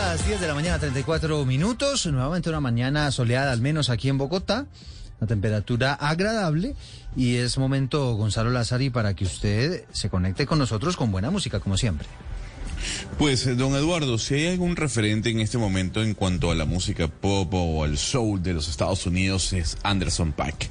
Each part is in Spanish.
Las 10 de la mañana, 34 minutos. Nuevamente una mañana soleada, al menos aquí en Bogotá. Una temperatura agradable. Y es momento, Gonzalo Lázari, para que usted se conecte con nosotros con buena música, como siempre. Pues, eh, don Eduardo, si hay algún referente en este momento en cuanto a la música pop o al soul de los Estados Unidos es Anderson Paak.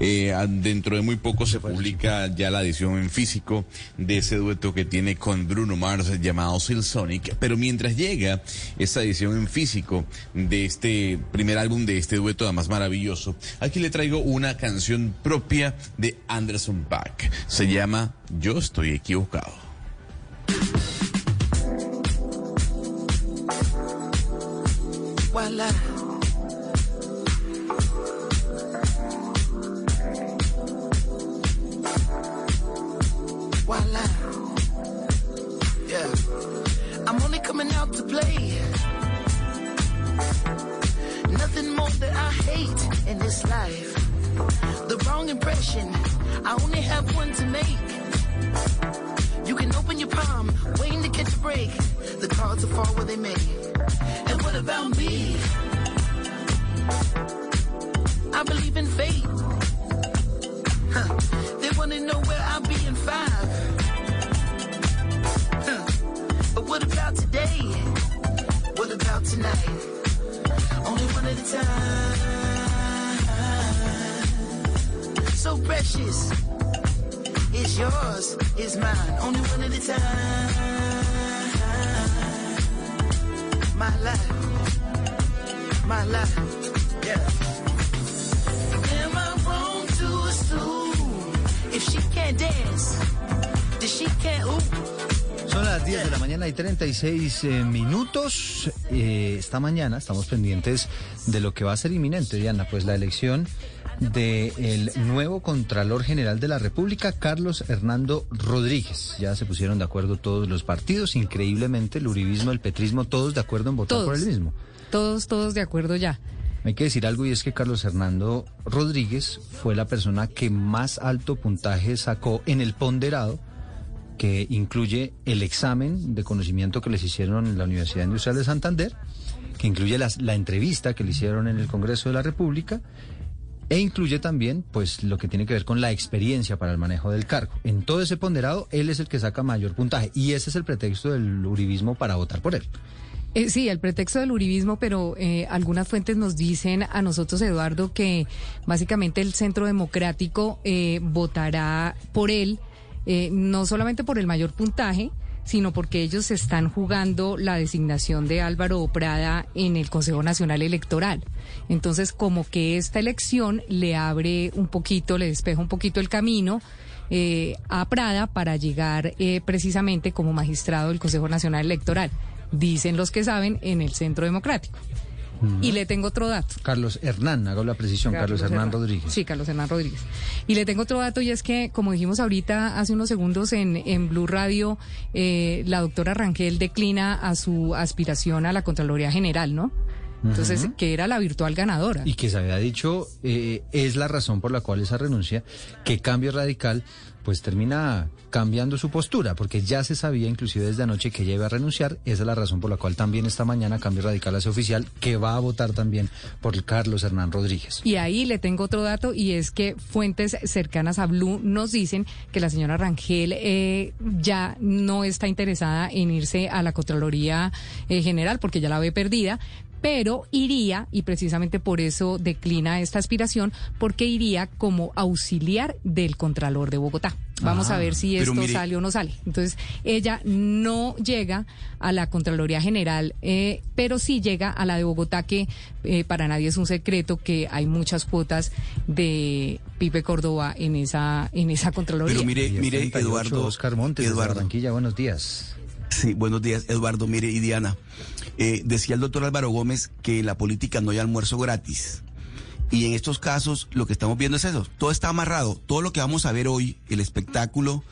Eh, dentro de muy poco se publica ya la edición en físico de ese dueto que tiene con Bruno Mars llamado Silk Sonic, pero mientras llega esa edición en físico de este primer álbum de este dueto además maravilloso, aquí le traigo una canción propia de Anderson Paak. Se llama Yo estoy equivocado. Voila. Voila. Yeah. I'm only coming out to play. Nothing more that I hate in this life. The wrong impression. I only have one to make. You can open your palm, waiting to catch a break. The cards will fall where they may. And what about me? I believe in fate. Huh. They wanna know where I'll be in five. Huh. But what about today? What about tonight? Only one at a time. So precious. Yours, mine. Only one at a time. My life, my life, yeah. If she can't dance? Son las 10 de la mañana y 36 eh, minutos. Eh, esta mañana estamos pendientes de lo que va a ser inminente, Diana, pues la elección del nuevo Contralor General de la República, Carlos Hernando Rodríguez. Ya se pusieron de acuerdo todos los partidos, increíblemente el uribismo, el petrismo, todos de acuerdo en votar Todos. por el mismo. Todos, todos de acuerdo ya. Hay que decir algo y es que Carlos Hernando Rodríguez fue la persona que más alto puntaje sacó en el ponderado que incluye el examen de conocimiento que les hicieron en la Universidad Industrial de Santander, que incluye las- la entrevista que le hicieron en el Congreso de la República e incluye también pues lo que tiene que ver con la experiencia para el manejo del cargo. En todo ese ponderado, él es el que saca mayor puntaje y ese es el pretexto del uribismo para votar por él. Eh, sí, el pretexto del uribismo, pero eh, algunas fuentes nos dicen a nosotros, Eduardo, que básicamente el Centro Democrático eh, votará por él, eh, no solamente por el mayor puntaje, sino porque ellos están jugando la designación de Álvaro Prada en el Consejo Nacional Electoral. Entonces, como que esta elección le abre un poquito, le despeja un poquito el camino eh, a Prada para llegar eh, precisamente como magistrado del Consejo Nacional Electoral. Dicen los que saben en el Centro Democrático. Y le tengo otro dato. Carlos Hernán, hago la precisión, Carlos, Hernán Hernán. Rodríguez. Sí, Carlos Hernán Rodríguez. Y le tengo otro dato y es que, como dijimos ahorita hace unos segundos en, en Blue Radio, eh, la doctora Rangel declina a su aspiración a la Contraloría General, ¿no? Entonces, que era la virtual ganadora. Y que se había dicho, eh, es la razón por la cual esa renuncia, que Cambio Radical pues termina cambiando su postura, porque ya se sabía inclusive desde anoche que ella iba a renunciar. Esa es la razón por la cual también esta mañana Cambio Radical hace oficial que va a votar también por Carlos Hernán Rodríguez. Y ahí le tengo otro dato y es que fuentes cercanas a Blue nos dicen que la señora Rangel eh, ya no está interesada en irse a la Contraloría eh, General porque ya la ve perdida, pero iría, y precisamente por eso declina esta aspiración, porque iría como auxiliar del Contralor de Bogotá. Vamos Ah, a ver si esto mire- sale o no sale. Entonces, ella no llega a la Contraloría General, eh, pero sí llega a la de Bogotá, que eh, para nadie es un secreto que hay muchas cuotas de Pipe Córdoba en esa, en esa Contraloría. Pero mire, mire, 38, Eduardo. Oscar Montes, Eduardo. Barranquilla, buenos días. Sí, buenos días, Eduardo. Mire, y Diana. Eh, decía el doctor Álvaro Gómez que en la política no hay almuerzo gratis. Y en estos casos lo que estamos viendo es eso. Todo está amarrado. Todo lo que vamos a ver hoy, el espectáculo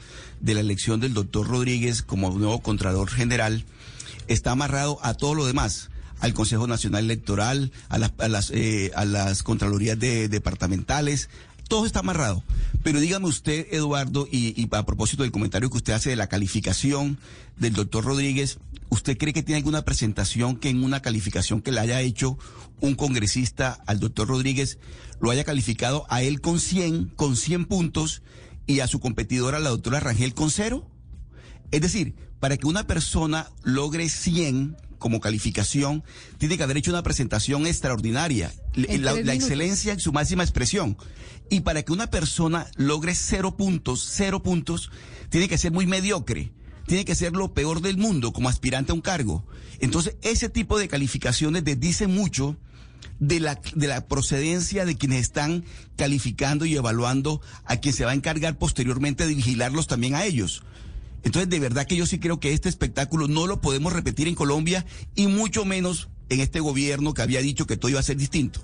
de la elección del doctor Rodríguez como nuevo Contralor General, está amarrado a todo lo demás. Al Consejo Nacional Electoral, a las, a las, eh, a las Contralorías de- departamentales, todo está amarrado. Pero dígame usted, Eduardo, y, a propósito del comentario que usted hace de la calificación del doctor Rodríguez, ¿usted cree que tiene alguna presentación que en una calificación que le haya hecho un congresista al doctor Rodríguez lo haya calificado a él con 100, con 100 puntos y a su competidora, la doctora Rangel, con cero? Es decir, para que una persona logre 100 como calificación, tiene que haber hecho una presentación extraordinaria, la, excelencia en su máxima expresión. Y para que una persona logre cero puntos, cero puntos, tiene que ser muy mediocre. Tiene que ser lo peor del mundo como aspirante a un cargo. Entonces, ese tipo de calificaciones dice mucho de la, de la procedencia de quienes están calificando y evaluando a quien se va a encargar posteriormente de vigilarlos también a ellos. Entonces, de verdad que yo sí creo que este espectáculo no lo podemos repetir en Colombia y mucho menos en este gobierno que había dicho que todo iba a ser distinto.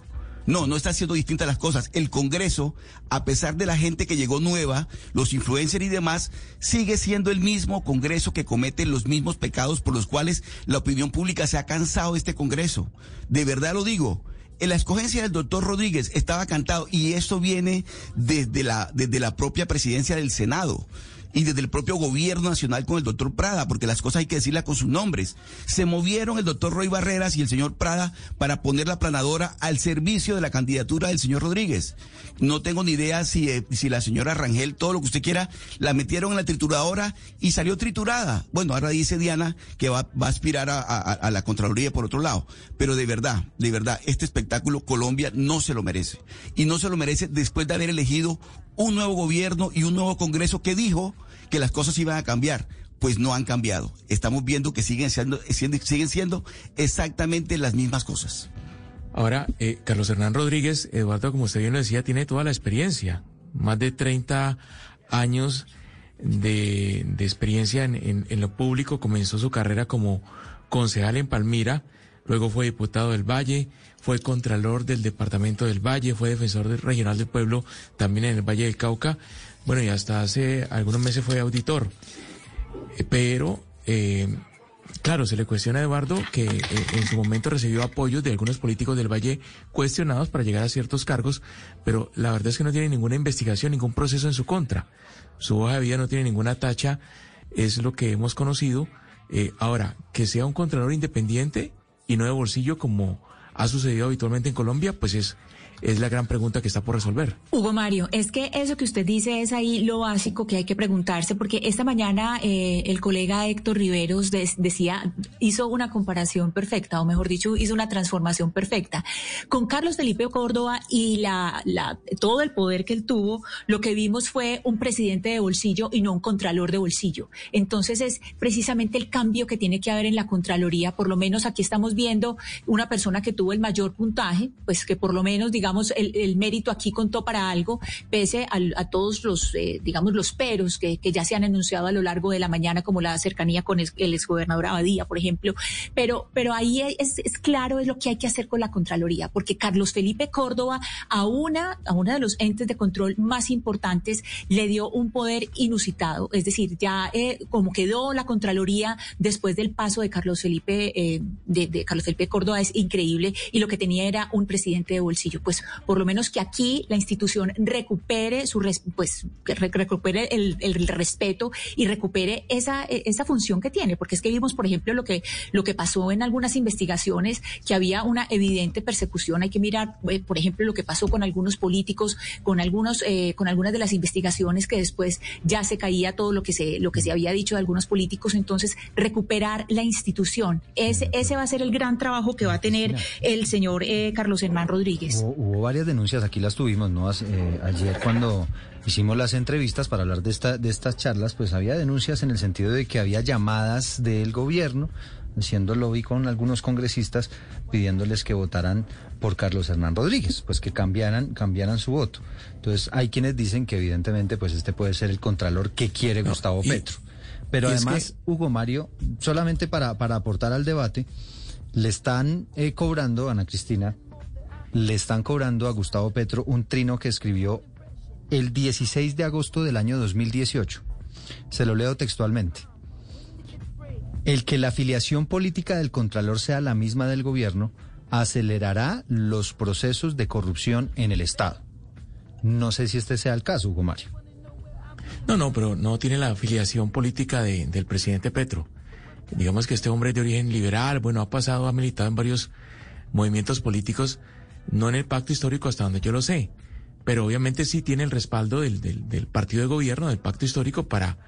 No, no están siendo distintas las cosas. El Congreso, a pesar de la gente que llegó nueva, los influencers y demás, sigue siendo el mismo Congreso que comete los mismos pecados por los cuales la opinión pública se ha cansado de este Congreso. De verdad lo digo. En la escogencia del doctor Rodríguez estaba cantado y esto viene desde la, desde la propia presidencia del Senado y desde el propio gobierno nacional con el doctor Prada, porque las cosas hay que decirlas con sus nombres. Se movieron el doctor Roy Barreras y el señor Prada para poner la planadora al servicio de la candidatura del señor Rodríguez. No tengo ni idea si, eh, si la señora Rangel, todo lo que usted quiera, la metieron en la trituradora y salió triturada. Bueno, ahora dice Diana que va, va a aspirar a, a- a la Contraloría por otro lado. Pero de verdad, de verdad, este espectáculo Colombia no se lo merece. Y no se lo merece después de haber elegido un nuevo gobierno y un nuevo Congreso que dijo que las cosas iban a cambiar. Pues no han cambiado. Estamos viendo que siguen siendo, siguen siendo exactamente las mismas cosas. Ahora, eh, Carlos Hernán Rodríguez, Eduardo, como usted bien lo decía, tiene toda la experiencia, más de 30 años de, experiencia en, en- en lo público. Comenzó su carrera como concejal en Palmira, luego fue diputado del Valle, fue contralor del departamento del Valle, fue defensor regional del pueblo también en el Valle del Cauca. Bueno, y hasta hace algunos meses fue auditor. Eh, Pero, eh, claro, se le cuestiona a Eduardo que eh, en su momento recibió apoyos de algunos políticos del Valle cuestionados para llegar a ciertos cargos, pero la verdad es que no tiene ninguna investigación, ningún proceso en su contra. Su hoja de vida no tiene ninguna tacha, es lo que hemos conocido. Eh, ahora, que sea un contralor independiente y no de bolsillo como ha sucedido habitualmente en Colombia, pues es, es la gran pregunta que está por resolver. Hugo Mario, es que eso que usted dice es ahí lo básico que hay que preguntarse, porque esta mañana eh, el colega Héctor Riveros decía, hizo una comparación perfecta, o mejor dicho, hizo una transformación perfecta. Con Carlos Felipe Córdoba y la, todo el poder que él tuvo, lo que vimos fue un presidente de bolsillo y no un contralor de bolsillo. Entonces es precisamente el cambio que tiene que haber en la Contraloría, por lo menos aquí estamos viendo una persona que tuvo el mayor puntaje, pues que por lo menos, digamos, el, mérito aquí contó para algo, pese a, todos los, eh, digamos, los peros que, ya se han anunciado a lo largo de la mañana, como la cercanía con el exgobernador Abadía, por ejemplo. Pero, pero ahí es, claro es lo que hay que hacer con la Contraloría, porque Carlos Felipe Córdoba a una, a una de los entes de control más importantes le dio un poder inusitado. Es decir, ya eh, como quedó la Contraloría después del paso de Carlos Felipe, eh, de Carlos Felipe Córdoba es increíble y lo que tenía era un presidente de bolsillo. Pues pues por lo menos que aquí la institución recupere su pues recupere el, el, respeto y recupere esa, esa función que tiene, porque es que vimos, por ejemplo, lo que, lo que pasó en algunas investigaciones, que había una evidente persecución. Hay que mirar, eh, por ejemplo, lo que pasó con algunos políticos, con algunos, eh, con algunas de las investigaciones que después ya se caía todo lo que se, lo que se había dicho de algunos políticos. Entonces, recuperar la institución. Ese, ese va a ser el gran trabajo que va a tener el señor eh, Carlos Hermán Rodríguez. Hubo, varias denuncias, aquí las tuvimos, ¿no? ayer cuando hicimos las entrevistas para hablar de, esta, de estas charlas, pues había denuncias en el sentido de que había llamadas del gobierno haciendo lobby con algunos congresistas pidiéndoles que votaran por Carlos Hernán Rodríguez, pues que cambiaran, cambiaran su voto. Entonces hay quienes dicen que evidentemente pues este puede ser el contralor que quiere Gustavo Petro. Pero además, Hugo Mario, solamente para, para aportar al debate, le están eh, cobrando, Ana Cristina, le están cobrando a Gustavo Petro un trino que escribió el 16 de agosto del año 2018. Se lo leo textualmente. El que la afiliación política del Contralor sea la misma del gobierno acelerará los procesos de corrupción en el Estado. No sé si este sea el caso, Hugo Mario. No, no, pero no tiene la afiliación política del presidente Petro. Digamos que este hombre es de origen liberal, bueno, ha pasado, ha militado en varios movimientos políticos, no en el pacto histórico hasta donde yo lo sé pero obviamente sí tiene el respaldo del, del, partido de gobierno, del pacto histórico para,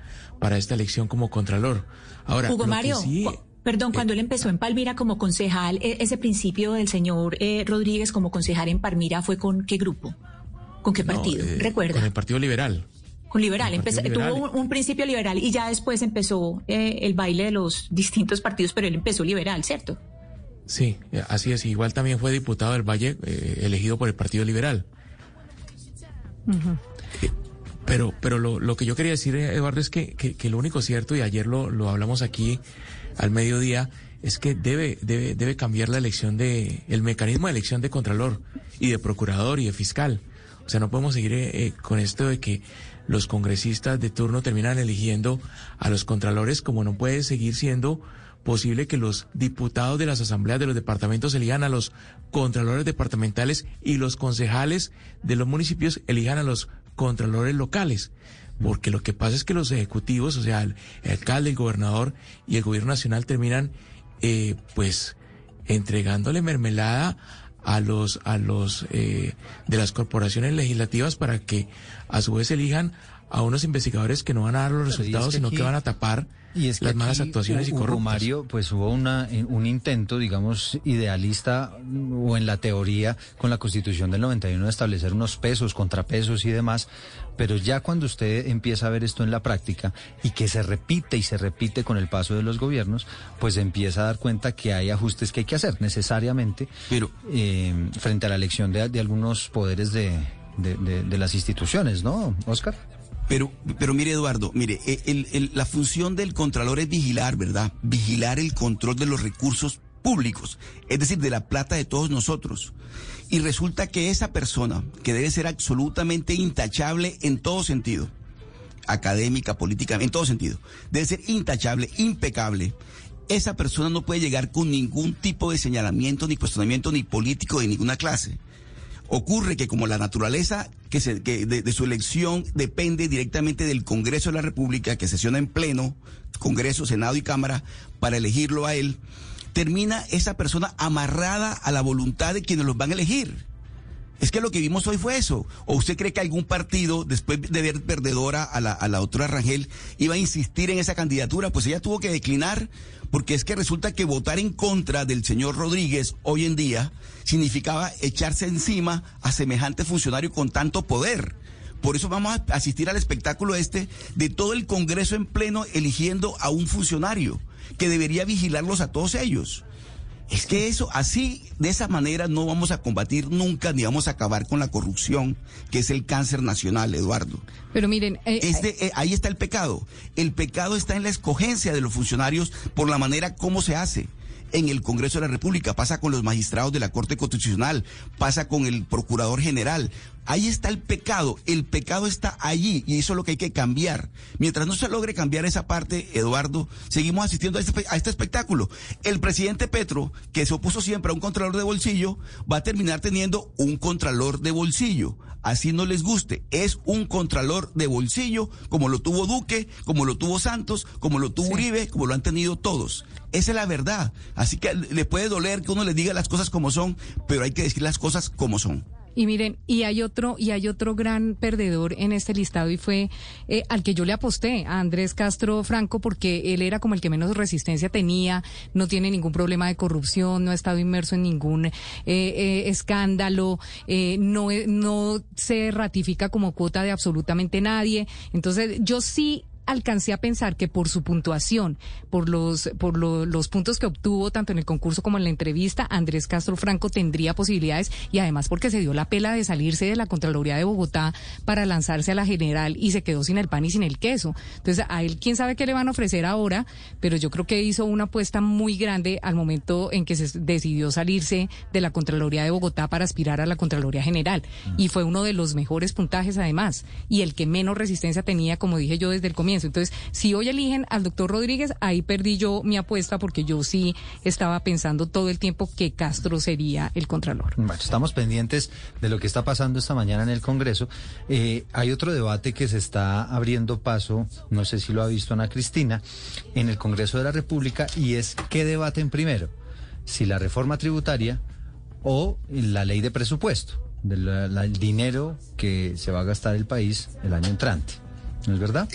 para esta elección como contralor. Ahora, Hugo Mario, perdón, cuando él empezó en Palmira como concejal, e, ese principio del señor eh, Rodríguez como concejal en Palmira fue con qué grupo, con qué partido, eh, recuerda. Con el Partido Liberal. Con liberal, empezó, tuvo un, principio liberal y ya después empezó eh, el baile de los distintos partidos, pero él empezó liberal, ¿cierto? Sí, así es. Igual también fue diputado del Valle, elegido por el Partido Liberal. Pero, pero lo, lo, que yo quería decir, Eduardo, es que, que, lo único cierto, y ayer lo, lo, hablamos aquí al mediodía, es que debe, debe, debe cambiar la elección de, el mecanismo de elección de Contralor y de Procurador y de Fiscal. O sea, no podemos seguir eh, con esto de que los congresistas de turno terminan eligiendo a los Contralores, como no puede seguir siendo posible que los diputados de las asambleas de los departamentos elijan a los contralores departamentales y los concejales de los municipios elijan a los contralores locales. Porque lo que pasa es que los ejecutivos, o sea, el, alcalde, el gobernador y el gobierno nacional terminan, eh, pues, entregándole mermelada a los, a los eh, de las corporaciones legislativas para que a su vez elijan a unos investigadores que no van a dar los resultados, sino que van a tapar y es que las malas actuaciones y corruptas. Mario, pues hubo una, un intento, digamos, idealista o en la teoría con la Constitución del 91 de establecer unos pesos, contrapesos y demás, pero ya cuando usted empieza a ver esto en la práctica y que se repite y se repite con el paso de los gobiernos, pues empieza a dar cuenta que hay ajustes que hay que hacer necesariamente pero, eh, frente a la elección de, de algunos poderes de, de, de las instituciones, ¿no, Oscar? Pero, pero mire, Eduardo, mire, e, la función del Contralor es vigilar, ¿verdad? Vigilar el control de los recursos públicos, es decir, de la plata de todos nosotros. Y resulta que esa persona, que debe ser absolutamente intachable en todo sentido, académica, política, en todo sentido, debe ser intachable, impecable. Esa persona no puede llegar con ningún tipo de señalamiento, ni cuestionamiento, ni político de ninguna clase. Ocurre que como la naturaleza que, se, que de, su elección depende directamente del Congreso de la República, que sesiona en pleno, Congreso, Senado y Cámara, para elegirlo a él, termina esa persona amarrada a la voluntad de quienes los van a elegir. Es que lo que vimos hoy fue eso. ¿O usted cree que algún partido, después de ver perdedora a la, a la doctora Rangel, iba a insistir en esa candidatura? Pues ella tuvo que declinar, porque es que resulta que votar en contra del señor Rodríguez hoy en día significaba echarse encima a semejante funcionario con tanto poder. Por eso vamos a asistir al espectáculo este de todo el Congreso en pleno eligiendo a un funcionario que debería vigilarlos a todos ellos. Es que eso, así, de esa manera no vamos a combatir nunca ni vamos a acabar con la corrupción, que es el cáncer nacional, Eduardo. Pero miren, eh, este, eh, ahí está el pecado. El pecado está en la escogencia de los funcionarios por la manera como se hace. En el Congreso de la República, pasa con los magistrados de la Corte Constitucional, pasa con el Procurador General. Ahí está el pecado, el pecado está allí y eso es lo que hay que cambiar. Mientras no se logre cambiar esa parte, Eduardo, seguimos asistiendo a este, a este espectáculo. El presidente Petro, que se opuso siempre a un contralor de bolsillo, va a terminar teniendo un contralor de bolsillo. Así no les guste, es un contralor de bolsillo, como lo tuvo Duque, como lo tuvo Santos, como lo tuvo Uribe, como lo han tenido todos. Esa es la verdad. Así que le puede doler que uno le diga las cosas como son, pero hay que decir las cosas como son. Y miren, y hay otro, y hay otro gran perdedor en este listado y fue eh, al que yo le aposté, a Andrés Castro Franco, porque él era como el que menos resistencia tenía, no tiene ningún problema de corrupción, no ha estado inmerso en ningún eh, eh, escándalo, no, no se ratifica como cuota de absolutamente nadie. Entonces, yo sí alcancé a pensar que por su puntuación, por los, por los puntos que obtuvo tanto en el concurso como en la entrevista, Andrés Castro Franco tendría posibilidades y además porque se dio la pela de salirse de la Contraloría de Bogotá para lanzarse a la general y se quedó sin el pan y sin el queso. Entonces, a él quién sabe qué le van a ofrecer ahora, pero yo creo que hizo una apuesta muy grande al momento en que se decidió salirse de la Contraloría de Bogotá para aspirar a la Contraloría General. Y fue uno de los mejores puntajes además, y el que menos resistencia tenía, como dije yo desde el comienzo entonces, si hoy eligen al doctor Rodríguez, ahí perdí yo mi apuesta porque yo sí estaba pensando todo el tiempo que Castro sería el Contralor. Bueno, estamos pendientes de lo que está pasando esta mañana en el Congreso. Eh, hay otro debate que se está abriendo paso, no sé si lo ha visto Ana Cristina, en el Congreso de la República y es qué debaten primero, si la reforma tributaria o la ley de presupuesto, del dinero que se va a gastar el país el año entrante. ¿No es verdad?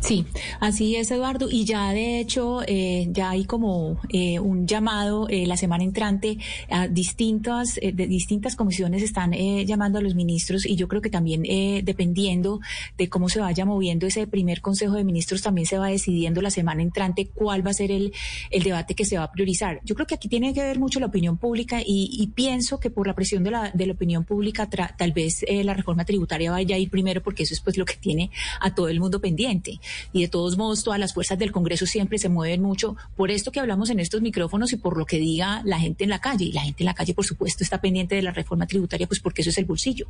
Sí, así es, Eduardo. Y ya de hecho, eh, ya hay como eh, un llamado eh, la semana entrante a distintas, de distintas comisiones están llamando a los ministros y yo creo que también dependiendo de cómo se vaya moviendo ese primer Consejo de Ministros, también se va decidiendo la semana entrante cuál va a ser el, el debate que se va a priorizar. Yo creo que aquí tiene que ver mucho la opinión pública y, y pienso que por la presión de la, de la opinión pública tal vez la reforma tributaria vaya a ir primero porque eso es pues lo que tiene a todo el mundo pendiente y de todos modos todas las fuerzas del Congreso siempre se mueven mucho por esto que hablamos en estos micrófonos y por lo que diga la gente en la calle. Y la gente en la calle, por supuesto, está pendiente de la reforma tributaria, pues porque eso es el bolsillo.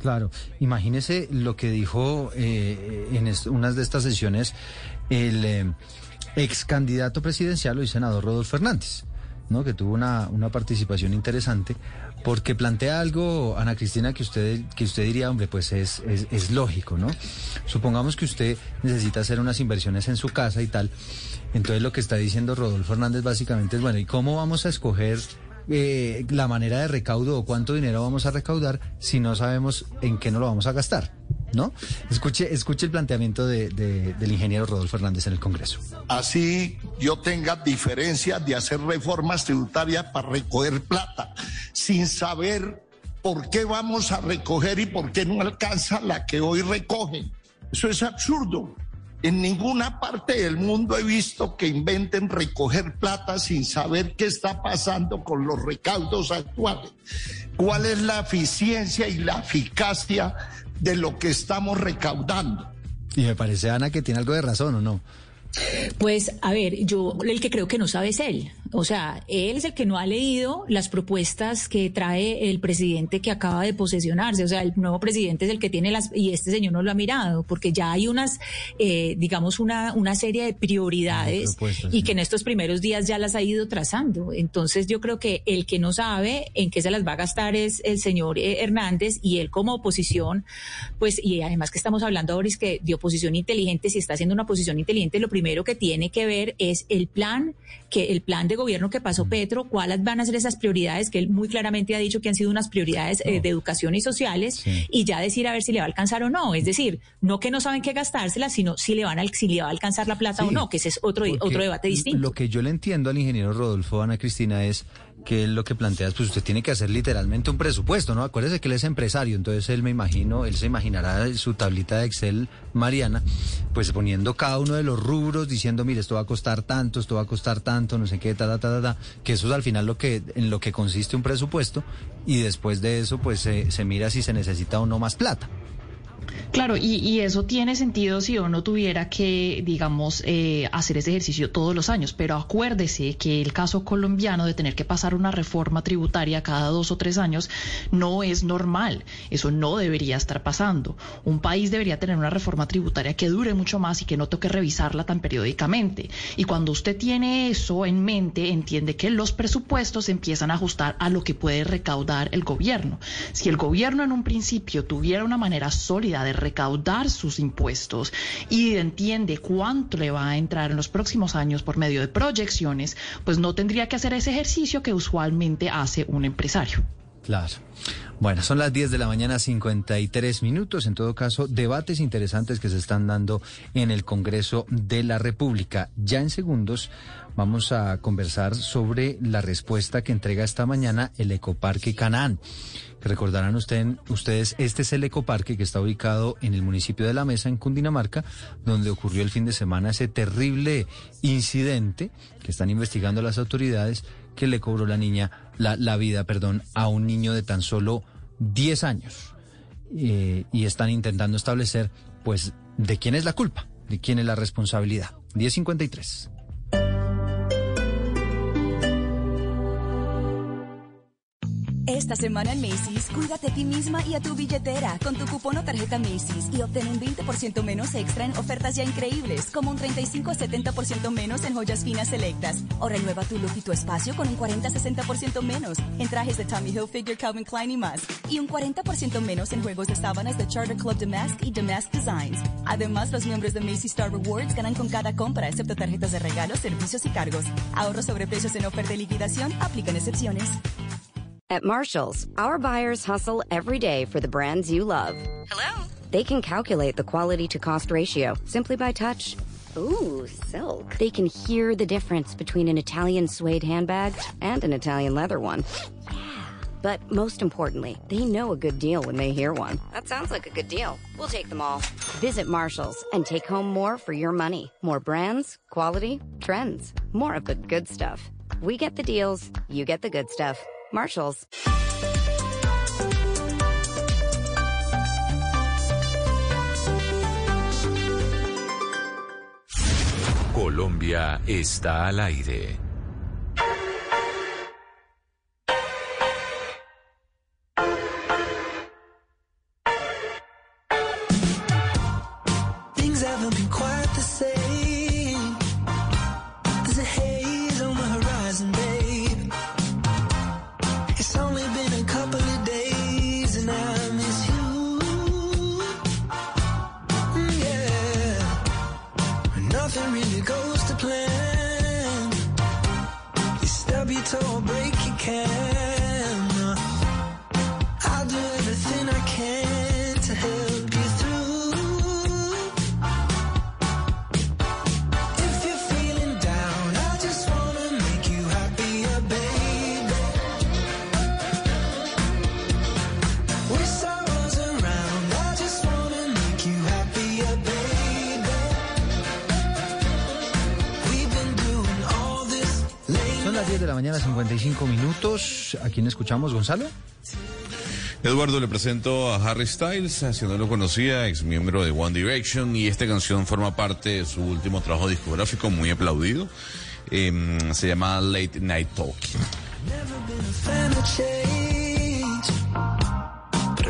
Claro, imagínese lo que dijo eh, en unas de estas sesiones el eh, ex candidato presidencial, y senador Rodolfo Fernández, ¿no? que tuvo una, una participación interesante porque plantea algo, Ana Cristina, que usted, que usted diría, hombre, pues es, es, lógico, ¿no? Supongamos que usted necesita hacer unas inversiones en su casa y tal. Entonces lo que está diciendo Rodolfo Hernández básicamente es, bueno, ¿y cómo vamos a escoger eh, la manera de recaudo o cuánto dinero vamos a recaudar si no sabemos en qué no lo vamos a gastar? ¿No? Escuche, escuche el planteamiento de, del ingeniero Rodolfo Hernández en el Congreso. Así yo tenga diferencias de hacer reformas tributarias para recoger plata, sin saber por qué vamos a recoger y por qué no alcanza la que hoy recogen. Eso es absurdo. En ninguna parte del mundo he visto que inventen recoger plata sin saber qué está pasando con los recaudos actuales. ¿Cuál es la eficiencia y la eficacia de lo que estamos recaudando? Y me parece, Ana, que tiene algo de razón, ¿o no? Pues a ver, yo el que creo que no sabe es él. O sea, él es el que no ha leído las propuestas que trae el presidente que acaba de posesionarse. O sea, el nuevo presidente es el que tiene las y este señor no lo ha mirado porque ya hay unas, eh, digamos, una, una serie de prioridades y que en estos primeros días ya las ha ido trazando. Entonces yo creo que el que no sabe en qué se las va a gastar es el señor eh, Hernández y él como oposición, pues y además que estamos hablando ahora es que de oposición inteligente, si está haciendo una oposición inteligente, lo primero que tiene que ver es el plan, que el plan de gobierno que pasó Petro, cuáles van a ser esas prioridades que él muy claramente ha dicho que han sido unas prioridades eh, de educación y sociales y ya decir a ver si le va a alcanzar o no. Es decir, no que no saben qué gastárselas, sino si le van a, si le va a alcanzar la plata o no, que ese es otro, otro debate distinto. Lo que yo le entiendo al ingeniero Rodolfo, Ana Cristina, es que lo que planteas, pues usted tiene que hacer literalmente un presupuesto, ¿no? Acuérdese que él es empresario, entonces él me imagino, él se imaginará su tablita de Excel, Mariana, pues poniendo cada uno de los rubros, diciendo, mire, esto va a costar tanto, esto va a costar tanto, no sé qué, ta, ta, ta, ta, que eso es al final lo que, en lo que consiste un presupuesto, y después de eso, pues se mira si se necesita o no más plata. Claro, y, eso tiene sentido si uno tuviera que, digamos, eh, hacer ese ejercicio todos los años. Pero acuérdese que el caso colombiano de tener que pasar una reforma tributaria cada dos o tres años no es normal. Eso no debería estar pasando. Un país debería tener una reforma tributaria que dure mucho más y que no toque revisarla tan periódicamente. Y cuando usted tiene eso en mente, entiende que los presupuestos empiezan a ajustar a lo que puede recaudar el gobierno. Si el gobierno en un principio tuviera una manera sólida de recaudar sus impuestos y entiende cuánto le va a entrar en los próximos años por medio de proyecciones, pues no tendría que hacer ese ejercicio que usualmente hace un empresario. Claro. Bueno, son las 10 de la mañana, 53 minutos. En todo caso, debates interesantes que se están dando en el Congreso de la República. Ya en segundos vamos a conversar sobre la respuesta que entrega esta mañana el Ecoparque Canaán. Recordarán ustedes, este es el ecoparque que está ubicado en el municipio de La Mesa, en Cundinamarca, donde ocurrió el fin de semana ese terrible incidente que están investigando las autoridades que le cobró la niña, la, la vida, perdón, a un niño de tan solo 10 años. Eh, y están intentando establecer, pues, de quién es la culpa, de quién es la responsabilidad. 1053. Esta semana en Macy's, cuídate a ti misma y a tu billetera con tu cupón o tarjeta Macy's y obtén un 20% menos extra en ofertas ya increíbles, como un 35 a 70% menos en joyas finas selectas. O renueva tu look y tu espacio con un 40 a 60% menos en trajes de Tommy Hilfiger, Calvin Klein y más. Y un 40% menos en juegos de sábanas de Charter Club Damask y Damask Designs. Además, los miembros de Macy's Star Rewards ganan con cada compra, excepto tarjetas de regalos, servicios y cargos. Ahorros sobre precios en oferta y liquidación, aplican excepciones. At Marshalls, our buyers hustle every day for the brands you love. Hello? They can calculate the quality to cost ratio simply by touch. Ooh, silk. They can hear the difference between an Italian suede handbag and an Italian leather one. Yeah. But most importantly, they know a good deal when they hear one. That sounds like a good deal. We'll take them all. Visit Marshalls and take home more for your money. More brands, quality, trends, more of the good stuff. We get the deals, you get the good stuff. Marshalls. Colombia está al aire. Quién escuchamos, Gonzalo? Eduardo, le presento a Harry Styles, si no lo conocía, ex miembro de One Direction, y esta canción forma parte de su último trabajo discográfico, muy aplaudido. Em, se llama Late Night Talking. Never been a fan of change, but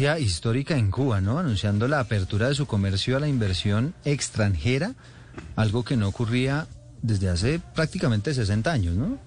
histórica en Cuba, ¿no? Anunciando la apertura de su comercio a la inversión extranjera, algo que no ocurría desde hace prácticamente 60 años, ¿no?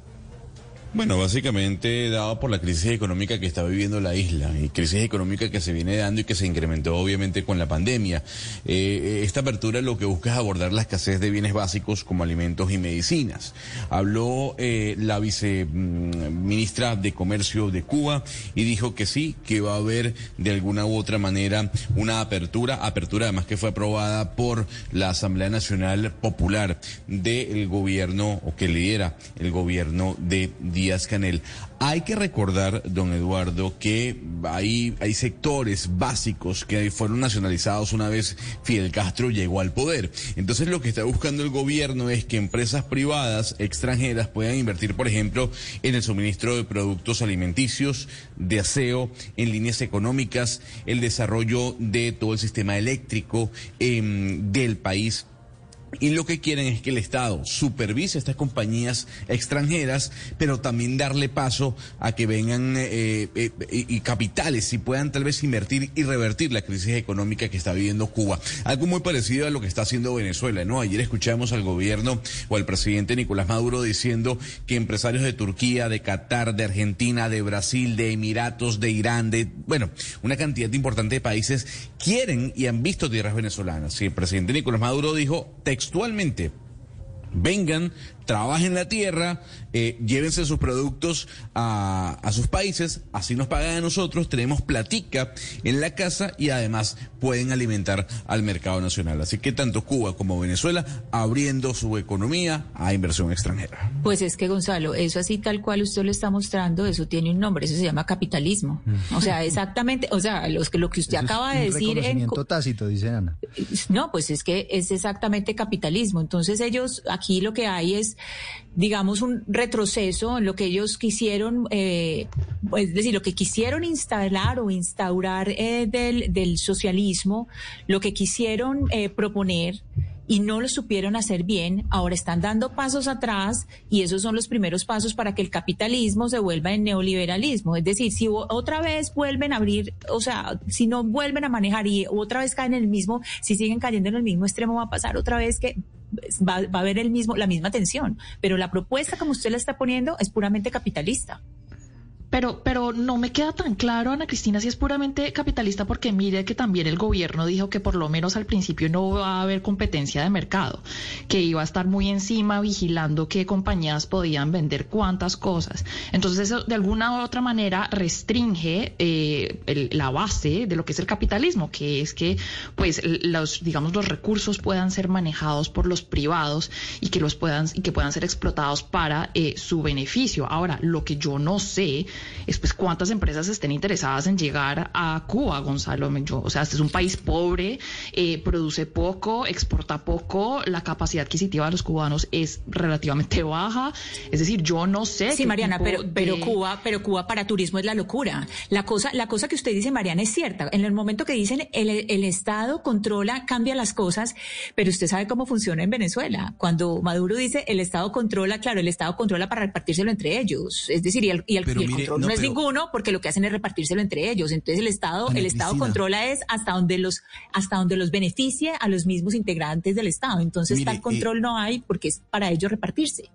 Bueno, básicamente dado por la crisis económica que está viviendo la isla y crisis económica que se viene dando y que se incrementó obviamente con la pandemia. Eh, esta apertura lo que busca es abordar la escasez de bienes básicos como alimentos y medicinas. Habló eh, la viceministra de Comercio de Cuba y dijo que sí, que va a haber de alguna u otra manera una apertura, apertura además que fue aprobada por la Asamblea Nacional Popular del gobierno o que lidera el gobierno de Díaz Canel. Hay que recordar, don Eduardo, que hay, hay sectores básicos que fueron nacionalizados una vez Fidel Castro llegó al poder. Entonces lo que está buscando el gobierno es que empresas privadas extranjeras puedan invertir, por ejemplo, en el suministro de productos alimenticios, de aseo, en líneas económicas, el desarrollo de todo el sistema eléctrico em, del país y lo que quieren es que el Estado supervise estas compañías extranjeras, pero también darle paso a que vengan eh, eh, y capitales y puedan tal vez invertir y revertir la crisis económica que está viviendo Cuba. Algo muy parecido a lo que está haciendo Venezuela, ¿no? Ayer escuchamos al gobierno o al presidente Nicolás Maduro diciendo que empresarios de Turquía, de Qatar, de Argentina, de Brasil, de Emiratos, de Irán, de, bueno, una cantidad importante de países quieren y han visto tierras venezolanas. Y el presidente Nicolás Maduro dijo textualmente, vengan, trabajen la tierra, eh, llévense sus productos a, a, sus países, así nos pagan a nosotros, tenemos platica en la casa y además pueden alimentar al mercado nacional. Así que tanto Cuba como Venezuela abriendo su economía a inversión extranjera. Pues es que Gonzalo, eso así tal cual usted lo está mostrando, eso tiene un nombre, eso se llama capitalismo. O sea, exactamente, o sea, los que, lo que usted Eso acaba es de un decir... reconocimiento tácito, dice Ana. No, pues es que es exactamente capitalismo. Entonces ellos, aquí lo que hay es, digamos, un retroceso en lo que ellos quisieron, eh, es decir, lo que quisieron instalar o instaurar eh, del, del socialismo, lo que quisieron eh, proponer y no lo supieron hacer bien, ahora están dando pasos atrás y esos son los primeros pasos para que el capitalismo se vuelva en neoliberalismo. Es decir, si otra vez vuelven a abrir, o sea, si no vuelven a manejar y otra vez caen en el mismo, si siguen cayendo en el mismo extremo, va a pasar otra vez que va, va a haber el mismo, la misma tensión. Pero la propuesta como usted la está poniendo es puramente capitalista. Pero, pero no me queda tan claro, Ana Cristina, si es puramente capitalista, porque mire que también el gobierno dijo que por lo menos al principio no va a haber competencia de mercado, que iba a estar muy encima vigilando qué compañías podían vender cuántas cosas. Entonces eso de alguna u otra manera restringe eh, el- la base de lo que es el capitalismo, que es que pues los, digamos, los recursos puedan ser manejados por los privados y que los puedan, y que puedan ser explotados para eh, su beneficio. Ahora, lo que yo no sé es pues cuántas empresas estén interesadas en llegar a Cuba, Gonzalo. Yo, o sea, este es un país pobre, eh, produce poco, exporta poco, la capacidad adquisitiva de los cubanos es relativamente baja. Es decir, yo no sé. Sí, qué Mariana, tipo pero, de- pero Cuba, pero Cuba para turismo es la locura. La cosa, la cosa que usted dice, Mariana, es cierta. En el momento que dicen el, el Estado controla, cambia las cosas, pero usted sabe cómo funciona en Venezuela. Cuando Maduro dice el Estado controla, claro, el Estado controla para repartírselo entre ellos. Es decir, y el, y el- Pero y el mire, control no, no, es ninguno porque lo que hacen es repartírselo entre ellos. Entonces el Estado, el Estado Cristina. controla es hasta donde los, hasta donde los beneficie a los mismos integrantes del Estado. Entonces Mire, tal control no hay porque es para ellos repartirse.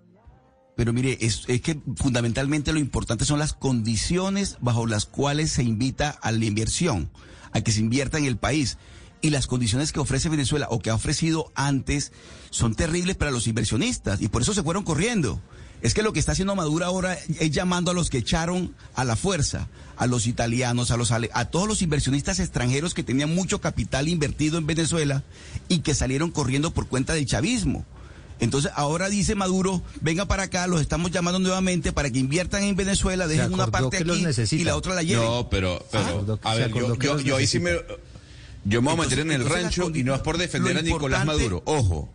Pero mire, es, es que fundamentalmente lo importante son las condiciones bajo las cuales se invita a la inversión, a que se invierta en el país. Y las condiciones que ofrece Venezuela o que ha ofrecido antes son terribles para los inversionistas y por eso se fueron corriendo. Es que lo que está haciendo Maduro ahora es llamando a los que echaron a la fuerza, a los italianos, a los a todos los inversionistas extranjeros que tenían mucho capital invertido en Venezuela y que salieron corriendo por cuenta del chavismo. Entonces ahora dice Maduro, venga para acá, los estamos llamando nuevamente para que inviertan en Venezuela, dejen una parte aquí y la otra la lleven. No, pero, pero acordó- a ver, yo, yo, ahí sí me... Yo me voy a meter en el rancho y no es por defender a Nicolás Maduro. Ojo.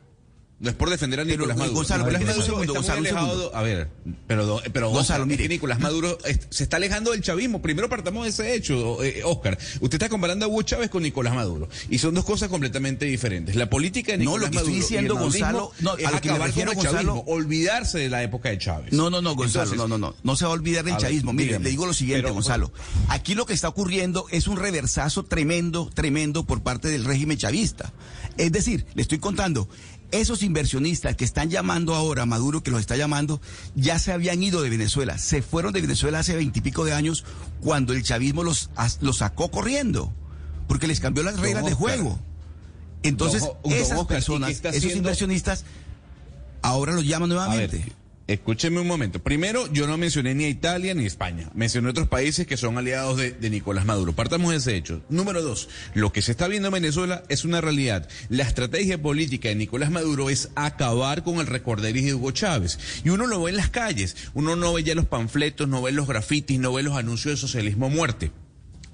No es por defender a Pero, Nicolás eh, Maduro. Gonzalo, Nicolás pero un Maduro segundo, está Gonzalo, muy alejado. A ver, pero, pero Gonzalo, es mire. que Nicolás Maduro es- se está alejando del chavismo. Primero partamos de ese hecho, eh, Oscar. Usted está comparando a Hugo Chávez con Nicolás Maduro. Y son dos cosas completamente diferentes. La política de No, Nicolás lo que estoy Maduro y diciendo, el Gonzalo, no, es a lo que me acabar refiero, con el chavismo, Gonzalo- olvidarse de la época de Chávez. No, no, no, Gonzalo, Entonces, no, no, no. No se va a olvidar del A ver, chavismo. Mire, dígame. le digo lo siguiente, Pero, Gonzalo. Aquí lo que está ocurriendo es un reversazo tremendo, tremendo por parte del régimen chavista. Es decir, le estoy contando, esos inversionistas que están llamando ahora, a Maduro que los está llamando, ya se habían ido de Venezuela. Se fueron de Venezuela hace veintipico de años cuando el chavismo los, los sacó corriendo. Porque les cambió las reglas de juego. Entonces, esas Oscar, ¿y qué personas, esos inversionistas, ahora los llaman nuevamente. Escúcheme un momento. Primero, yo no mencioné ni a Italia ni a España. Mencioné otros países que son aliados de, Nicolás Maduro. Partamos de ese hecho. Número dos, lo que se está viendo en Venezuela es una realidad. La estrategia política de Nicolás Maduro es acabar con el recorderis de Hugo Chávez. Y uno lo ve en las calles. Uno no ve ya los panfletos, no ve los grafitis, no ve los anuncios de socialismo muerte.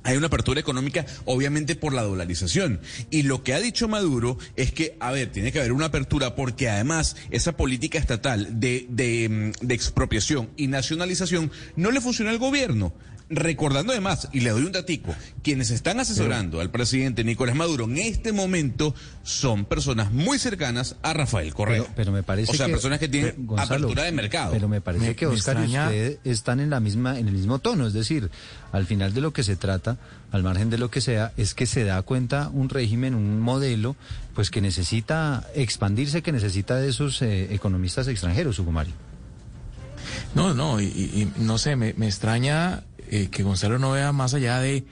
Hay una apertura económica, obviamente, por la dolarización. Y lo que ha dicho Maduro es que, a ver, tiene que haber una apertura porque además esa política estatal de, de, de expropiación y nacionalización no le funciona al gobierno. Recordando además, y le doy un datico, quienes están asesorando al presidente Nicolás Maduro en este momento son personas muy cercanas a Rafael Correa. Pero, pero me parece o sea, que, personas que tienen pero, Gonzalo, apertura de mercado. Pero me parece Me- que Oscar y extraña- usted están en la misma, en el mismo tono, es decir, al final de lo que se trata, al margen de lo que sea, es que se da cuenta un régimen, un modelo, pues que necesita expandirse, que necesita de esos eh, economistas extranjeros, Hugo Mario. No, no, y, y- y no sé, me, me extraña eh, que Gonzalo no vea más allá de,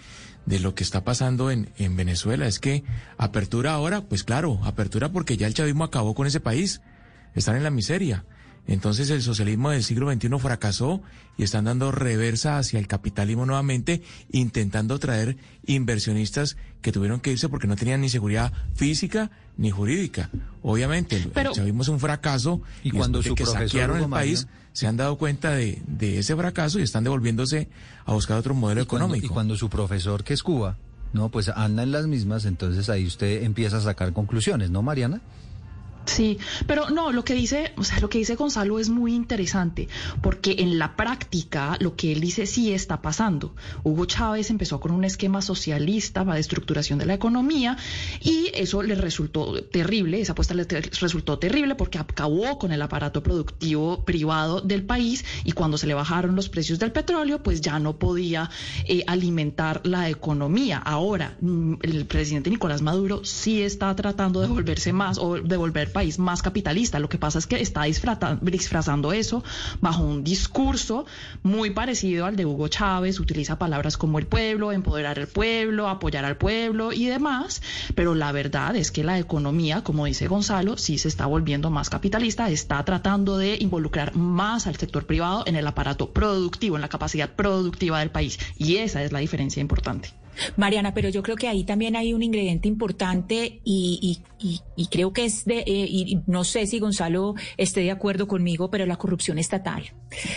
de lo que está pasando en, en Venezuela. Es que apertura ahora, pues claro, apertura porque ya el chavismo acabó con ese país. Están en la miseria. Entonces el socialismo del siglo XXI fracasó y están dando reversa hacia el capitalismo nuevamente, intentando traer inversionistas que tuvieron que irse porque no tenían ni seguridad física ni jurídica. Obviamente, el, el Pero- chavismo es un fracaso Y cuando su que saquearon el Mario- país, se han dado cuenta de, de ese fracaso y están devolviéndose a buscar otro modelo Y cuando, económico. y cuando su profesor, que es Cuba, no, pues anda en las mismas, entonces ahí usted empieza a sacar conclusiones, ¿no, Mariana? Sí, pero no, lo que dice, o sea, lo que dice Gonzalo es muy interesante, porque en la práctica lo que él dice sí está pasando. Hugo Chávez empezó con un esquema socialista para estructuración de la economía y eso le resultó terrible, esa apuesta le resultó terrible porque acabó con el aparato productivo privado del país y cuando se le bajaron los precios del petróleo, pues ya no podía eh, alimentar la economía. Ahora, mm, el presidente Nicolás Maduro sí está tratando de volverse más o de volver país más capitalista. Lo que pasa es que está disfrazando eso bajo un discurso muy parecido al de Hugo Chávez. Utiliza palabras como el pueblo, empoderar al pueblo, apoyar al pueblo y demás. Pero la verdad es que la economía, como dice Gonzalo, sí se está volviendo más capitalista. Está tratando de involucrar más al sector privado en el aparato productivo, en la capacidad productiva del país. Y esa es la diferencia importante. Mariana, pero yo creo que ahí también hay un ingrediente importante y, creo que es de, eh, y no sé si Gonzalo esté de acuerdo conmigo, pero la corrupción estatal.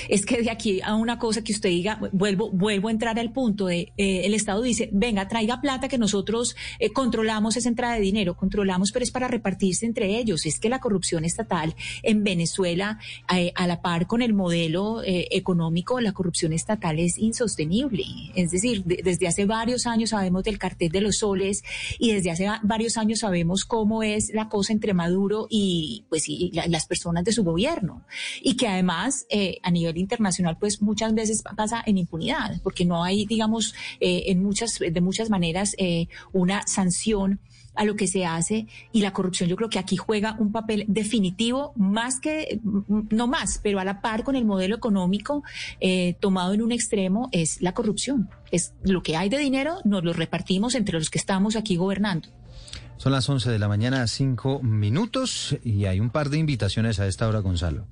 Es que de aquí a una cosa que usted diga, vuelvo, vuelvo a entrar al punto de, eh, el Estado dice, venga, traiga plata que nosotros eh, controlamos esa entrada de dinero, controlamos, pero es para repartirse entre ellos. Es que la corrupción estatal en Venezuela, a la par con el modelo económico, la corrupción estatal es insostenible. Es decir, de- desde hace varios años sabemos del cartel de los soles y desde hace va- varios años sabemos cómo es la cosa entre Maduro y pues y la- las personas de su gobierno. Y que además eh, a nivel internacional pues muchas veces pasa en impunidad porque no hay digamos eh, en muchas de muchas maneras eh, una sanción a lo que se hace y la corrupción yo creo que aquí juega un papel definitivo más que mm, no más pero a la par con el modelo económico eh, tomado en un extremo es la corrupción es lo que hay de dinero nos lo repartimos entre los que estamos aquí gobernando Son las 11 de la mañana, 5 minutos, y hay un par de invitaciones a esta hora, Gonzalo.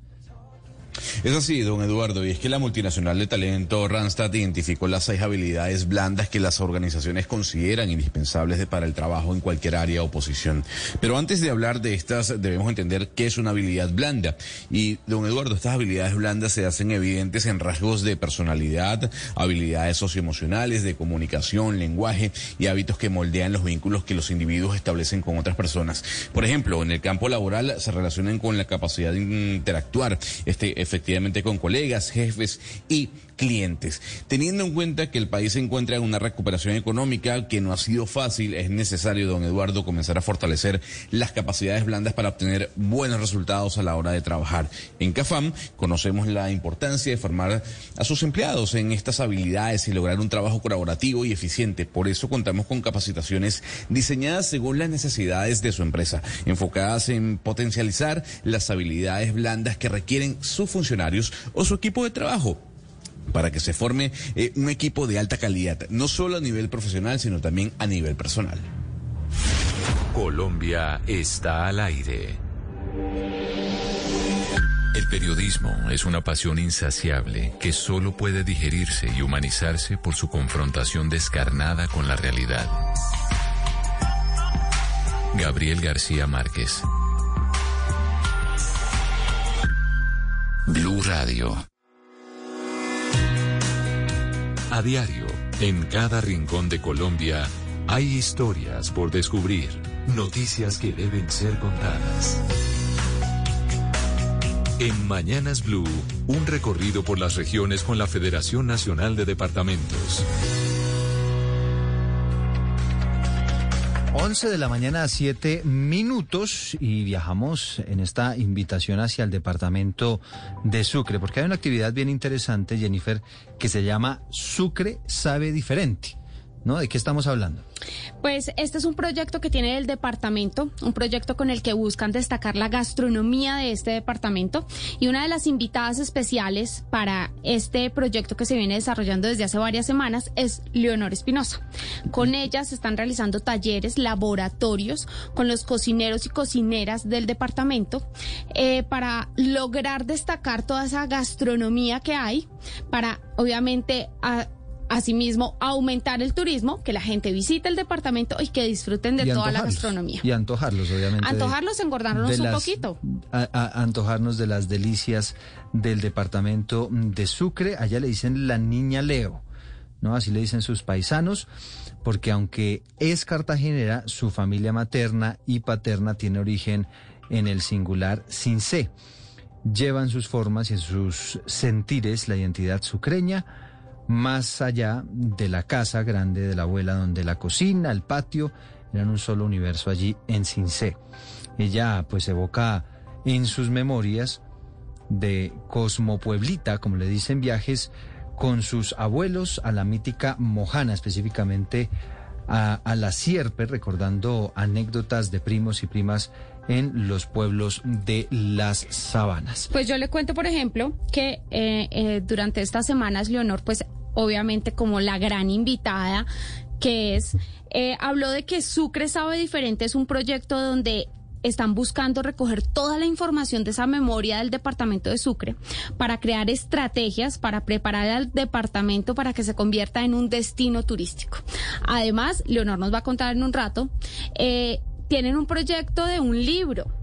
Es así, don Eduardo, y es que la multinacional de talento Randstad identificó las seis habilidades blandas que las organizaciones consideran indispensables para el trabajo en cualquier área o posición. Pero antes de hablar de estas, debemos entender qué es una habilidad blanda. Y, don Eduardo, estas habilidades blandas se hacen evidentes en rasgos de personalidad, habilidades socioemocionales, de comunicación, lenguaje y hábitos que moldean los vínculos que los individuos establecen con otras personas. Por ejemplo, en el campo laboral se relacionan con la capacidad de interactuar, este, efectivamente con colegas, jefes y clientes. Teniendo en cuenta que el país se encuentra en una recuperación económica que no ha sido fácil, es necesario, don Eduardo, comenzar a fortalecer las capacidades blandas para obtener buenos resultados a la hora de trabajar. En CAFAM conocemos la importancia de formar a sus empleados en estas habilidades y lograr un trabajo colaborativo y eficiente. Por eso contamos con capacitaciones diseñadas según las necesidades de su empresa, enfocadas en potencializar las habilidades blandas que requieren sus funcionarios o su equipo de trabajo para que se forme eh, un equipo de alta calidad, no solo a nivel profesional, sino también a nivel personal. Colombia está al aire. El periodismo es una pasión insaciable que solo puede digerirse y humanizarse por su confrontación descarnada con la realidad. Gabriel García Márquez. Blue Radio. A diario, en cada rincón de Colombia, hay historias por descubrir, noticias que deben ser contadas. En Mañanas Blue, un recorrido por las regiones con la Federación Nacional de Departamentos. 11 de la mañana a 7 minutos y viajamos en esta invitación hacia el departamento de Sucre, porque hay una actividad bien interesante, Jennifer, que se llama Sucre Sabe Diferente. ¿No? ¿De qué estamos hablando? Pues este es un proyecto que tiene el departamento, un proyecto con el que buscan destacar la gastronomía de este departamento y una de las invitadas especiales para este proyecto que se viene desarrollando desde hace varias semanas es Leonor Espinosa. Con ella se están realizando talleres, laboratorios con los cocineros y cocineras del departamento eh, para lograr destacar toda esa gastronomía que hay, para obviamente... A, Asimismo, aumentar el turismo, que la gente visite el departamento y que disfruten de toda la gastronomía. Y antojarlos, obviamente. Antojarlos, engordarnos un poquito. antojarnos de las delicias del departamento de Sucre. Allá le dicen la niña Leo, ¿no? Así le dicen sus paisanos, porque aunque es cartagenera, su familia materna y paterna tiene origen en el singular sin C. Llevan sus formas y sus sentires la identidad sucreña más allá de la casa grande de la abuela, donde la cocina, el patio, eran un solo universo allí en Cincé. Ella pues evoca en sus memorias de Cosmopueblita, como le dicen viajes, con sus abuelos a la mítica Mojana, específicamente a, la Sierpe, recordando anécdotas de primos y primas en los pueblos de las sabanas. Pues yo le cuento, por ejemplo, que eh, eh, durante estas semanas Leonor pues obviamente como la gran invitada que es, eh, habló de que Sucre sabe diferente, es un proyecto donde están buscando recoger toda la información de esa memoria del departamento de Sucre para crear estrategias para preparar al departamento para que se convierta en un destino turístico. Además, Leonor nos va a contar en un rato, eh, tienen un proyecto de un libro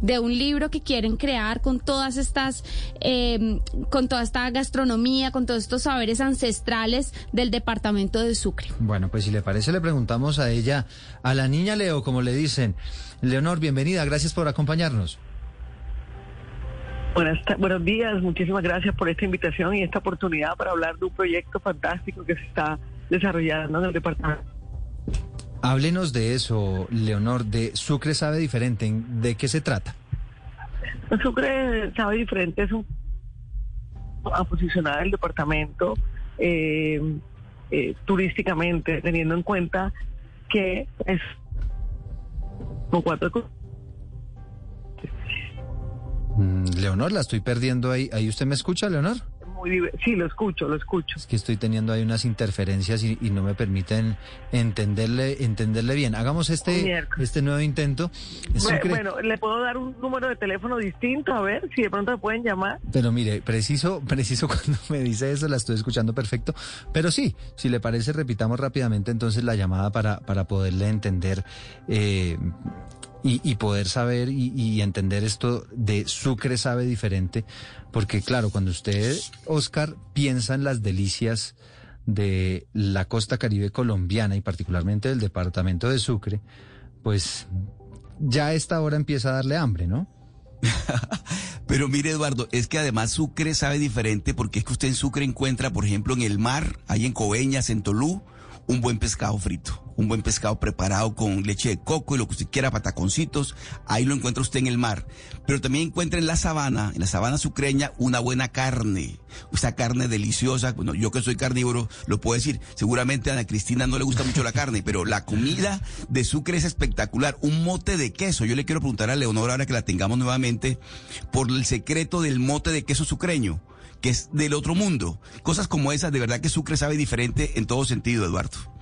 de un libro que quieren crear con todas estas, em, con toda esta gastronomía, con todos estos saberes ancestrales del departamento de Sucre. Bueno, pues si le parece, le preguntamos a ella, a la niña Leo, como le dicen. Leonor, bienvenida, gracias por acompañarnos. Buenas, buenos días, muchísimas gracias por esta invitación y esta oportunidad para hablar de un proyecto fantástico que se está desarrollando en el departamento Háblenos de eso, Leonor, de Sucre sabe diferente. ¿De qué se trata? Sucre sabe diferente es un a posicionar el departamento eh, eh, turísticamente, teniendo en cuenta que es con cuatro mm, Leonor, la estoy perdiendo ahí. ¿Ahí usted me escucha, Leonor? Sí, lo escucho, lo escucho. Es que estoy teniendo ahí unas interferencias y, no me permiten entenderle entenderle bien. Hagamos este este nuevo intento. Bueno, le puedo dar un número de teléfono distinto, a ver si de pronto me pueden llamar. Pero mire, preciso, preciso cuando me dice eso, la estoy escuchando perfecto. Pero sí, si le parece, repitamos rápidamente entonces la llamada para, para poderle entender eh, y, poder saber y, entender esto de Sucre sabe diferente, porque claro, cuando usted, Oscar, piensa en las delicias de la costa caribe colombiana y particularmente del departamento de Sucre, pues ya a esta hora empieza a darle hambre, ¿no? Pero mire, Eduardo, es que además Sucre sabe diferente porque es que usted en Sucre encuentra, por ejemplo, en el mar, ahí en Coveñas, en Tolú, un buen pescado frito, un buen pescado preparado con leche de coco y lo que usted quiera, pataconcitos, ahí lo encuentra usted en el mar. Pero también encuentra en la sabana, en la sabana sucreña, una buena carne, esa carne deliciosa. Bueno, yo que soy carnívoro, lo puedo decir. Seguramente a Ana Cristina no le gusta mucho la carne, pero la comida de Sucre es espectacular. Un mote de queso. Yo le quiero preguntar a Leonora ahora que la tengamos nuevamente por el secreto del mote de queso sucreño que es del otro mundo. Cosas como esas, de verdad que Sucre sabe diferente en todo sentido, Eduardo.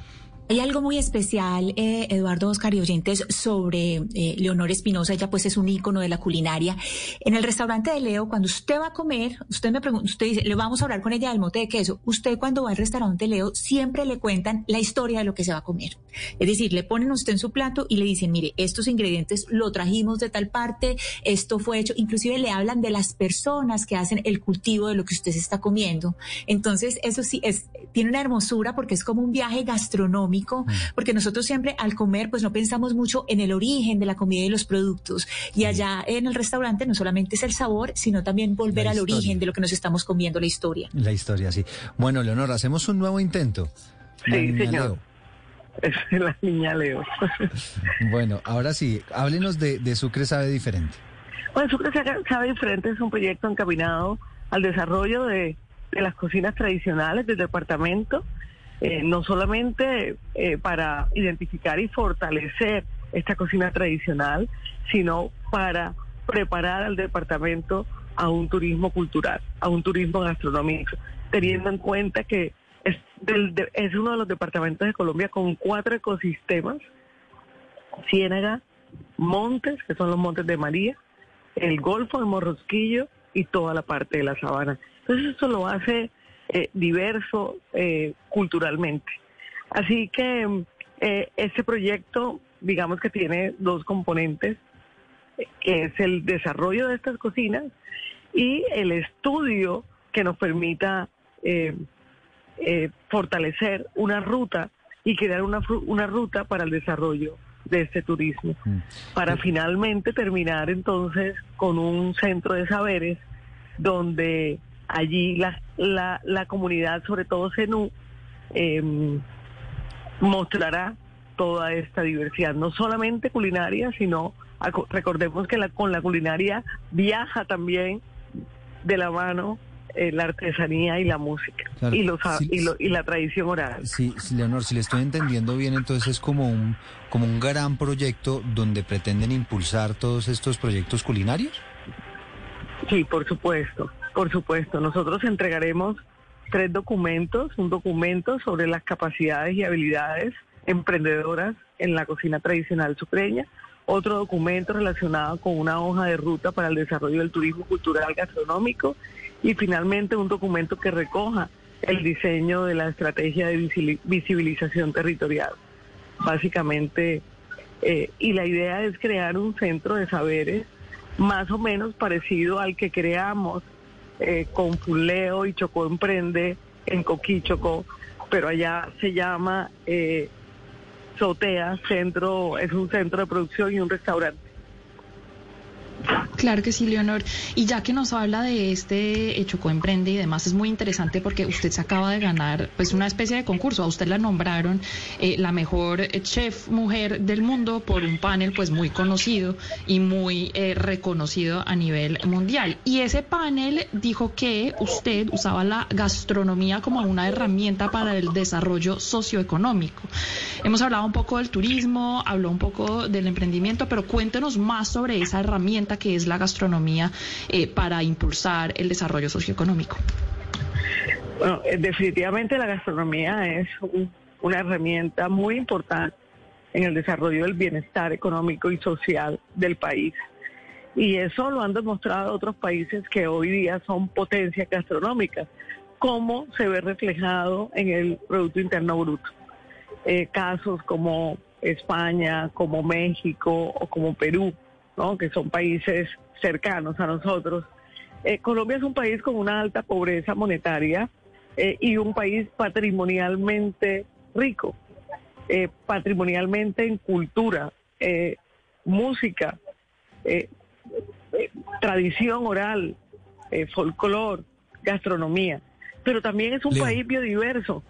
Hay algo muy especial, eh, Eduardo Oscar y oyentes, sobre eh, Leonor Espinosa. Ella pues es un ícono de la culinaria. En el restaurante de Leo, cuando usted va a comer, usted me pregunta, usted dice, le vamos a hablar con ella del mote de queso. Usted cuando va al restaurante Leo siempre le cuentan la historia de lo que se va a comer. Es decir, le ponen usted en su plato y le dicen, mire, estos ingredientes lo trajimos de tal parte, esto fue hecho. Inclusive le hablan de las personas que hacen el cultivo de lo que usted se está comiendo. Entonces, eso sí es, tiene una hermosura porque es como un viaje gastronómico porque nosotros siempre al comer pues no pensamos mucho en el origen de la comida y los productos. Y allá en el restaurante no solamente es el sabor, sino también volver al origen de lo que nos estamos comiendo, la historia. La historia, sí. Bueno, Leonor, hacemos un nuevo intento. Sí, señor. Es la niña Leo. bueno, ahora sí, háblenos de, de Sucre Sabe Diferente. Bueno, Sucre Sabe Diferente es un proyecto encaminado al desarrollo de, de las cocinas tradicionales del departamento eh, no solamente eh, para identificar y fortalecer esta cocina tradicional, sino para preparar al departamento a un turismo cultural, a un turismo gastronómico, teniendo en cuenta que es, es uno de los departamentos de Colombia con cuatro ecosistemas, Ciénaga, Montes, que son los Montes de María, el Golfo de Morrosquillo y toda la parte de la sabana. Entonces eso lo hace eh, diverso eh, culturalmente. Así que eh, este proyecto, digamos que tiene dos componentes, que es el desarrollo de estas cocinas y el estudio que nos permita fortalecer una ruta y crear una, una ruta para el desarrollo de este turismo, mm. para finalmente terminar entonces con un centro de saberes donde allí la, la, la comunidad, sobre todo CENU, em, mostrará toda esta diversidad, no solamente culinaria, sino recordemos que la, con la culinaria viaja también de la mano eh, la artesanía y la música y, los, y, y, la tradición oral. Sí, Leonor, si le estoy entendiendo bien, entonces es como un, como un gran proyecto donde pretenden impulsar todos estos proyectos culinarios. Sí, por supuesto. Por supuesto, nosotros entregaremos tres documentos, un documento sobre las capacidades y habilidades emprendedoras en la cocina tradicional sucreña, otro documento relacionado con una hoja de ruta para el desarrollo del turismo cultural gastronómico y finalmente un documento que recoja el diseño de la estrategia de visibilización territorial. Básicamente, eh, y la idea es crear un centro de saberes más o menos parecido al que creamos eh, con Fuleo y Chocó Emprende en Coquíchoco, pero allá se llama eh, Sotea, centro, es un centro de producción y un restaurante. Claro que sí, Leonor. Y ya que nos habla de este hecho Emprende y demás, es muy interesante porque usted se acaba de ganar pues una especie de concurso. A usted la nombraron eh, la mejor chef mujer del mundo por un panel pues muy conocido y muy eh, reconocido a nivel mundial. Y ese panel dijo que usted usaba la gastronomía como una herramienta para el desarrollo socioeconómico. Hemos hablado un poco del turismo, habló un poco del emprendimiento, pero cuéntenos más sobre esa herramienta que es la gastronomía eh, para impulsar el desarrollo socioeconómico? Bueno, eh, definitivamente la gastronomía es una herramienta muy importante en el desarrollo del bienestar económico y social del país. Y eso lo han demostrado otros países que hoy día son potencias gastronómicas, como se ve reflejado en el Producto Interno Bruto. Eh, casos como España, como México o como Perú, que son países cercanos a nosotros. Eh, Colombia es un país con una alta pobreza monetaria eh, y un país patrimonialmente rico, eh, patrimonialmente en cultura, música, tradición oral, folclore, gastronomía. Pero también es un país biodiverso.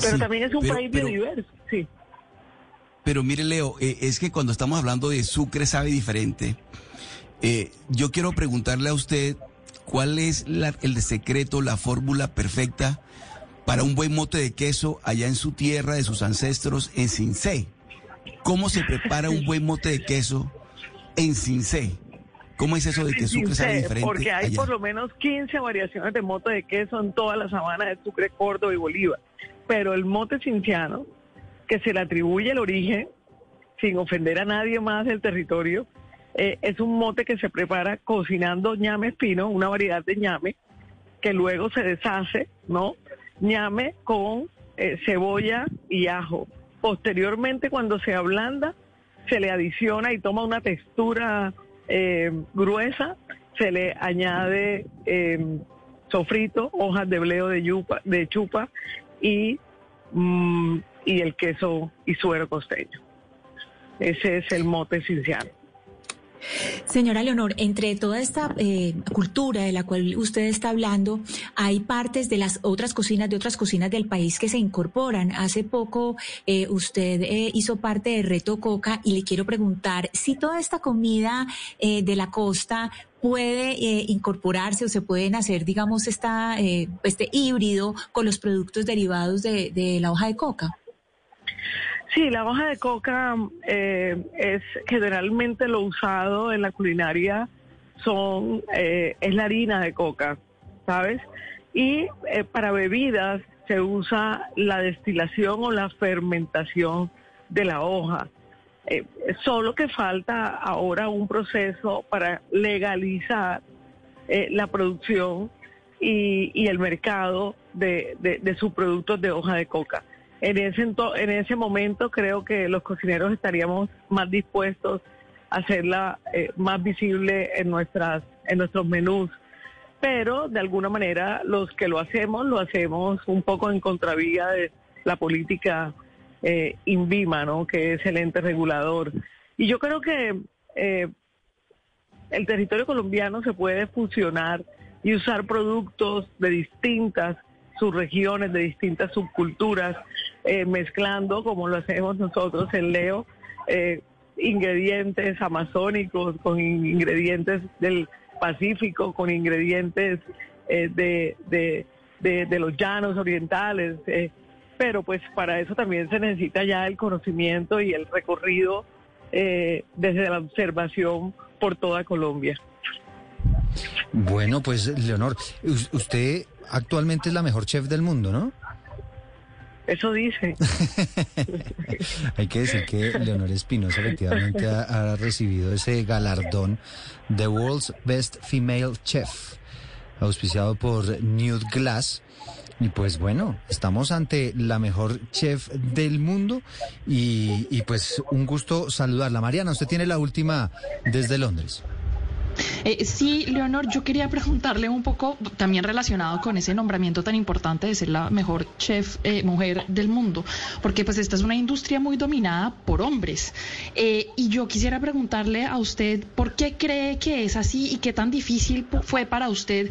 Pero también es un país biodiverso. Pero mire, Leo, eh, es que cuando estamos hablando de Sucre sabe diferente, eh, yo quiero preguntarle a usted cuál es el secreto, la fórmula perfecta para un buen mote de queso allá en su tierra de sus ancestros en Cincé. ¿Cómo se prepara un buen mote de queso en Cincé? ¿Cómo es eso de que Sucre sabe diferente? Porque hay por lo menos 15 variaciones de mote de queso en toda la sabana de Sucre, Córdoba y Bolívar pero el mote cinciano, que se le atribuye el origen, sin ofender a nadie más del territorio, eh, es un mote que se prepara cocinando ñame espino, una variedad de ñame, que luego se deshace, ¿no? ñame con eh, cebolla y ajo. Posteriormente, cuando se ablanda, se le adiciona y toma una textura eh, gruesa, se le añade eh, sofrito, hojas de bleo de, yupa, de chupa y, mm, y el queso y suero costeño. Ese es el mote cinciano. Señora Leonor, entre toda esta eh, cultura de la cual usted está hablando, hay partes de las otras cocinas, de otras cocinas del país que se incorporan. Hace poco eh, usted eh, hizo parte de Reto Coca y le quiero preguntar si toda esta comida eh, de la costa puede eh, incorporarse o se pueden hacer, digamos, esta, este híbrido con los productos derivados de, de la hoja de coca. Sí, la hoja de coca eh, es generalmente lo usado en la culinaria son eh, es la harina de coca, ¿sabes? Y eh, para bebidas se usa la destilación o la fermentación de la hoja. Solo que falta ahora un proceso para legalizar la producción y, el mercado de sus productos de hoja de coca. En ese, en ese momento creo que los cocineros estaríamos más dispuestos a hacerla eh, más visible en, nuestras, en nuestros menús. Pero de alguna manera los que lo hacemos, lo hacemos un poco en contravía de la política eh, INVIMA, ¿no? que es el ente regulador. Y yo creo que eh, el territorio colombiano se puede fusionar y usar productos de distintas subregiones, de distintas subculturas, eh, mezclando, como lo hacemos nosotros en Leo, eh, ingredientes amazónicos con in- ingredientes del Pacífico, con ingredientes eh, de, de, de- de los llanos orientales. eh, pero pues para eso también se necesita ya el conocimiento y el recorrido desde la observación por toda Colombia. Bueno, pues Leonor, us- usted actualmente es la mejor chef del mundo, ¿no? Eso dice. Hay que decir que Leonor Espinosa efectivamente ha, ha recibido ese galardón The World's Best Female Chef, auspiciado por Newt Glass. Y pues bueno, estamos ante la mejor chef del mundo y, y pues un gusto saludarla. Mariana, usted tiene la última desde Londres. Eh, sí, Leonor, yo quería preguntarle un poco, también relacionado con ese nombramiento tan importante de ser la mejor chef eh, mujer del mundo, porque pues esta es una industria muy dominada por hombres. Eh, y yo quisiera preguntarle a usted, ¿por qué cree que es así y qué tan difícil fue para usted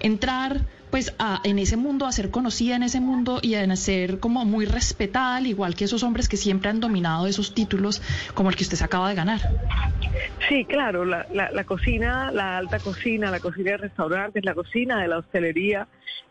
entrar pues a, en ese mundo, a ser conocida en ese mundo y a ser como muy respetada, al igual que esos hombres que siempre han dominado esos títulos como el que usted se acaba de ganar? Sí, claro, la, la, la cocina, la alta cocina, la cocina de restaurantes, la cocina de la hostelería,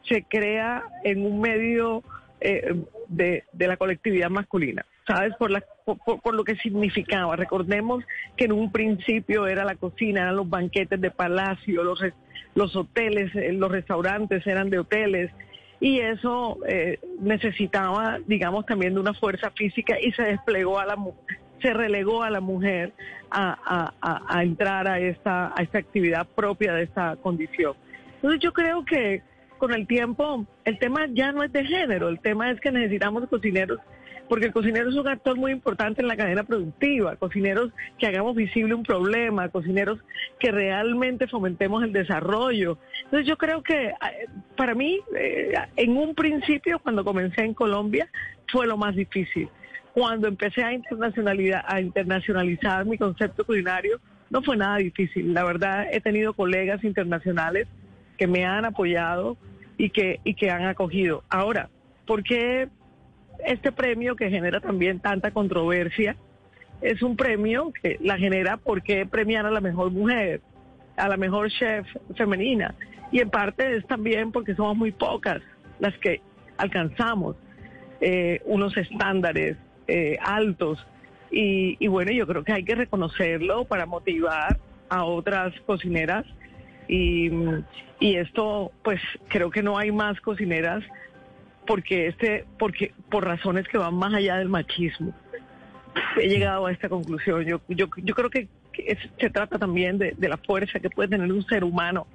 se crea en un medio eh, de, de la colectividad masculina, ¿sabes? Por, la, por, lo que significaba. Recordemos que en un principio era la cocina, eran los banquetes de palacio, los, hoteles, eh, los restaurantes eran de hoteles. Y eso eh, necesitaba, digamos, también de una fuerza física y se desplegó a la se relegó a la mujer a- a entrar a esta, a esta actividad propia de esta condición. Entonces yo creo que con el tiempo el tema ya no es de género, el tema es que necesitamos cocineros, porque el cocinero es un actor muy importante en la cadena productiva, cocineros que hagamos visible un problema, cocineros que realmente fomentemos el desarrollo. Entonces yo creo que eh, para mí, eh, en un principio, cuando comencé en Colombia, fue lo más difícil cuando empecé a, internacionalidad, a internacionalizar mi concepto culinario, no fue nada difícil. La verdad, he tenido colegas internacionales que me han apoyado y que, y que han acogido. Ahora, ¿por qué este premio que genera también tanta controversia? Es un premio que la genera porque premiar a la mejor mujer, a la mejor chef femenina. Y en parte es también porque somos muy pocas las que alcanzamos eh, unos estándares eh, altos. Y, y bueno, yo creo que hay que reconocerlo para motivar a otras cocineras. Y, y esto, pues creo que no hay más cocineras porque este, porque por razones que van más allá del machismo. He llegado a esta conclusión. Yo, yo, yo creo que, se trata también de, de la fuerza que puede tener un ser humano.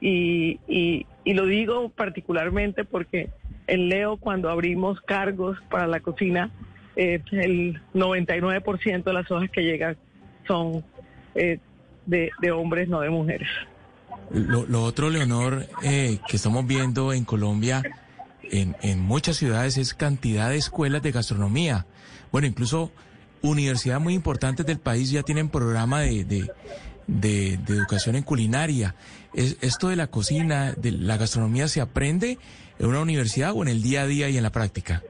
Y, y, y lo digo particularmente porque en Leo, cuando abrimos cargos para la cocina, eh, el 99% de las hojas que llegan son eh, de, de hombres, no de mujeres. Lo, lo otro, Leonor, eh, que estamos viendo en Colombia, en, muchas ciudades, es cantidad de escuelas de gastronomía. Bueno, incluso universidades muy importantes del país ya tienen programa de, de, educación en culinaria. Es, ¿Esto de la cocina, de la gastronomía, se aprende en una universidad o en el día a día y en la práctica?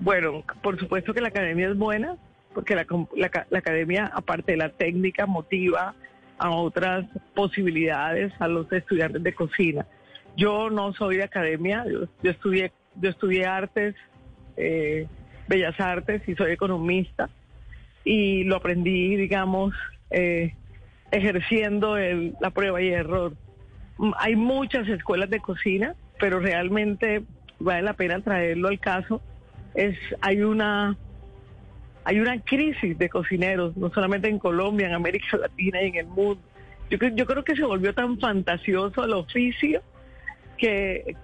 Bueno, por supuesto que la academia es buena, porque la, la la academia, aparte de la técnica, motiva a otras posibilidades a los estudiantes de cocina. Yo no soy de academia, yo, estudié, yo estudié artes, eh, bellas artes y soy economista y lo aprendí, digamos, eh, ejerciendo la prueba y error. Mm, Hay muchas escuelas de cocina, pero realmente vale la pena traerlo al caso. Es, hay una hay una crisis de cocineros, no solamente en Colombia, en América Latina y en el mundo. Yo, yo creo que se volvió tan fantasioso el oficio que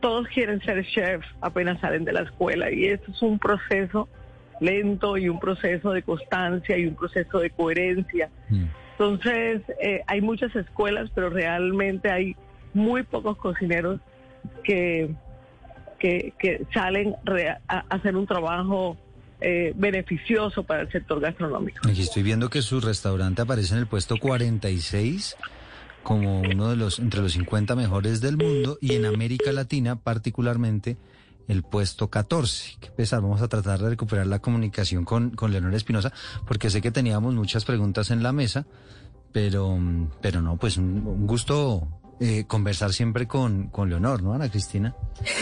todos quieren ser chefs apenas salen de la escuela y esto es un proceso lento y un proceso de constancia y un proceso de coherencia. Entonces, eh, hay muchas escuelas, pero realmente hay muy pocos cocineros que, que, que salen a hacer un trabajo eh, beneficioso para el sector gastronómico. Aquí estoy viendo que su restaurante aparece en el puesto 46 como uno de los entre los 50 mejores del mundo y en América Latina particularmente el puesto 14. Qué pesar, vamos a tratar de recuperar la comunicación con, con Leonor Espinosa porque sé que teníamos muchas preguntas en la mesa, pero, pero no, pues un, un gusto eh, conversar siempre con, con Leonor, ¿no, Ana Cristina?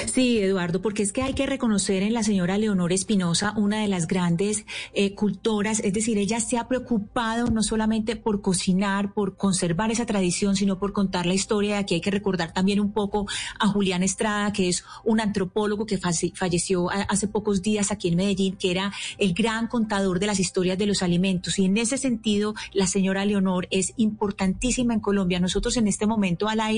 Sí, Eduardo, porque es que hay que reconocer en la señora Leonor Espinosa una de las grandes eh, cultoras, es decir, ella se ha preocupado no solamente por cocinar, por conservar esa tradición, sino por contar la historia. Aquí hay que recordar también un poco a Julián Estrada, que es un antropólogo que falle- falleció hace pocos días aquí en Medellín, que era el gran contador de las historias de los alimentos. Y en ese sentido, la señora Leonor es importantísima en Colombia. Nosotros en este momento al aire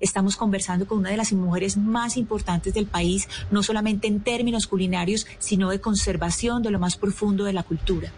estamos conversando con una de las mujeres más importantes del país, no solamente en términos culinarios, sino de conservación de lo más profundo de la cultura.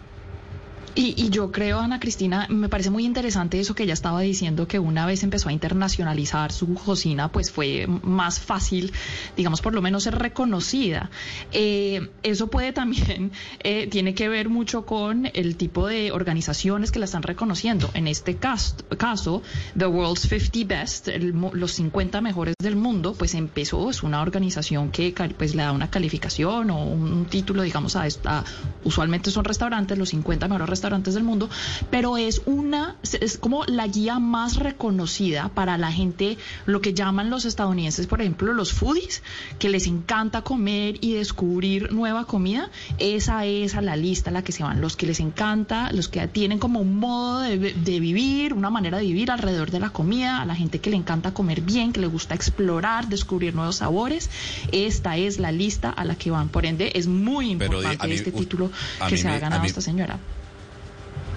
Y, y yo creo, Ana Cristina, me parece muy interesante eso que ella estaba diciendo, que una vez empezó a internacionalizar su cocina, pues fue más fácil, digamos, por lo menos ser reconocida. Eh, eso puede también, eh, tiene que ver mucho con el tipo de organizaciones que la están reconociendo. En este caso, caso The World's 50 Best, el los 50 mejores del mundo, pues empezó, es una organización que pues le da una calificación o un título, digamos, a, esta, usualmente son restaurantes, los 50 mejores restaurantes del mundo, pero es una, es como la guía más reconocida para la gente, lo que llaman los estadounidenses, por ejemplo, los foodies, que les encanta comer y descubrir nueva comida, esa es a la lista a la que se van, los que les encanta, los que tienen como un modo de, de vivir, una manera de vivir alrededor de la comida, a la gente que le encanta comer bien, que le gusta explorar, descubrir nuevos sabores, esta es la lista a la que van, por ende es muy Pero, importante mí- este título que se me- ha ganado esta señora.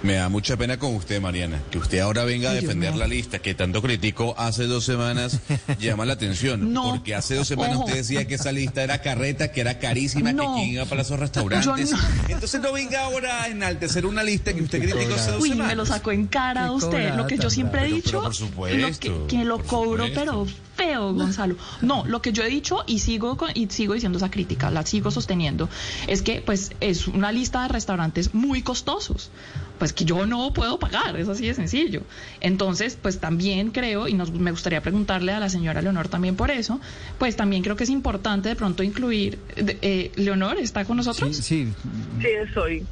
Me da mucha pena con usted, Mariana, que usted ahora venga a defender la lista que tanto criticó hace dos semanas, llama la atención. No. Porque hace dos semanas Ojo. usted decía que esa lista era carreta, que era carísima, No. que quién iba para esos restaurantes. No. Entonces no venga ahora a enaltecer una lista que usted criticó hace dos Uy, semanas. me lo sacó en cara Qué usted. cobrada Lo que yo siempre he dicho, Pero por supuesto, lo que, que lo cobro, supuesto. pero feo, Gonzalo. No, lo que yo he dicho y sigo con- y sigo diciendo esa crítica, la sigo sosteniendo, es que pues es una lista de restaurantes muy costosos, pues que yo no puedo pagar, es así de sencillo. Entonces, pues también creo y nos, me gustaría preguntarle a la señora Leonor también por eso, pues también creo que es importante de pronto incluir, de- eh, Leonor está con nosotros. Sí, Sí, soy.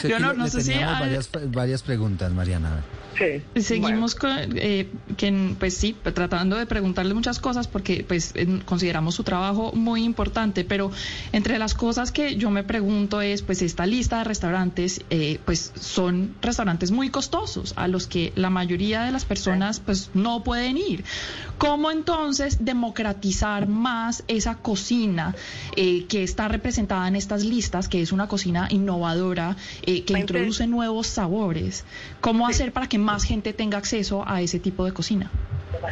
sí, Leonor, le- no le sé si varias, varias preguntas, Mariana. a ver. Seguimos con, eh, que, pues sí, tratando de preguntarle muchas cosas porque pues consideramos su trabajo muy importante, pero entre las cosas que yo me pregunto es, pues esta lista de restaurantes, eh, pues son restaurantes muy costosos a los que la mayoría de las personas pues no pueden ir. ¿Cómo entonces democratizar más esa cocina eh, que está representada en estas listas, que es una cocina innovadora, que introduce nuevos sabores? ¿Cómo hacer para que más gente tenga acceso a ese tipo de cocina.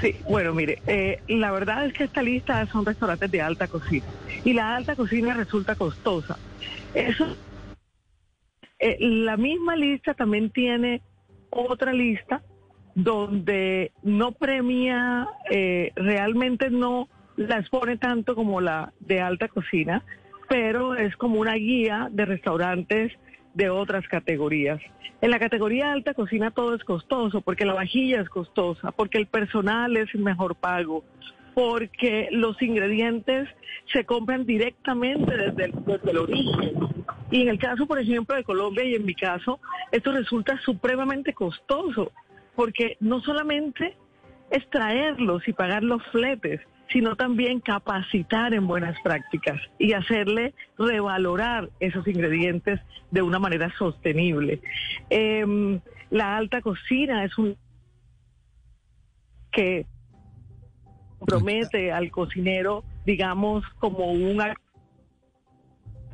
Sí, bueno, mire, eh, la verdad es que esta lista son restaurantes de alta cocina y la alta cocina resulta costosa. Eso, eh, la misma lista también tiene otra lista donde no premia, eh, realmente no la expone tanto como la de alta cocina, pero es como una guía de restaurantes de otras categorías. En la categoría alta cocina todo es costoso, porque la vajilla es costosa, porque el personal es mejor pago, porque los ingredientes se compran directamente desde el, origen. Y en el caso, por ejemplo, de Colombia y en mi caso, esto resulta supremamente costoso, porque no solamente es traerlos y pagar los fletes, sino también capacitar en buenas prácticas y hacerle revalorar esos ingredientes de una manera sostenible. Em, la alta cocina es un que promete al cocinero, digamos, como una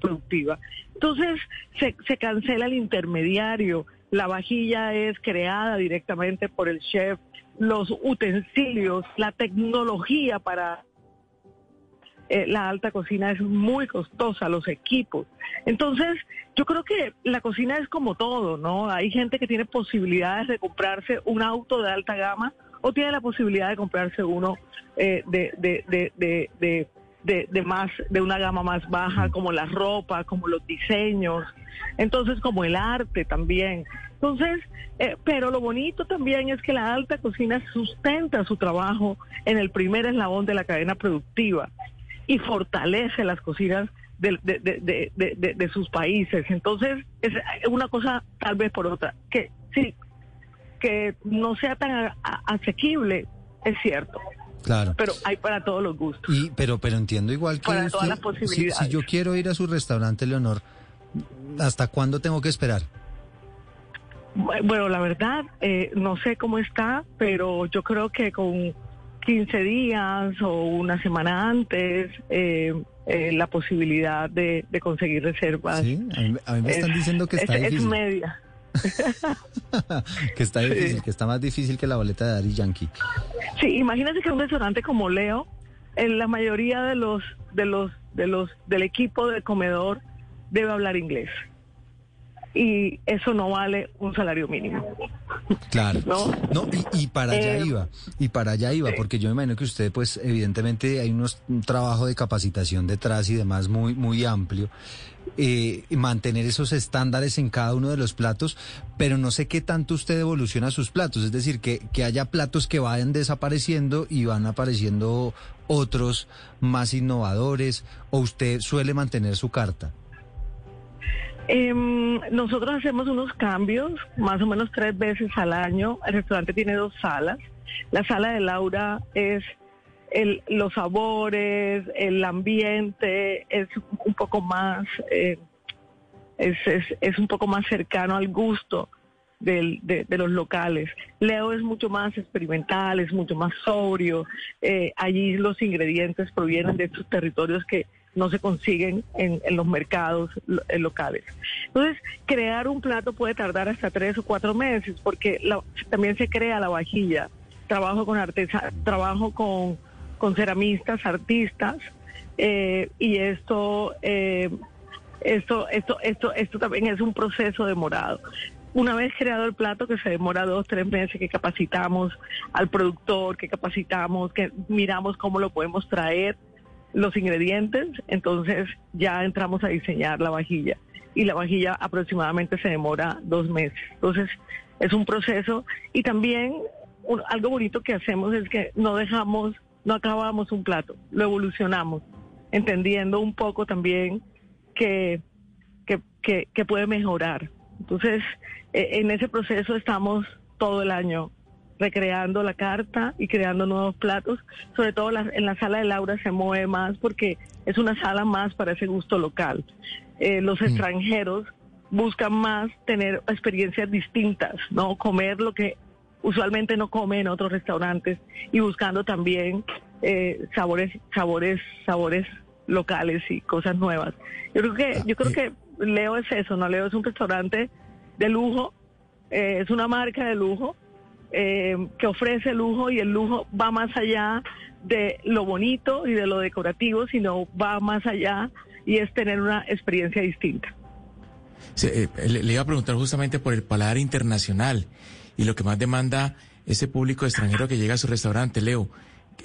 productiva. Entonces se, se cancela el intermediario, la vajilla es creada directamente por el chef los utensilios, la tecnología para eh, la alta cocina es muy costosa, los equipos. Entonces, yo creo que la cocina es como todo, ¿no? Hay gente que tiene posibilidades de comprarse un auto de alta gama o tiene la posibilidad de comprarse uno eh, de, de, de, de, de, más, de una gama más baja, como la ropa, como los diseños, entonces como el arte también. Entonces, eh, pero lo bonito también es que la alta cocina sustenta su trabajo en el primer eslabón de la cadena productiva y fortalece las cocinas de, de, de, de, sus países. Entonces, es una cosa tal vez por otra, que sí, que no sea tan asequible, es cierto. Claro. Pero hay para todos los gustos. Y, pero, pero entiendo igual que para todas las posibilidades. Si, si yo quiero ir a su restaurante, Leonor, ¿hasta cuándo tengo que esperar? Bueno, la verdad, eh, no sé cómo está, pero yo creo que con 15 días o una semana antes, eh, eh, la posibilidad de, conseguir reservas. Sí, a mí, me están diciendo que está difícil. Es media. que está difícil, que está más difícil que la boleta de Daddy Yankee. Sí, imagínense que un restaurante como Leo, en la mayoría de los, de los, de los, del equipo de comedor debe hablar inglés y eso no vale un salario mínimo. Claro. No, y, para allá eh, iba, y para allá iba, porque yo me imagino que usted, pues, evidentemente hay unos, un trabajo de capacitación detrás y demás muy, muy amplio. Eh, mantener esos estándares en cada uno de los platos, pero no sé qué tanto usted evoluciona sus platos, es decir, que, que haya platos que vayan desapareciendo y van apareciendo otros más innovadores, o usted suele mantener su carta. Em, nosotros hacemos unos cambios más o menos tres veces al año. El restaurante tiene dos salas. La sala de Laura es el, los sabores, el ambiente, es un poco más, eh, es, un poco más cercano al gusto del, de, los locales. Leo es mucho más experimental, es mucho más sobrio. Eh, allí los ingredientes provienen de estos territorios que no se consiguen en, los mercados locales. Entonces, crear un plato puede tardar hasta tres o cuatro meses porque también se crea la vajilla. Trabajo con artesa, trabajo con, con ceramistas, artistas, eh, y esto, eh, esto, esto, esto, esto también es un proceso demorado. Una vez creado el plato, que se demora dos, tres meses, que capacitamos al productor, que capacitamos, que miramos cómo lo podemos traer, los ingredientes, entonces ya entramos a diseñar la vajilla y la vajilla aproximadamente se demora dos meses. Entonces es un proceso y también algo bonito que hacemos es que no dejamos, no acabamos un plato, lo evolucionamos, entendiendo un poco también que, que, que, puede mejorar. Entonces e, en ese proceso estamos todo el año recreando la carta y creando nuevos platos. Sobre todo la- en la sala de Laura se mueve más porque es una sala más para ese gusto local. Eh, los extranjeros buscan más tener experiencias distintas, no comer lo que usualmente no come en otros restaurantes y buscando también eh, sabores, sabores, sabores locales y cosas nuevas. Yo creo que, yo creo que Leo es eso, no Leo es un restaurante de lujo, eh, es una marca de lujo eh, que ofrece lujo y el lujo va más allá de lo bonito y de lo decorativo, sino va más allá y es tener una experiencia distinta. Eh, le, le iba a preguntar justamente por el paladar internacional y lo que más demanda ese público extranjero que llega a su restaurante, Leo.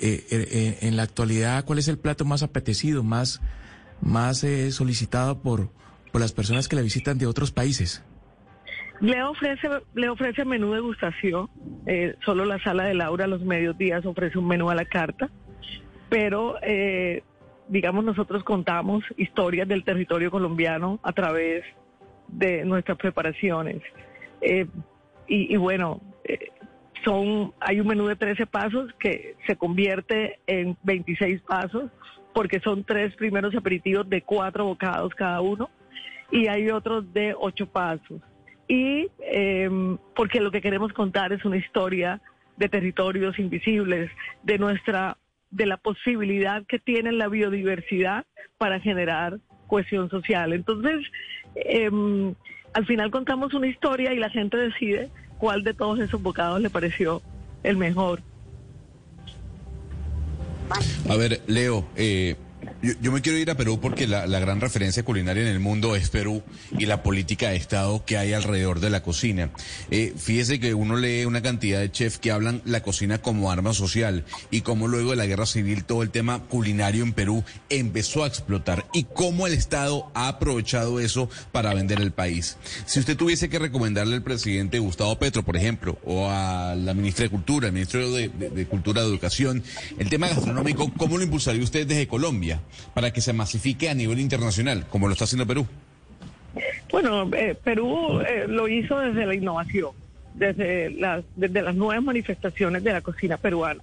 eh, en la actualidad, ¿cuál es el plato más apetecido, más, más solicitado por, por las personas que le visitan de otros países? Le ofrece, le ofrece menú degustación. eh, solo la sala de Laura los mediodías ofrece un menú a la carta. Pero, eh, digamos, nosotros contamos historias del territorio colombiano a través de nuestras preparaciones. Eh, y, y bueno, eh, son, hay un menú de 13 pasos que se convierte en 26 pasos porque son tres primeros aperitivos de cuatro bocados cada uno y hay otros de ocho pasos. Y eh, porque lo que queremos contar es una historia de territorios invisibles, de nuestra, de la posibilidad que tiene la biodiversidad para generar cohesión social. Entonces, eh, al final contamos una historia y la gente decide cuál de todos esos bocados le pareció el mejor. A ver, Leo, eh, yo, yo me quiero ir a Perú porque la, la gran referencia culinaria en el mundo es Perú y la política de Estado que hay alrededor de la cocina. Eh, fíjese que uno lee una cantidad de chefs que hablan la cocina como arma social y cómo luego de la guerra civil todo el tema culinario en Perú empezó a explotar y cómo el Estado ha aprovechado eso para vender el país. Si usted tuviese que recomendarle al presidente Gustavo Petro, por ejemplo, o a la ministra de Cultura, al ministro de, de- de Cultura de Educación, el tema gastronómico, ¿cómo lo impulsaría usted desde Colombia para que se masifique a nivel internacional, como lo está haciendo Perú? Bueno, eh, Perú eh, lo hizo desde la innovación, desde las, desde las nuevas manifestaciones de la cocina peruana.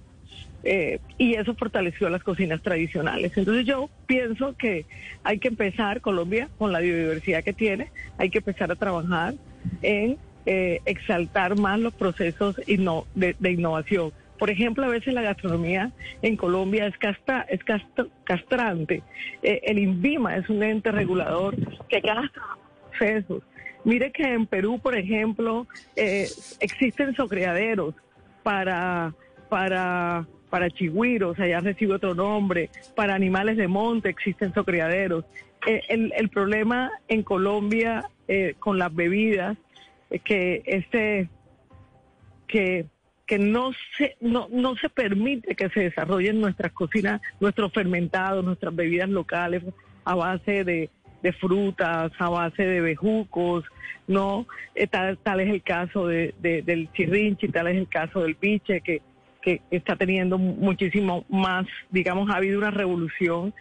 Eh, y eso fortaleció las cocinas tradicionales. Entonces yo pienso que hay que empezar, Colombia, con la biodiversidad que tiene, hay que empezar a trabajar en eh, exaltar más los procesos de innovación. Por ejemplo, a veces la gastronomía en Colombia es, casta, es cast- castrante. Eh, el INVIMA es un ente regulador que castra procesos. Mire que en Perú, por ejemplo, eh, existen socriaderos para, para, para chigüiros, allá recibe otro nombre, para animales de monte existen socriaderos. Eh, el, el problema en Colombia eh, con las bebidas que este que que no se no, no se permite que se desarrollen nuestras cocinas, nuestros fermentados, nuestras bebidas locales a base de, de frutas, a base de bejucos, no Eh, tal, tal es el caso de, de- del chirrinchi, tal es el caso del piche que que está teniendo muchísimo más, digamos, ha habido una revolución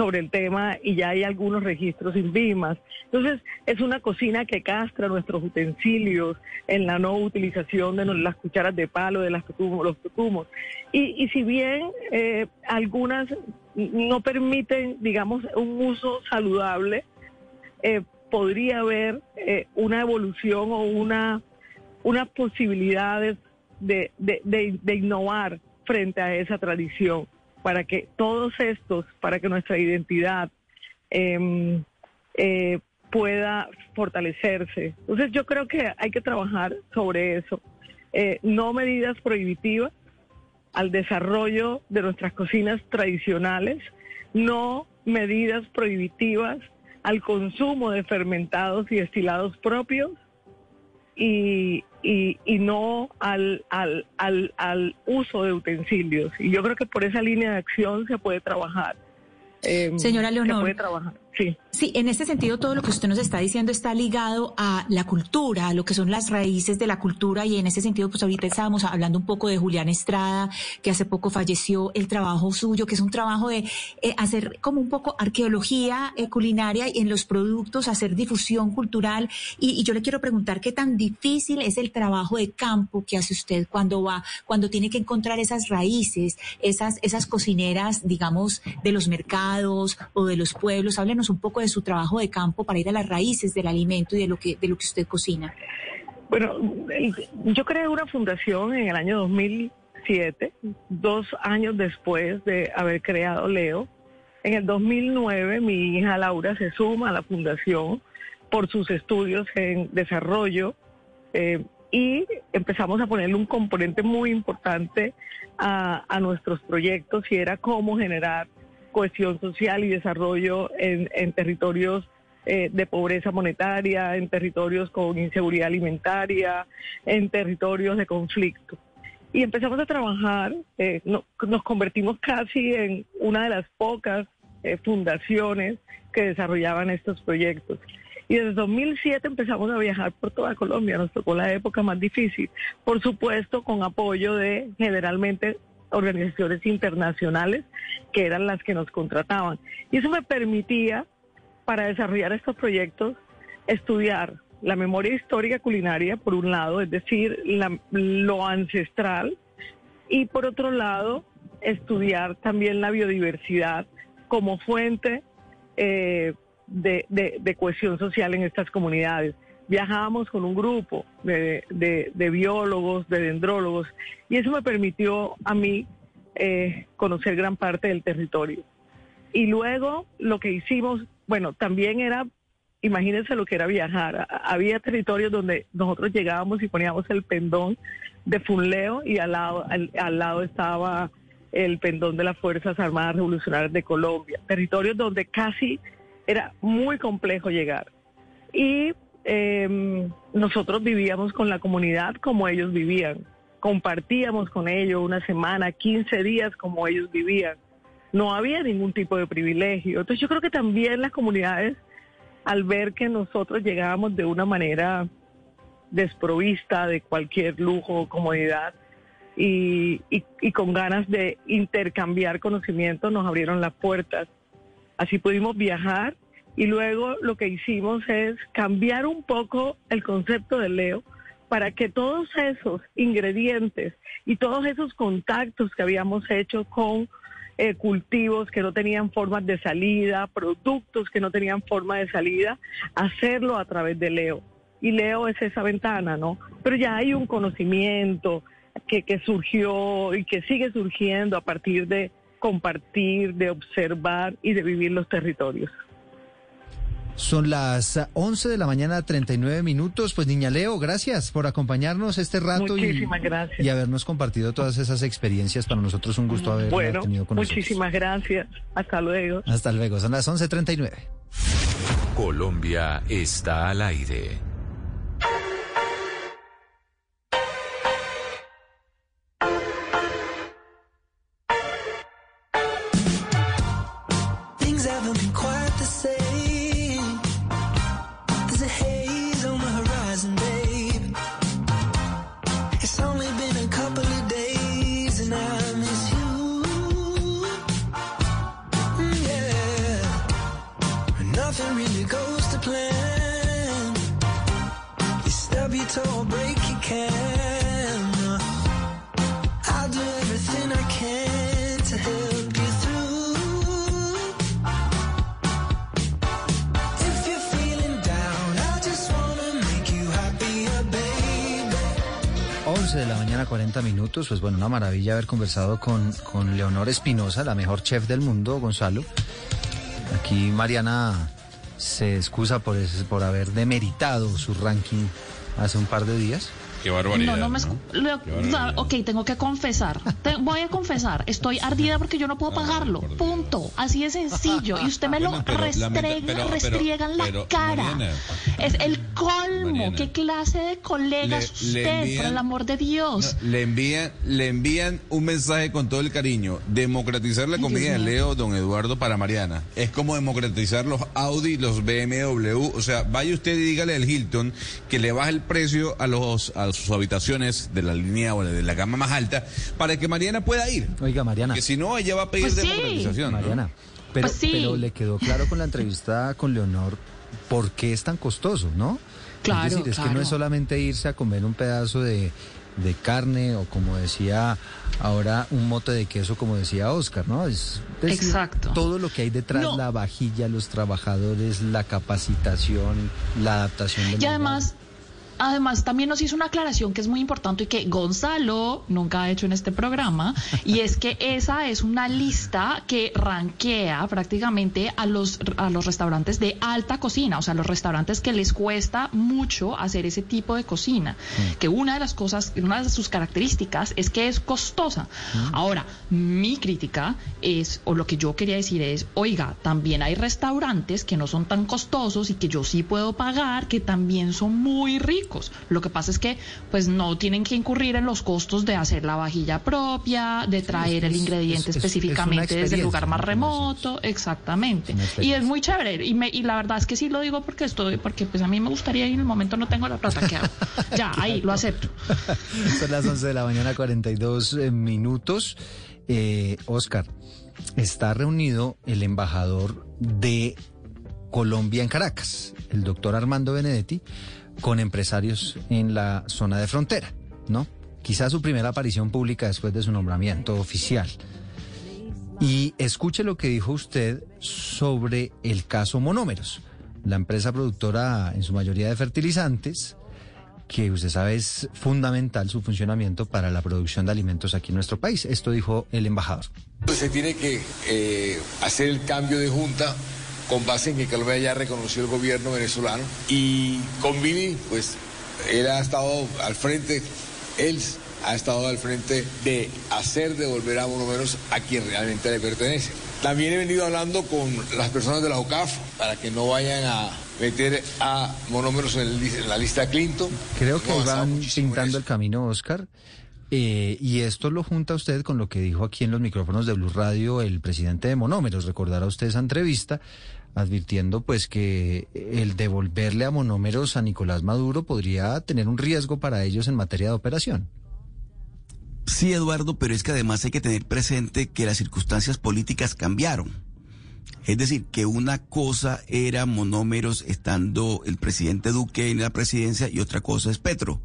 sobre el tema y ya hay algunos registros INVIMAS. Entonces, es una cocina que castra nuestros utensilios en la no utilización de las cucharas de palo, de las tucumos, los tucumos. Y, y si bien eh, algunas no permiten, digamos, un uso saludable, eh, podría haber eh, una evolución o una de, de- de innovar frente a esa tradición para que todos estos, para que nuestra identidad em, eh, pueda fortalecerse. Entonces yo creo que hay que trabajar sobre eso. Eh, no medidas prohibitivas al desarrollo de nuestras cocinas tradicionales, no medidas prohibitivas al consumo de fermentados y destilados propios y, y, y no al, al, al, al uso de utensilios. Y yo creo que por esa línea de acción se puede trabajar. Eh, Señora Se Leonor. puede trabajar. Sí. Sí, en este sentido todo lo que usted nos está diciendo está ligado a la cultura, a lo que son las raíces de la cultura y en ese sentido pues ahorita estábamos hablando un poco de Julián Estrada, que hace poco falleció, el trabajo suyo, que es un trabajo de eh, hacer como un poco arqueología eh, culinaria y en los productos, hacer difusión cultural y yo le quiero preguntar qué tan difícil es el trabajo de campo que hace usted cuando va, cuando tiene que encontrar esas raíces, esas, esas cocineras, digamos, de los mercados o de los pueblos. Háblenos un poco de su trabajo de campo para ir a las raíces del alimento y de lo que, de lo que usted cocina. Bueno, yo creé una fundación en el año 2007, dos años después de haber creado Leo. En el 2009 mi hija Laura se suma a la fundación por sus estudios en desarrollo eh, y empezamos a ponerle un componente muy importante a, a nuestros proyectos y era cómo generar cohesión social y desarrollo en, territorios eh, de pobreza monetaria, en territorios con inseguridad alimentaria, en territorios de conflicto. Y empezamos a trabajar, eh, no- nos convertimos casi en una de las pocas eh, fundaciones que desarrollaban estos proyectos. Y desde 2007 empezamos a viajar por toda Colombia, nos tocó la época más difícil, por supuesto con apoyo de generalmente organizaciones internacionales que eran las que nos contrataban. Y eso me permitía, para desarrollar estos proyectos, estudiar la memoria histórica culinaria, por un lado, es decir, lo ancestral, y por otro lado, estudiar también la biodiversidad como fuente eh, de, de- de cohesión social en estas comunidades. Viajábamos con un grupo de, de- biólogos, de dendrólogos, y eso me permitió a mí eh, conocer gran parte del territorio. Y luego lo que hicimos, bueno, también era, imagínense lo que era viajar. Había territorios donde nosotros llegábamos y poníamos el pendón de Funleo y al lado, al, al lado estaba el pendón de las Fuerzas Armadas Revolucionarias de Colombia. Territorios donde casi era muy complejo llegar. Y eh, nosotros vivíamos con la comunidad como ellos vivían. Compartíamos con ellos una semana, 15 días como ellos vivían. No había ningún tipo de privilegio. Entonces yo creo que también las comunidades, al ver que nosotros llegábamos de una manera desprovista de cualquier lujo o comodidad y, y- y con ganas de intercambiar conocimiento, nos abrieron las puertas. Así pudimos viajar y luego lo que hicimos es cambiar un poco el concepto de Leo para que todos esos ingredientes y todos esos contactos que habíamos hecho con eh, cultivos que no tenían formas de salida, productos que no tenían forma de salida, hacerlo a través de Leo. Y Leo es esa ventana, ¿no? Pero ya hay un conocimiento que, que surgió y que sigue surgiendo a partir de compartir, de observar y de vivir los territorios. Son las 11 de la mañana, 39 minutos. Pues niña Leo, gracias por acompañarnos este rato y, habernos compartido todas esas experiencias. Para nosotros un gusto Bueno, tenido con nosotros. muchísimas gracias. Hasta luego. Hasta luego, son las 11.39. Colombia está al aire. Pues bueno, una maravilla haber conversado con, con Leonor Espinosa, la mejor chef del mundo, Gonzalo. Aquí Mariana se excusa por, por haber demeritado su ranking hace un par de días. Qué barbaridad. No, no me. ¿no? lo- ok, tengo que confesar. Te- voy a confesar. Estoy ardida porque yo no puedo pagarlo. Punto. Así de sencillo. Y usted me lo Bueno, pero restrega, lamenta- pero- pero- restriega en la cara. Mariana. Es el colmo. Mariana. ¿Qué clase de colega es Le- le usted, envían- por el amor de Dios? Le envían, le envían un mensaje con todo el cariño. Democratizar la comida de. Leo, don Eduardo, para Mariana. Es como democratizar los Audi, los BMW. O sea, vaya usted y dígale al Hilton que le baje el precio a los a sus habitaciones de la línea o de la gama más alta para que Mariana pueda ir. Oiga, Mariana. Que si no, ella va a pedir Pues sí. democratización. ¿no? Mariana, pero, Pues sí. pero le quedó claro con la entrevista con Leonor por qué es tan costoso, ¿no? Claro, es decir, es que no es solamente irse a comer un pedazo de, de carne o como decía ahora un mote de queso, como decía Oscar, ¿no? Es decir, Exacto. todo lo que hay detrás, No. la vajilla, los trabajadores, la capacitación, la adaptación del Y además, además también nos hizo una aclaración que es muy importante y que Gonzalo nunca ha hecho en este programa, y es que esa es una lista que ranquea prácticamente a los, a los restaurantes de alta cocina, o sea, los restaurantes que les cuesta mucho hacer ese tipo de cocina, que una de las cosas, una de sus características es que es costosa. Ahora, mi crítica es, o lo que yo quería decir es, oiga, también hay restaurantes que no son tan costosos y que yo sí puedo pagar, que también son muy ricos. Lo que pasa es que, pues, no tienen que incurrir en los costos de hacer la vajilla propia, de traer el ingrediente es- es- es específicamente desde el lugar más remoto, exactamente. Y es muy chévere. Y, me, y la verdad es que sí lo digo porque estoy, porque pues a mí me gustaría y en el momento no tengo la plata que hago. Ya, ahí lo acepto. Son las 11 de la mañana, 42 eh, minutos. Eh, Oscar, está reunido el embajador de Colombia en Caracas, el doctor Armando Benedetti, con empresarios en la zona de frontera, ¿no? Quizás su primera aparición pública después de su nombramiento oficial. Y escuche lo que dijo usted sobre el caso Monómeros, la empresa productora en su mayoría de fertilizantes, que usted sabe es fundamental su funcionamiento para la producción de alimentos aquí en nuestro país. Esto dijo el embajador. Se tiene que eh, hacer el cambio de junta con base en que Colombia ya reconoció el gobierno venezolano y con Billy, pues él ha estado al frente, él ha estado al frente de hacer devolver a Monomeros a quien realmente le pertenece. También he venido hablando con las personas de la OCAF para que no vayan a meter a Monómeros en, la lista Clinton. Creo que van pintando el camino, Oscar. Eh, y esto lo junta usted con lo que dijo aquí en los micrófonos de Blue Radio el presidente de Monómeros. Recordará usted esa entrevista advirtiendo pues que el devolverle a Monómeros a Nicolás Maduro podría tener un riesgo para ellos en materia de operación. Sí, Eduardo, pero es que además hay que tener presente que las circunstancias políticas cambiaron. Es decir, que una cosa era monómeros estando el presidente Duque en la presidencia y otra cosa es Petro.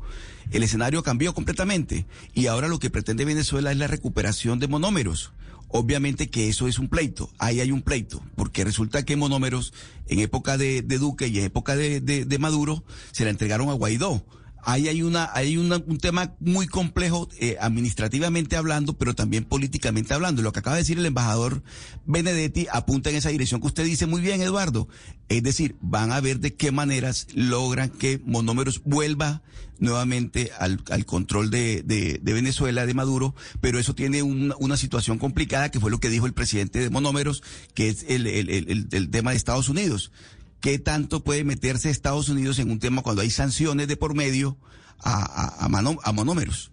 El escenario cambió completamente y ahora lo que pretende Venezuela es la recuperación de monómeros. Obviamente que eso es un pleito, ahí hay un pleito, porque resulta que monómeros en época de, de Duque y en época de, de- de Maduro se la entregaron a Guaidó. Ahí hay una, hay un tema muy complejo eh, administrativamente hablando, pero también políticamente hablando. Lo que acaba de decir el embajador Benedetti apunta en esa dirección que usted dice muy bien, Eduardo. Es decir, van a ver de qué maneras logran que Monómeros vuelva nuevamente al, al control de, de- Venezuela, de Maduro, pero eso tiene una, situación complicada, que fue lo que dijo el presidente de Monómeros, que es el- el- el tema de Estados Unidos. ¿Qué tanto puede meterse Estados Unidos en un tema cuando hay sanciones de por medio a, a- a mano- a monómeros?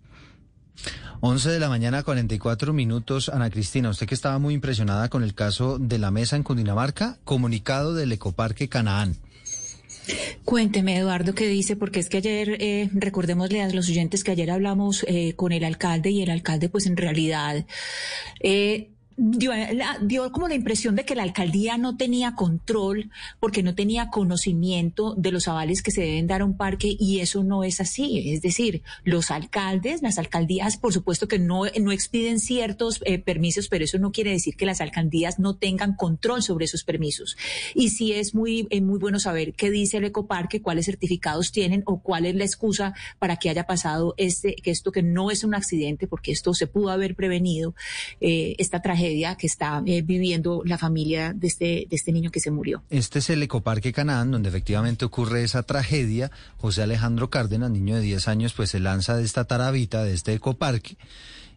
11 de la mañana, 44 minutos. Ana Cristina, usted que estaba muy impresionada con el caso de la mesa en Cundinamarca, comunicado del Ecoparque Canaán. Cuénteme, Eduardo, qué dice, porque es que ayer, eh, recordémosle a los oyentes que ayer hablamos eh, con el alcalde y el alcalde, pues en realidad, eh, dio, la- dio como la impresión de que la alcaldía no tenía control porque no tenía conocimiento de los avales que se deben dar a un parque y eso no es así. Es decir, los alcaldes, las alcaldías, por supuesto que no, no expiden ciertos eh, permisos, pero eso no quiere decir que las alcaldías no tengan control sobre esos permisos. Y sí es muy, eh, muy bueno saber qué dice el ecoparque, cuáles certificados tienen o cuál es la excusa para que haya pasado este, que esto que no es un accidente, porque esto se pudo haber prevenido, eh, esta tragedia que está eh, viviendo la familia de este, de este niño que se murió. Este es el Ecoparque Canaán, donde efectivamente ocurre esa tragedia. José Alejandro Cárdenas, niño de 10 años, pues se lanza de esta tarabita, de este ecoparque,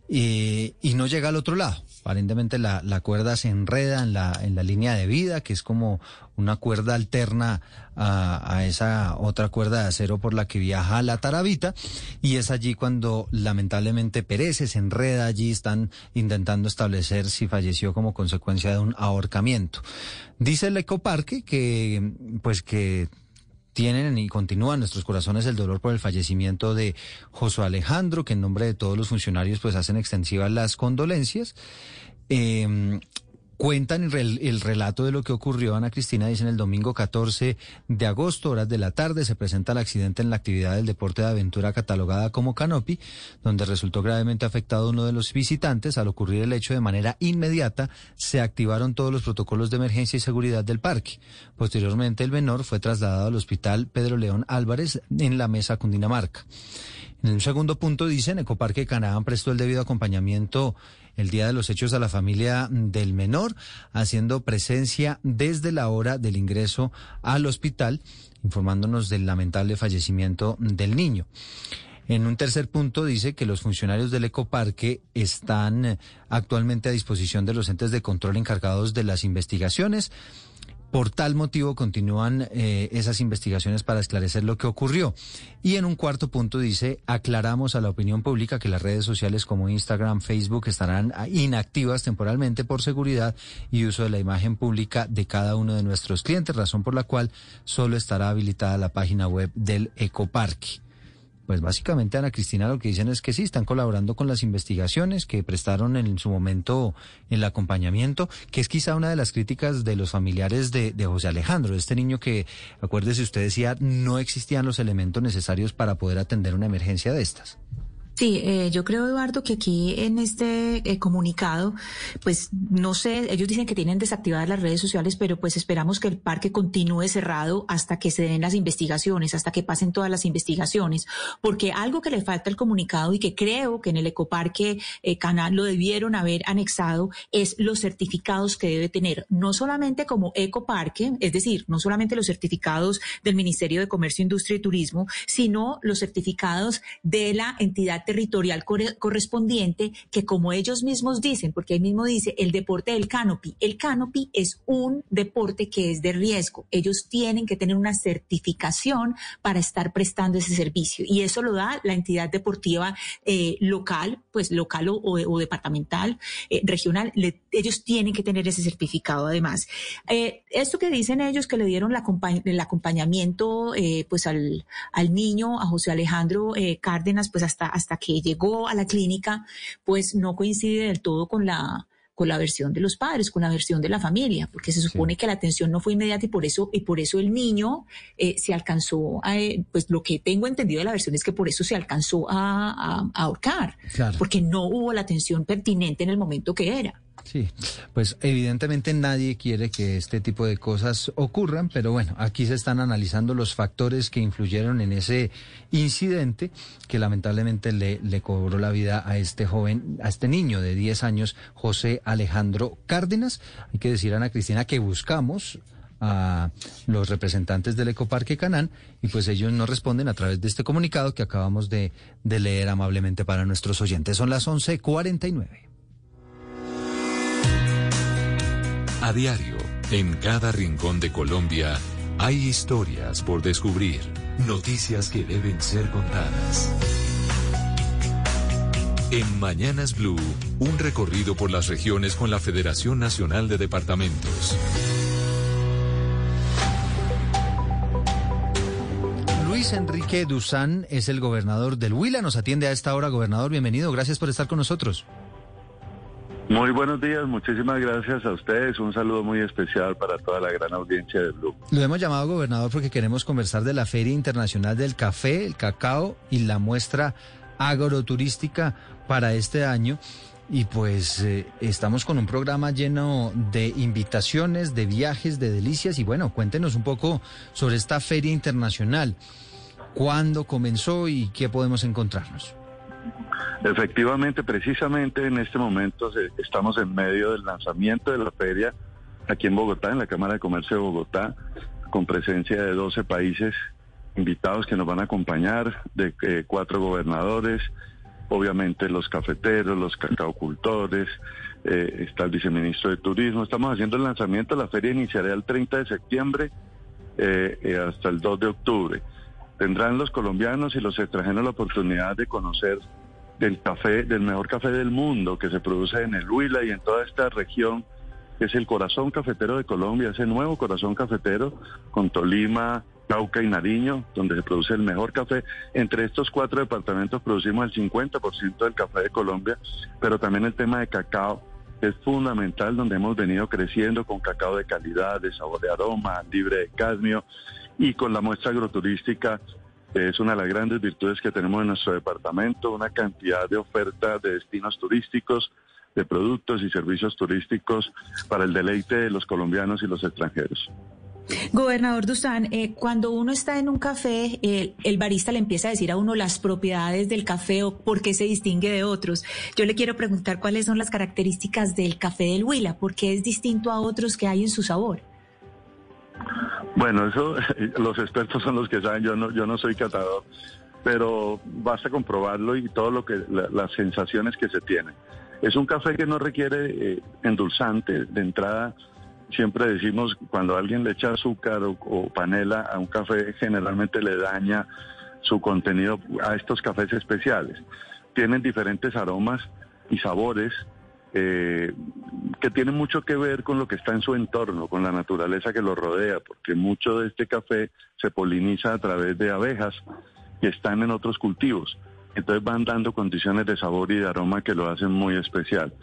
eh, y no llega al otro lado. Aparentemente la, la cuerda se enreda en la, en la línea de vida, que es como una cuerda alterna a, a, esa otra cuerda de acero por la que viaja la tarabita, y es allí cuando lamentablemente perece, se enreda allí, están intentando establecer si falleció como consecuencia de un ahorcamiento. Dice el ecoparque que, pues que tienen y continúan nuestros corazones el dolor por el fallecimiento de Josué Alejandro, que en nombre de todos los funcionarios pues hacen extensivas las condolencias. Eh, cuentan el, el, relato de lo que ocurrió. Ana Cristina dicen el domingo 14 de agosto, horas de la tarde, se presenta el accidente en la actividad del deporte de aventura catalogada como Canopy, donde resultó gravemente afectado uno de los visitantes. Al ocurrir el hecho de manera inmediata, se activaron todos los protocolos de emergencia y seguridad del parque. Posteriormente, el menor fue trasladado al hospital Pedro León Álvarez en la mesa Cundinamarca. En un segundo punto dicen, Ecoparque Canaán prestó el debido acompañamiento el día de los hechos a la familia del menor, haciendo presencia desde la hora del ingreso al hospital, informándonos del lamentable fallecimiento del niño. En un tercer punto dice que los funcionarios del ecoparque están actualmente a disposición de los entes de control encargados de las investigaciones. Por tal motivo continúan eh, esas investigaciones para esclarecer lo que ocurrió. Y en un cuarto punto dice, aclaramos a la opinión pública que las redes sociales como Instagram, Facebook estarán inactivas temporalmente por seguridad y uso de la imagen pública de cada uno de nuestros clientes, razón por la cual solo estará habilitada la página web del Ecoparque. Pues básicamente, Ana Cristina, lo que dicen es que sí, están colaborando con las investigaciones que prestaron en su momento el acompañamiento, que es quizá una de las críticas de los familiares de, de José Alejandro, este niño que, acuérdese, usted decía, no existían los elementos necesarios para poder atender una emergencia de estas. Sí, eh, yo creo, Eduardo, que aquí en este eh, comunicado, pues no sé, ellos dicen que tienen desactivadas las redes sociales, pero pues esperamos que el parque continúe cerrado hasta que se den las investigaciones, hasta que pasen todas las investigaciones, porque algo que le falta al comunicado y que creo que en el ecoparque eh, Canal lo debieron haber anexado es los certificados que debe tener, no solamente como ecoparque, es decir, no solamente los certificados del Ministerio de Comercio, Industria y Turismo, sino los certificados de la entidad territorial correspondiente que como ellos mismos dicen, porque ahí mismo dice el deporte del canopy, el canopy es un deporte que es de riesgo. Ellos tienen que tener una certificación para estar prestando ese servicio y eso lo da la entidad deportiva eh, local, pues local o, departamental, eh, regional. Le, ellos tienen que tener ese certificado además. Eh, esto que dicen ellos que le dieron la, el acompañamiento eh, pues al, al niño, a José Alejandro Cárdenas, pues hasta, hasta que llegó a la clínica, pues no coincide del todo con la con la versión de los padres, con la versión de la familia, porque se supone sí. que la atención no fue inmediata y por eso y por eso el niño eh, se alcanzó, a, eh, pues lo que tengo entendido de la versión es que por eso se alcanzó a, a, a ahorcar, claro. porque no hubo la atención pertinente en el momento que era. Sí, pues evidentemente nadie quiere que este tipo de cosas ocurran, pero bueno, aquí se están analizando los factores que influyeron en ese incidente que lamentablemente le, le cobró la vida a este joven, a este niño de 10 años, José Alejandro Cárdenas. Hay que decir, Ana Cristina, que buscamos a los representantes del Ecoparque Canán y pues ellos nos responden a través de este comunicado que acabamos de, de leer amablemente para nuestros oyentes. Son las 11.49. A diario, en cada rincón de Colombia, hay historias por descubrir, noticias que deben ser contadas. En Mañanas Blue, un recorrido por las regiones con la Federación Nacional de Departamentos. Luis Enrique Duzán es el gobernador del Huila. Nos atiende a esta hora, gobernador. Bienvenido. Gracias por estar con nosotros. Muy buenos días, muchísimas gracias a ustedes. Un saludo muy especial para toda la gran audiencia de Blue. Lo hemos llamado gobernador porque queremos conversar de la Feria Internacional del Café, el Cacao y la muestra agroturística para este año. Y pues eh, estamos con un programa lleno de invitaciones, de viajes, de delicias. Y bueno, cuéntenos un poco sobre esta Feria Internacional. ¿Cuándo comenzó y qué podemos encontrarnos? Efectivamente, precisamente en este momento estamos en medio del lanzamiento de la feria aquí en Bogotá, en la Cámara de Comercio de Bogotá, con presencia de 12 países invitados que nos van a acompañar, de eh, cuatro gobernadores, obviamente los cafeteros, los cacaocultores, eh, está el viceministro de Turismo. Estamos haciendo el lanzamiento, la feria iniciará el 30 de septiembre eh, eh, hasta el 2 de octubre. Tendrán los colombianos y los extranjeros la oportunidad de conocer del café, del mejor café del mundo que se produce en el Huila y en toda esta región, que es el corazón cafetero de Colombia, ese nuevo corazón cafetero con Tolima, Cauca y Nariño, donde se produce el mejor café. Entre estos cuatro departamentos producimos el 50% del café de Colombia, pero también el tema de cacao es fundamental, donde hemos venido creciendo con cacao de calidad, de sabor de aroma, libre de cadmio y con la muestra agroturística. Es una de las grandes virtudes que tenemos en nuestro departamento, una cantidad de oferta de destinos turísticos, de productos y servicios turísticos para el deleite de los colombianos y los extranjeros. Gobernador Dustán, eh, cuando uno está en un café, eh, el barista le empieza a decir a uno las propiedades del café o por qué se distingue de otros. Yo le quiero preguntar cuáles son las características del café del Huila, por qué es distinto a otros que hay en su sabor. Bueno, eso los expertos son los que saben, yo no, yo no soy catador, pero basta comprobarlo y todo lo que las sensaciones que se tienen. Es un café que no requiere eh, endulzante de entrada siempre decimos cuando alguien le echa azúcar o, panela a un café, generalmente le daña su contenido a estos cafés especiales. Tienen diferentes aromas y sabores eh, que tienen mucho que ver con lo que está en su entorno, con la naturaleza que lo rodea, porque mucho de este café se poliniza a través de abejas que están en otros cultivos. Entonces van dando condiciones de sabor y de aroma que lo hacen muy especial.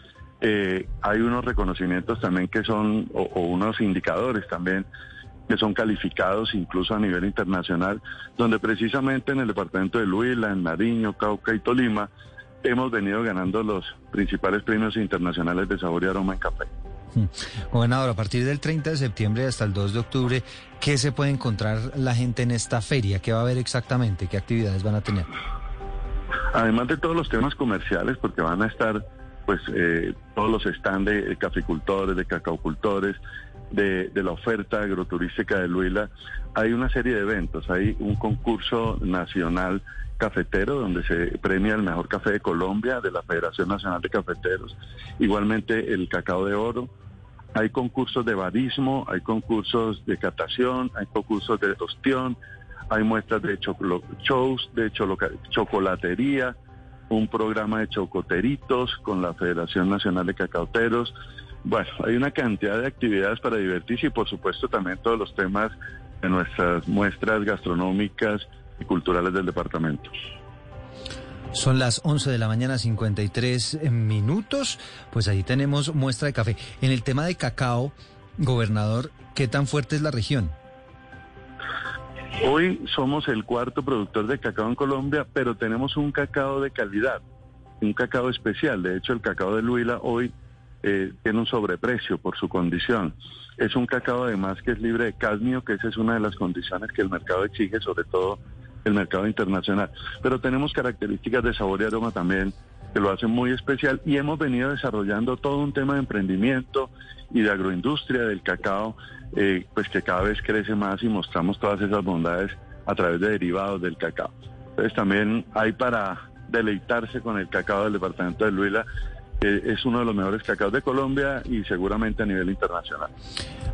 Eh, hay unos reconocimientos también que son, o, unos indicadores también, que son calificados incluso a nivel internacional, donde precisamente en el departamento de Huila, en Nariño, Cauca y Tolima, hemos venido ganando los principales premios internacionales de sabor y aroma en café. Hmm. Gobernador, a partir del 30 de septiembre hasta el 2 de octubre, ¿qué se puede encontrar la gente en esta feria? ¿Qué va a haber exactamente? ¿Qué actividades van a tener? Además de todos los temas comerciales, porque van a estar pues eh, todos los stands de caficultores, de cacaocultores, de, la oferta agroturística de Luila, hay una serie de eventos. Hay un concurso nacional cafetero donde se premia el mejor café de Colombia de la Federación Nacional de Cafeteros. Igualmente el cacao de oro. Hay concursos de barismo, hay concursos de catación, hay concursos de tostión, hay muestras de shows, de chocolatería, un programa de chocoteritos con la Federación Nacional de Cacauteros. Bueno, hay una cantidad de actividades para divertirse y por supuesto también todos los temas de nuestras muestras gastronómicas y culturales del departamento. Son las 11 de la mañana, 53 minutos. Pues ahí tenemos muestra de café. En el tema de cacao, gobernador, ¿qué tan fuerte es la región? Hoy somos el cuarto productor de cacao en Colombia, pero tenemos un cacao de calidad, un cacao especial. De hecho, el cacao de Luila hoy eh, tiene un sobreprecio por su condición. Es un cacao además que es libre de cadmio, que esa es una de las condiciones que el mercado exige, sobre todo el mercado internacional. Pero tenemos características de sabor y aroma también que lo hacen muy especial y hemos venido desarrollando todo un tema de emprendimiento y de agroindustria del cacao eh, pues que cada vez crece más y mostramos todas esas bondades a través de derivados del cacao. Entonces también hay para deleitarse con el cacao del departamento de Luila, que es uno de los mejores cacaos de Colombia y seguramente a nivel internacional.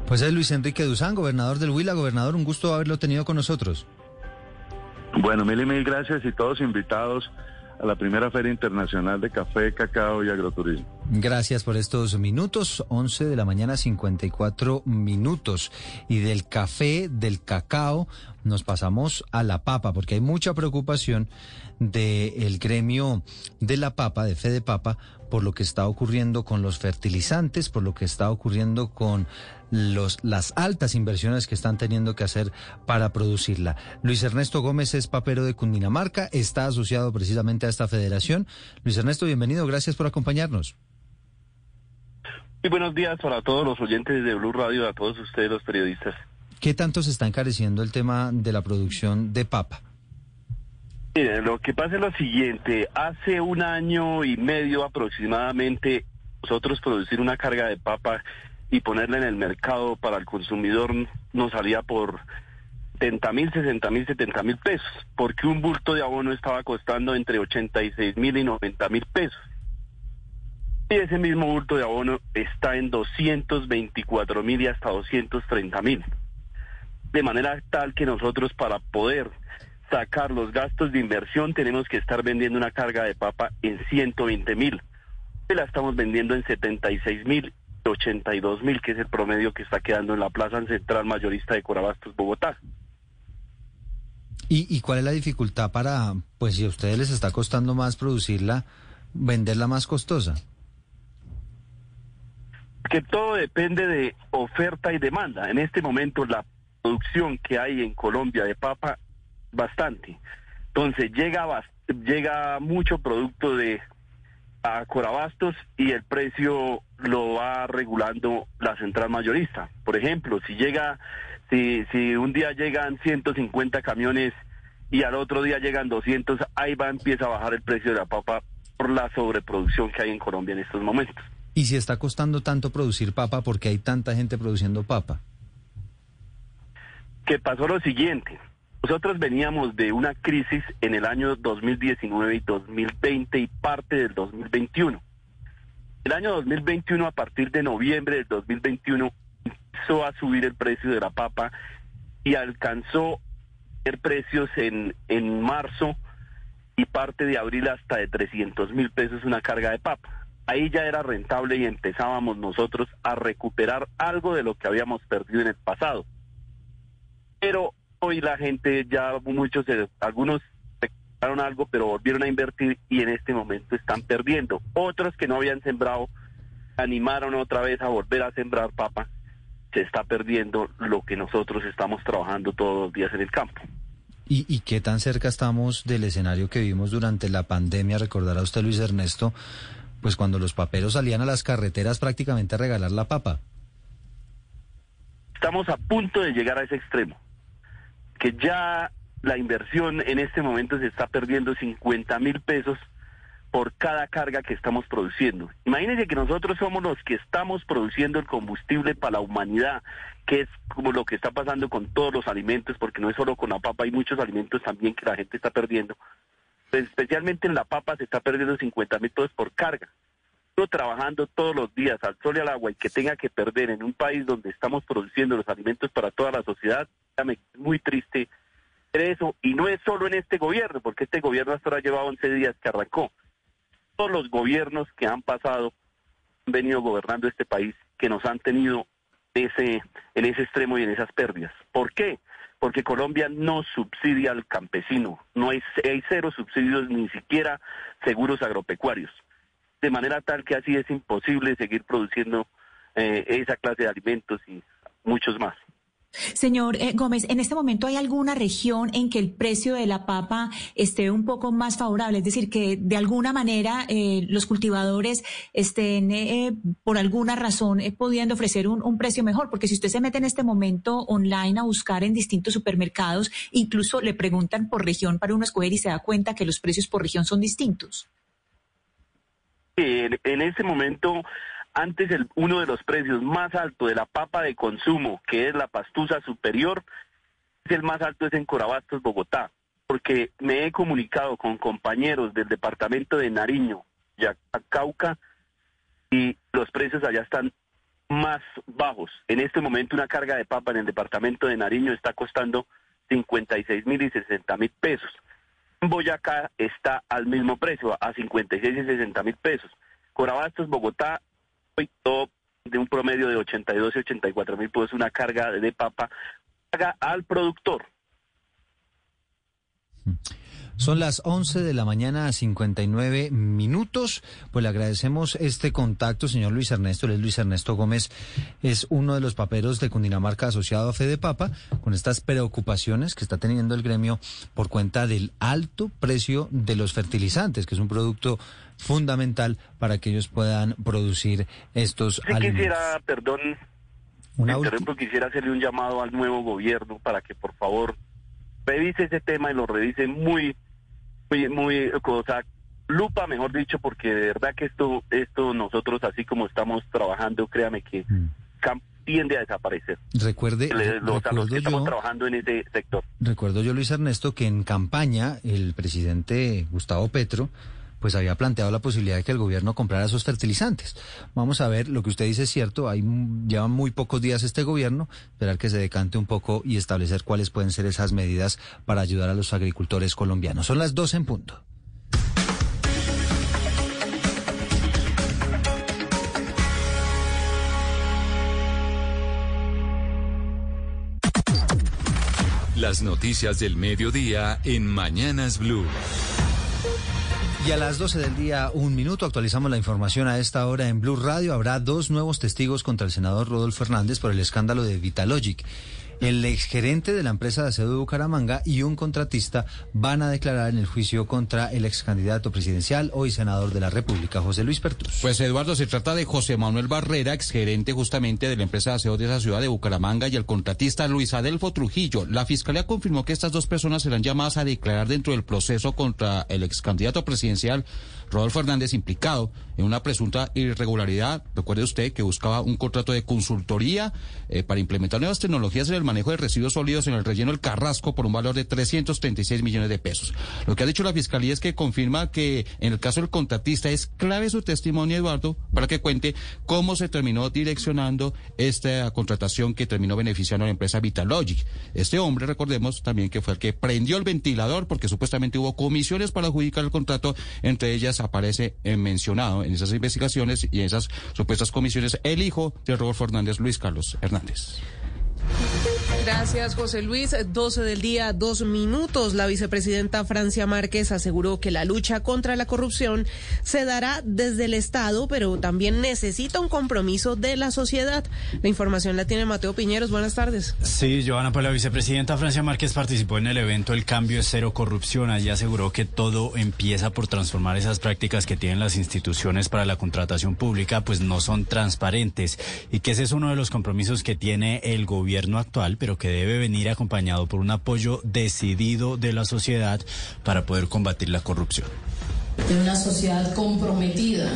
Pues es Luis Enrique Duzán, gobernador del Huila. Gobernador, un gusto haberlo tenido con nosotros. Bueno, mil y mil gracias y todos invitados a la primera Feria Internacional de Café, Cacao y Agroturismo. Gracias por estos minutos, 11 de la mañana 54 minutos. Y del café, del cacao, nos pasamos a la papa, porque hay mucha preocupación del gremio de la papa, de Fede Papa, por lo que está ocurriendo con los fertilizantes, por lo que está ocurriendo con los, las altas inversiones que están teniendo que hacer para producirla. Luis Ernesto Gómez es papero de Cundinamarca, está asociado precisamente a esta federación. Luis Ernesto, bienvenido, gracias por acompañarnos. Muy buenos días para todos los oyentes de Blue Radio, a todos ustedes los periodistas. ¿Qué tanto se está encareciendo el tema de la producción de papa? Mire, lo que pasa es lo siguiente, hace un año y medio aproximadamente, nosotros producir una carga de papa y ponerla en el mercado para el consumidor nos salía por 70 mil, 60 mil, 70 mil pesos, porque un bulto de abono estaba costando entre 86 mil y 90 mil pesos. Y ese mismo bulto de abono está en 224 mil y hasta 230 mil. De manera tal que nosotros para poder sacar los gastos de inversión tenemos que estar vendiendo una carga de papa en 120 mil. La estamos vendiendo en 76 mil 82 mil, que es el promedio que está quedando en la plaza central mayorista de Corabastos, Bogotá. ¿Y, ¿Y cuál es la dificultad para, pues si a ustedes les está costando más producirla, venderla más costosa? Que todo depende de oferta y demanda. En este momento la producción que hay en Colombia de papa, bastante. Entonces llega, llega mucho producto de a Corabastos y el precio lo va regulando la central mayorista. Por ejemplo, si llega, si, si un día llegan 150 camiones y al otro día llegan 200, ahí va, empieza a bajar el precio de la papa por la sobreproducción que hay en Colombia en estos momentos. ¿Y si está costando tanto producir papa porque hay tanta gente produciendo papa? Que pasó lo siguiente. Nosotros veníamos de una crisis en el año 2019 y 2020 y parte del 2021. El año 2021, a partir de noviembre del 2021, empezó a subir el precio de la papa y alcanzó precios en, en marzo y parte de abril hasta de 300 mil pesos una carga de papa. Ahí ya era rentable y empezábamos nosotros a recuperar algo de lo que habíamos perdido en el pasado. Pero hoy la gente ya muchos, algunos compraron algo, pero volvieron a invertir y en este momento están perdiendo. Otros que no habían sembrado animaron otra vez a volver a sembrar papa. Se está perdiendo lo que nosotros estamos trabajando todos los días en el campo. ¿Y, ¿Y qué tan cerca estamos del escenario que vimos durante la pandemia? Recordará usted, Luis Ernesto, pues cuando los paperos salían a las carreteras prácticamente a regalar la papa. Estamos a punto de llegar a ese extremo que ya la inversión en este momento se está perdiendo 50 mil pesos por cada carga que estamos produciendo. Imagínense que nosotros somos los que estamos produciendo el combustible para la humanidad, que es como lo que está pasando con todos los alimentos, porque no es solo con la papa, hay muchos alimentos también que la gente está perdiendo. Pues especialmente en la papa se está perdiendo 50 mil pesos por carga. Yo trabajando todos los días al sol y al agua y que tenga que perder en un país donde estamos produciendo los alimentos para toda la sociedad, muy triste eso. Y no es solo en este gobierno, porque este gobierno hasta ahora lleva 11 días que arrancó. Todos los gobiernos que han pasado han venido gobernando este país, que nos han tenido ese, en ese extremo y en esas pérdidas. ¿Por qué? Porque Colombia no subsidia al campesino, no hay, hay cero subsidios, ni siquiera seguros agropecuarios. De manera tal que así es imposible seguir produciendo eh, esa clase de alimentos y muchos más. Señor eh, Gómez, en este momento hay alguna región en que el precio de la papa esté un poco más favorable, es decir, que de alguna manera eh, los cultivadores estén eh, por alguna razón pudiendo ofrecer un, precio mejor, porque si usted se mete en este momento online a buscar en distintos supermercados, incluso le preguntan por región para uno escoger y se da cuenta que los precios por región son distintos. En este momento antes el, uno de los precios más altos de la papa de consumo, que es la pastusa superior, es el más alto es en Corabastos, Bogotá, porque me he comunicado con compañeros del departamento de Nariño, Cauca, y los precios allá están más bajos. En este momento una carga de papa en el departamento de Nariño está costando 56 mil y 60 mil pesos. Boyacá está al mismo precio, a 56 y 60 mil pesos. Corabastos, Bogotá de un promedio de 82 y 84 mil pues una carga de papa paga al productor. Son las 11 de la mañana a 59 minutos. Pues le agradecemos este contacto, señor Luis Ernesto. Él es Luis Ernesto Gómez, es uno de los paperos de Cundinamarca asociado a Fede Papa, con estas preocupaciones que está teniendo el gremio por cuenta del alto precio de los fertilizantes, que es un producto fundamental para que ellos puedan producir estos sí, quisiera, perdón, Una quisiera hacerle un llamado al nuevo gobierno para que por favor revise ese tema y lo revise muy, muy, muy, cosa, lupa, mejor dicho, porque de verdad que esto, esto nosotros así como estamos trabajando, créame que mm. tiende a desaparecer. Recuerde, Le- los, a los recuerdo que estamos trabajando en ese sector. recuerdo yo, Luis Ernesto, que en campaña el presidente Gustavo Petro pues había planteado la posibilidad de que el gobierno comprara esos fertilizantes. Vamos a ver, lo que usted dice es cierto, hay llevan muy pocos días este gobierno, esperar que se decante un poco y establecer cuáles pueden ser esas medidas para ayudar a los agricultores colombianos. Son las 12 en punto. Las noticias del mediodía en Mañanas Blue. Y a las 12 del día, un minuto, actualizamos la información a esta hora en Blue Radio. Habrá dos nuevos testigos contra el senador Rodolfo Fernández por el escándalo de Vitalogic. El exgerente de la empresa de aseo de Bucaramanga y un contratista van a declarar en el juicio contra el ex candidato presidencial, hoy senador de la República, José Luis Pertus. Pues Eduardo, se trata de José Manuel Barrera, exgerente justamente de la empresa de aseo de esa ciudad de Bucaramanga y el contratista Luis Adelfo Trujillo. La fiscalía confirmó que estas dos personas serán llamadas a declarar dentro del proceso contra el ex candidato presidencial Rodolfo Fernández implicado en una presunta irregularidad. Recuerde usted que buscaba un contrato de consultoría eh, para implementar nuevas tecnologías en el manejo de residuos sólidos en el relleno del Carrasco por un valor de 336 millones de pesos. Lo que ha dicho la fiscalía es que confirma que en el caso del contratista es clave su testimonio, Eduardo, para que cuente cómo se terminó direccionando esta contratación que terminó beneficiando a la empresa Vitalogic. Este hombre, recordemos también que fue el que prendió el ventilador porque supuestamente hubo comisiones para adjudicar el contrato, entre ellas aparece eh, mencionado en esas investigaciones y en esas supuestas comisiones el hijo de Rodolfo Hernández, Luis Carlos Hernández. Thank you. Gracias, José Luis. 12 del día, dos minutos. La vicepresidenta Francia Márquez aseguró que la lucha contra la corrupción se dará desde el Estado, pero también necesita un compromiso de la sociedad. La información la tiene Mateo Piñeros. Buenas tardes. Sí, Joana, pues la vicepresidenta Francia Márquez participó en el evento El Cambio es Cero Corrupción. Allí aseguró que todo empieza por transformar esas prácticas que tienen las instituciones para la contratación pública, pues no son transparentes y que ese es uno de los compromisos que tiene el gobierno actual, pero que debe venir acompañado por un apoyo decidido de la sociedad para poder combatir la corrupción. de una sociedad comprometida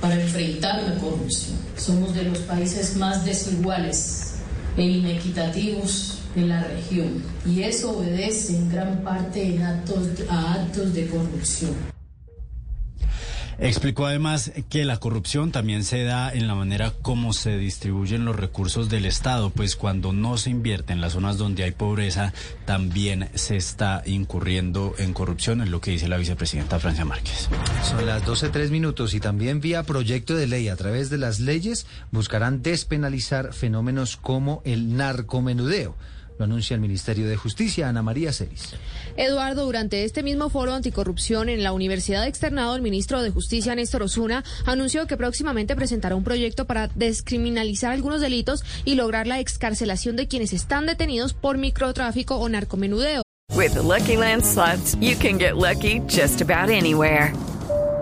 para enfrentar la corrupción. Somos de los países más desiguales e inequitativos de la región y eso obedece en gran parte a actos de corrupción. Explicó además que la corrupción también se da en la manera como se distribuyen los recursos del Estado, pues cuando no se invierte en las zonas donde hay pobreza, también se está incurriendo en corrupción, es lo que dice la vicepresidenta Francia Márquez. Son las 12 tres minutos y también vía proyecto de ley a través de las leyes buscarán despenalizar fenómenos como el narcomenudeo. Lo anuncia el Ministerio de Justicia, Ana María Celis. Eduardo, durante este mismo foro anticorrupción en la Universidad Externado, el ministro de Justicia, Néstor Osuna, anunció que próximamente presentará un proyecto para descriminalizar algunos delitos y lograr la excarcelación de quienes están detenidos por microtráfico o narcomenudeo. With the Lucky Land slots, you can get lucky just about anywhere.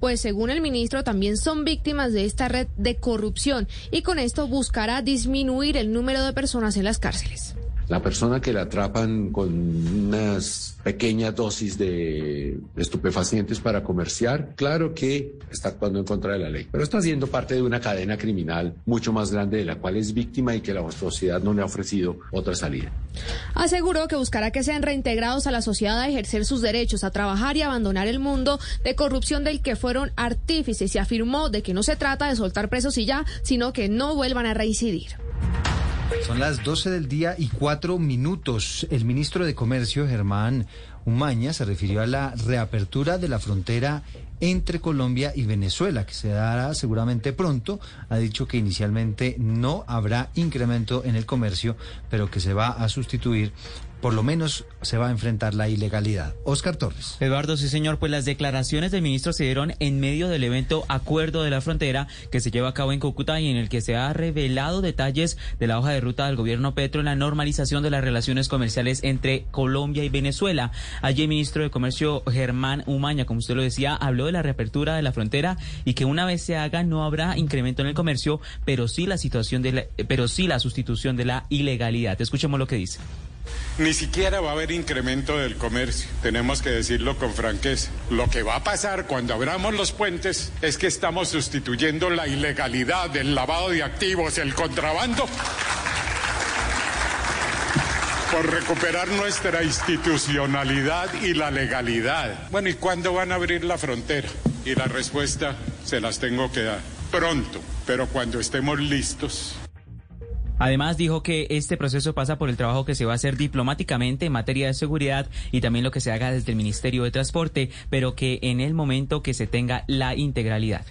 Pues según el ministro también son víctimas de esta red de corrupción y con esto buscará disminuir el número de personas en las cárceles. La persona que la atrapan con unas pequeñas dosis de estupefacientes para comerciar, claro que está actuando en contra de la ley, pero está siendo parte de una cadena criminal mucho más grande de la cual es víctima y que la sociedad no le ha ofrecido otra salida. Aseguró que buscará que sean reintegrados a la sociedad a ejercer sus derechos, a trabajar y abandonar el mundo de corrupción del que fueron artífices y afirmó de que no se trata de soltar presos y ya, sino que no vuelvan a reincidir. Son las 12 del día y cuatro minutos. El ministro de Comercio, Germán Umaña, se refirió a la reapertura de la frontera entre Colombia y Venezuela, que se dará seguramente pronto. Ha dicho que inicialmente no habrá incremento en el comercio, pero que se va a sustituir por lo menos se va a enfrentar la ilegalidad. Oscar Torres. Eduardo, sí señor, pues las declaraciones del ministro se dieron en medio del evento Acuerdo de la Frontera que se lleva a cabo en Cúcuta y en el que se ha revelado detalles de la hoja de ruta del gobierno Petro en la normalización de las relaciones comerciales entre Colombia y Venezuela. Allí el ministro de Comercio Germán Umaña, como usted lo decía, habló de la reapertura de la frontera y que una vez se haga no habrá incremento en el comercio, pero sí la situación de la, pero sí la sustitución de la ilegalidad. Escuchemos lo que dice. Ni siquiera va a haber incremento del comercio, tenemos que decirlo con franqueza. Lo que va a pasar cuando abramos los puentes es que estamos sustituyendo la ilegalidad, el lavado de activos, el contrabando, por recuperar nuestra institucionalidad y la legalidad. Bueno, ¿y cuándo van a abrir la frontera? Y la respuesta se las tengo que dar pronto, pero cuando estemos listos. Además, dijo que este proceso pasa por el trabajo que se va a hacer diplomáticamente en materia de seguridad y también lo que se haga desde el Ministerio de Transporte, pero que en el momento que se tenga la integralidad.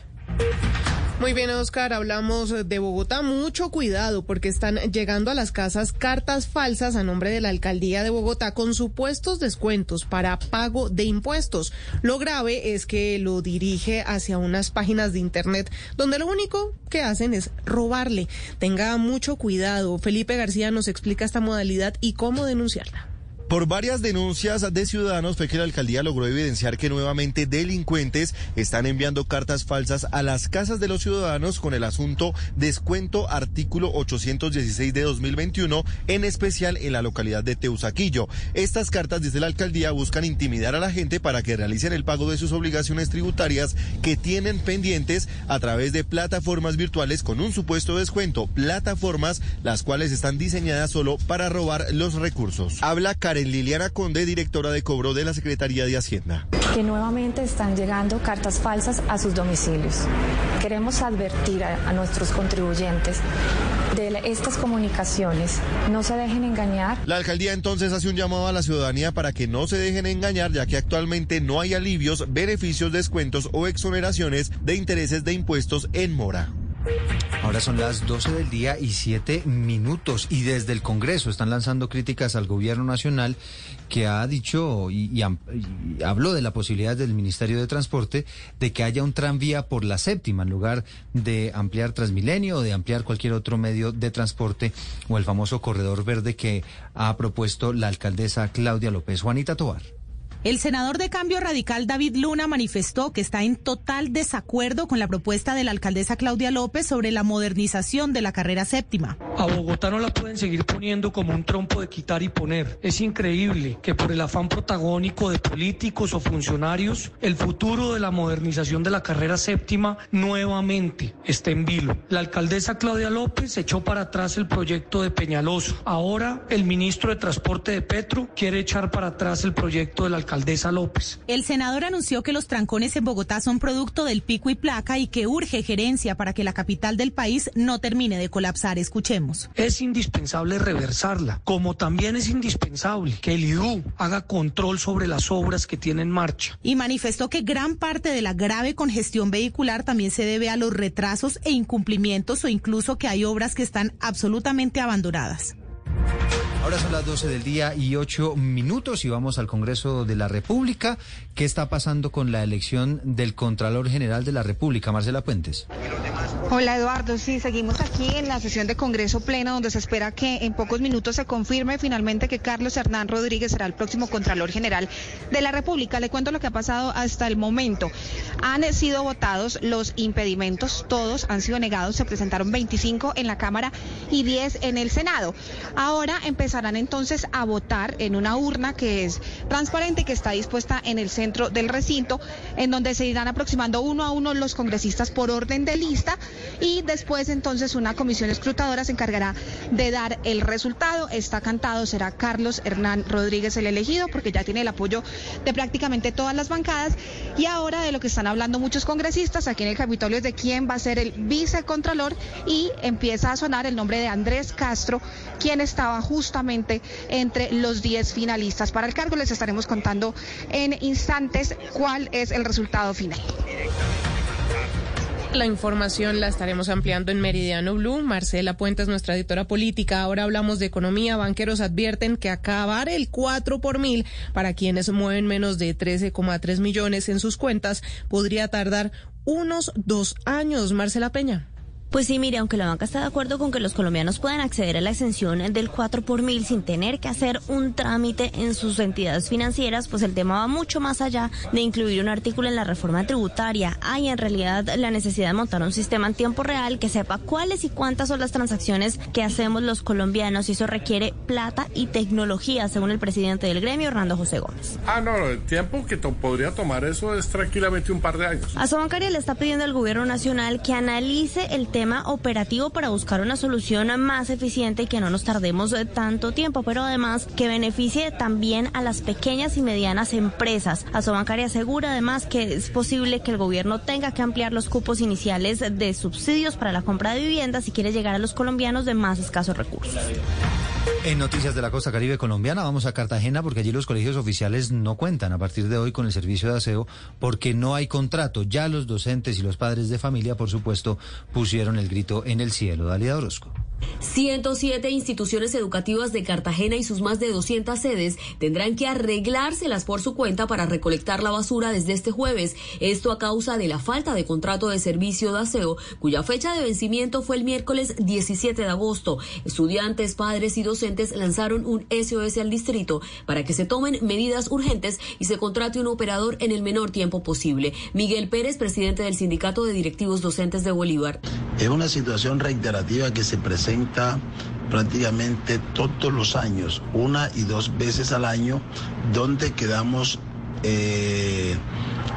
Muy bien, Oscar, hablamos de Bogotá. Mucho cuidado porque están llegando a las casas cartas falsas a nombre de la alcaldía de Bogotá con supuestos descuentos para pago de impuestos. Lo grave es que lo dirige hacia unas páginas de Internet donde lo único que hacen es robarle. Tenga mucho cuidado. Felipe García nos explica esta modalidad y cómo denunciarla. Por varias denuncias de ciudadanos fue que la alcaldía logró evidenciar que nuevamente delincuentes están enviando cartas falsas a las casas de los ciudadanos con el asunto descuento artículo 816 de 2021, en especial en la localidad de Teusaquillo. Estas cartas, dice la alcaldía, buscan intimidar a la gente para que realicen el pago de sus obligaciones tributarias que tienen pendientes a través de plataformas virtuales con un supuesto descuento. Plataformas las cuales están diseñadas solo para robar los recursos. Habla Karen Liliana Conde, directora de cobro de la Secretaría de Hacienda. Que nuevamente están llegando cartas falsas a sus domicilios. Queremos advertir a, a nuestros contribuyentes de estas comunicaciones. No se dejen engañar. La alcaldía entonces hace un llamado a la ciudadanía para que no se dejen engañar, ya que actualmente no hay alivios, beneficios, descuentos o exoneraciones de intereses de impuestos en mora. Ahora son las 12 del día y 7 minutos y desde el Congreso están lanzando críticas al gobierno nacional que ha dicho y, habló de la posibilidad del Ministerio de Transporte de que haya un tranvía por la séptima en lugar de ampliar Transmilenio o de ampliar cualquier otro medio de transporte o el famoso corredor verde que ha propuesto la alcaldesa Claudia López. Juanita Tobar. El senador de Cambio Radical David Luna manifestó que está en total desacuerdo con la propuesta de la alcaldesa Claudia López sobre la modernización de la carrera séptima. A Bogotá no la pueden seguir poniendo como un trompo de quitar y poner. Es increíble que por el afán protagónico de políticos o funcionarios, el futuro de la modernización de la carrera séptima nuevamente esté en vilo. La alcaldesa Claudia López echó para atrás el proyecto de Peñaloso. Ahora el ministro de Transporte de Petro quiere echar para atrás el proyecto de la alcaldesa López. El senador anunció que los trancones en Bogotá son producto del pico y placa y que urge gerencia para que la capital del país no termine de colapsar. Escuchemos. Es indispensable reversarla, como también es indispensable que el IDU haga control sobre las obras que tiene en marcha. Y manifestó que gran parte de la grave congestión vehicular también se debe a los retrasos e incumplimientos o incluso que hay obras que están absolutamente abandonadas. Ahora son las 12 del día y 8 minutos y vamos al Congreso de la República. ¿Qué está pasando con la elección del Contralor General de la República, Marcela Puentes? Hola Eduardo, sí, seguimos aquí en la sesión de Congreso Pleno donde se espera que en pocos minutos se confirme finalmente que Carlos Hernán Rodríguez será el próximo Contralor General de la República. Le cuento lo que ha pasado hasta el momento. Han sido votados los impedimentos, todos han sido negados, se presentaron 25 en la Cámara y 10 en el Senado. Empezarán entonces a votar en una urna que es transparente, que está dispuesta en el centro del recinto, en donde se irán aproximando uno a uno los congresistas por orden de lista y después entonces una comisión escrutadora se encargará de dar el resultado. Está cantado, será Carlos Hernán Rodríguez el elegido, porque ya tiene el apoyo de prácticamente todas las bancadas. Y ahora de lo que están hablando muchos congresistas aquí en el Capitolio es de quién va a ser el vicecontralor y empieza a sonar el nombre de Andrés Castro, quien estaba justamente entre los 10 finalistas para el cargo. Les estaremos contando en instantes cuál es el resultado final. La información la estaremos ampliando en Meridiano Blue. Marcela Puente es nuestra editora política. Ahora hablamos de economía. Banqueros advierten que acabar el 4 por mil para quienes mueven menos de 13,3 millones en sus cuentas podría tardar unos dos años. Marcela Peña. Pues sí, mire, aunque la banca está de acuerdo con que los colombianos puedan acceder a la exención del 4 por mil sin tener que hacer un trámite en sus entidades financieras, pues el tema va mucho más allá de incluir un artículo en la reforma tributaria. Hay en realidad la necesidad de montar un sistema en tiempo real que sepa cuáles y cuántas son las transacciones que hacemos los colombianos y eso requiere plata y tecnología, según el presidente del gremio, Hernando José Gómez. Ah, no, el tiempo que podría tomar eso es tranquilamente un par de años. A Bancaria le está pidiendo al gobierno nacional que analice el tema tema operativo para buscar una solución más eficiente y que no nos tardemos tanto tiempo, pero además que beneficie también a las pequeñas y medianas empresas. Asobancaria asegura además que es posible que el gobierno tenga que ampliar los cupos iniciales de subsidios para la compra de viviendas si quiere llegar a los colombianos de más escasos recursos. En noticias de la costa caribe colombiana vamos a Cartagena porque allí los colegios oficiales no cuentan a partir de hoy con el servicio de aseo porque no hay contrato. Ya los docentes y los padres de familia, por supuesto, pusieron el grito en el cielo. Dalia Orozco. 107 instituciones educativas de Cartagena y sus más de 200 sedes tendrán que arreglárselas por su cuenta para recolectar la basura desde este jueves. Esto a causa de la falta de contrato de servicio de aseo, cuya fecha de vencimiento fue el miércoles 17 de agosto. Estudiantes, padres y docentes lanzaron un SOS al distrito para que se tomen medidas urgentes y se contrate un operador en el menor tiempo posible. Miguel Pérez, presidente del Sindicato de Directivos Docentes de Bolívar. Es una situación reiterativa que se presenta prácticamente todos los años, una y dos veces al año, donde quedamos eh,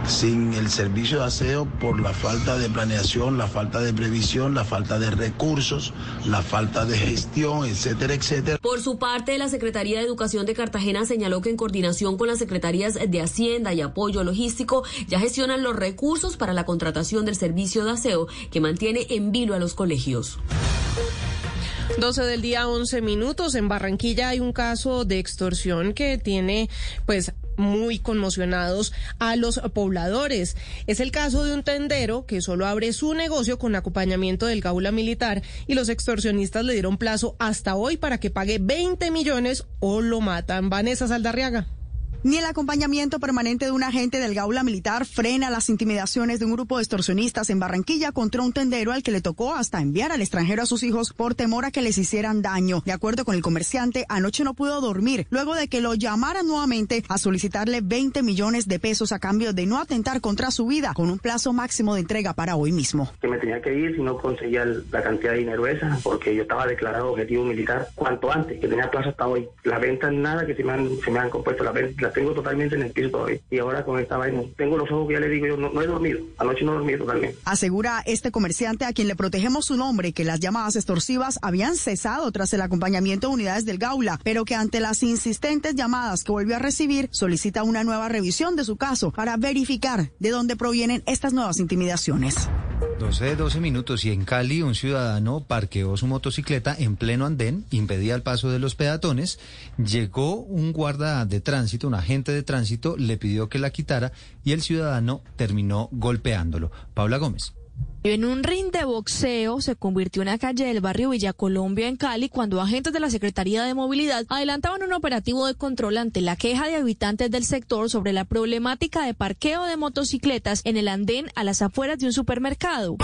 sin el servicio de aseo por la falta de planeación, la falta de previsión, la falta de recursos, la falta de gestión, etcétera, etcétera. Por su parte, la Secretaría de Educación de Cartagena señaló que en coordinación con las Secretarías de Hacienda y Apoyo Logístico ya gestionan los recursos para la contratación del servicio de aseo que mantiene en vilo a los colegios. 12 del día, 11 minutos. En Barranquilla hay un caso de extorsión que tiene, pues, muy conmocionados a los pobladores. Es el caso de un tendero que solo abre su negocio con acompañamiento del gaula militar y los extorsionistas le dieron plazo hasta hoy para que pague 20 millones o lo matan. Vanessa Saldarriaga. Ni el acompañamiento permanente de un agente del Gaula Militar frena las intimidaciones de un grupo de extorsionistas en Barranquilla contra un tendero al que le tocó hasta enviar al extranjero a sus hijos por temor a que les hicieran daño. De acuerdo con el comerciante, anoche no pudo dormir luego de que lo llamaran nuevamente a solicitarle 20 millones de pesos a cambio de no atentar contra su vida con un plazo máximo de entrega para hoy mismo. Que me tenía que ir si no conseguía la cantidad de dinero esa porque yo estaba declarado objetivo militar cuanto antes, que tenía plazo hasta hoy. La venta nada que se me han, se me han compuesto la tengo totalmente en el piso todavía. Y ahora con esta vaina, tengo los ojos que ya le digo yo, no, he dormido. Anoche no he dormido totalmente. Asegura este comerciante a quien le protegemos su nombre que las llamadas extorsivas habían cesado tras el acompañamiento de unidades del Gaula, pero que ante las insistentes llamadas que volvió a recibir, solicita una nueva revisión de su caso para verificar de dónde provienen estas nuevas intimidaciones. 12, 12 minutos y en Cali un ciudadano parqueó su motocicleta en pleno andén, impedía el paso de los peatones, llegó un guarda de tránsito, un agente de tránsito, le pidió que la quitara y el ciudadano terminó golpeándolo. Paula Gómez. En un ring de boxeo se convirtió en una calle del barrio Villa Colombia en Cali cuando agentes de la Secretaría de Movilidad adelantaban un operativo de control ante la queja de habitantes del sector sobre la problemática de parqueo de motocicletas en el andén a las afueras de un supermercado.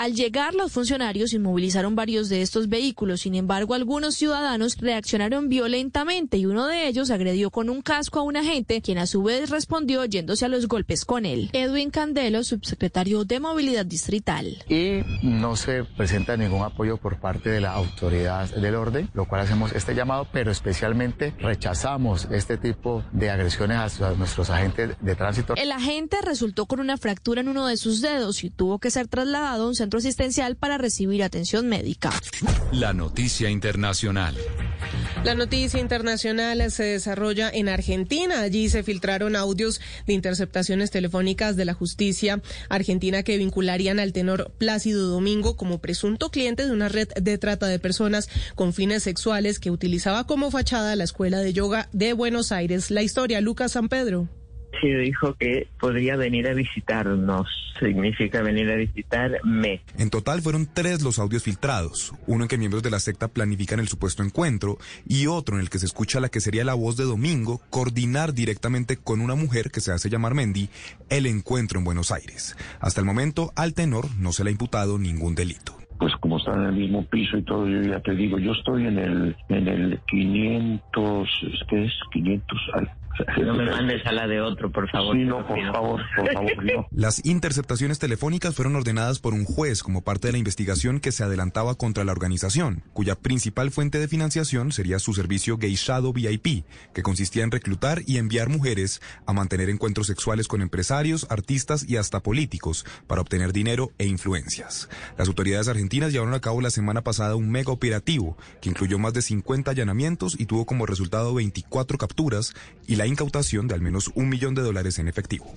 Al llegar, los funcionarios inmovilizaron varios de estos vehículos. Sin embargo, algunos ciudadanos reaccionaron violentamente y uno de ellos agredió con un casco a un agente, quien a su vez respondió yéndose a los golpes con él. Edwin Candelo, subsecretario de Movilidad Distrital. Y no se presenta ningún apoyo por parte de la autoridad del orden, lo cual hacemos este llamado, pero especialmente rechazamos este tipo de agresiones a nuestros agentes de tránsito. El agente resultó con una fractura en uno de sus dedos y tuvo que ser trasladado a un centro asistencial para recibir atención médica. La noticia internacional. La noticia internacional se desarrolla en Argentina. Allí se filtraron audios de interceptaciones telefónicas de la justicia argentina que vincularían al tenor Plácido Domingo como presunto cliente de una red de trata de personas con fines sexuales que utilizaba como fachada la Escuela de Yoga de Buenos Aires. La historia, Lucas San Pedro. Sí, dijo que podría venir a visitarnos. Significa venir a visitarme. En total fueron tres los audios filtrados. Uno en que miembros de la secta planifican el supuesto encuentro y otro en el que se escucha la que sería la voz de Domingo coordinar directamente con una mujer que se hace llamar Mendy el encuentro en Buenos Aires. Hasta el momento al tenor no se le ha imputado ningún delito pues como están en el mismo piso y todo, yo ya te digo, yo estoy en el en el 500, ¿qué es? 500, no me mandes a la de otro, por favor. Sí, no, por favor, por favor, Las interceptaciones telefónicas fueron ordenadas por un juez como parte de la investigación que se adelantaba contra la organización, cuya principal fuente de financiación sería su servicio Gay Shadow VIP, que consistía en reclutar y enviar mujeres a mantener encuentros sexuales con empresarios, artistas y hasta políticos para obtener dinero e influencias. Las autoridades argentinas llevaron a cabo la semana pasada un mega operativo que incluyó más de 50 allanamientos y tuvo como resultado 24 capturas y la incautación de al menos un millón de dólares en efectivo.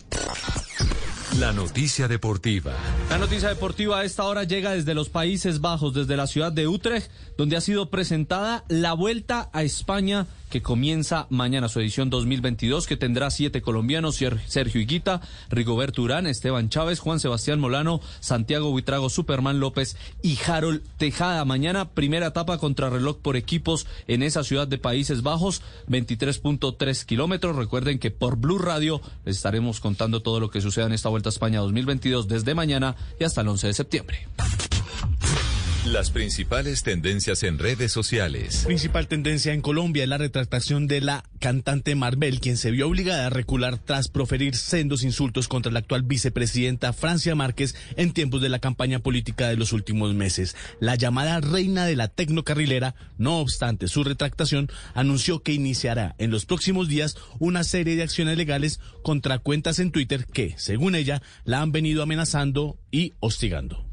La noticia deportiva. La noticia deportiva a esta hora llega desde los Países Bajos, desde la ciudad de Utrecht, donde ha sido presentada la Vuelta a España que comienza mañana su edición 2022, que tendrá siete colombianos, Sergio Higuita, Rigoberto Urán, Esteban Chávez, Juan Sebastián Molano, Santiago Buitrago, Superman López y Harold Tejada. Mañana, primera etapa contra reloj por equipos en esa ciudad de Países Bajos, 23.3 kilómetros. Recuerden que por Blue Radio les estaremos contando todo lo que suceda en esta Vuelta a España 2022 desde mañana y hasta el 11 de septiembre. Las principales tendencias en redes sociales. Principal tendencia en Colombia es la retractación de la cantante Marvel, quien se vio obligada a recular tras proferir sendos insultos contra la actual vicepresidenta Francia Márquez en tiempos de la campaña política de los últimos meses. La llamada reina de la tecnocarrilera, no obstante su retractación, anunció que iniciará en los próximos días una serie de acciones legales contra cuentas en Twitter que, según ella, la han venido amenazando y hostigando.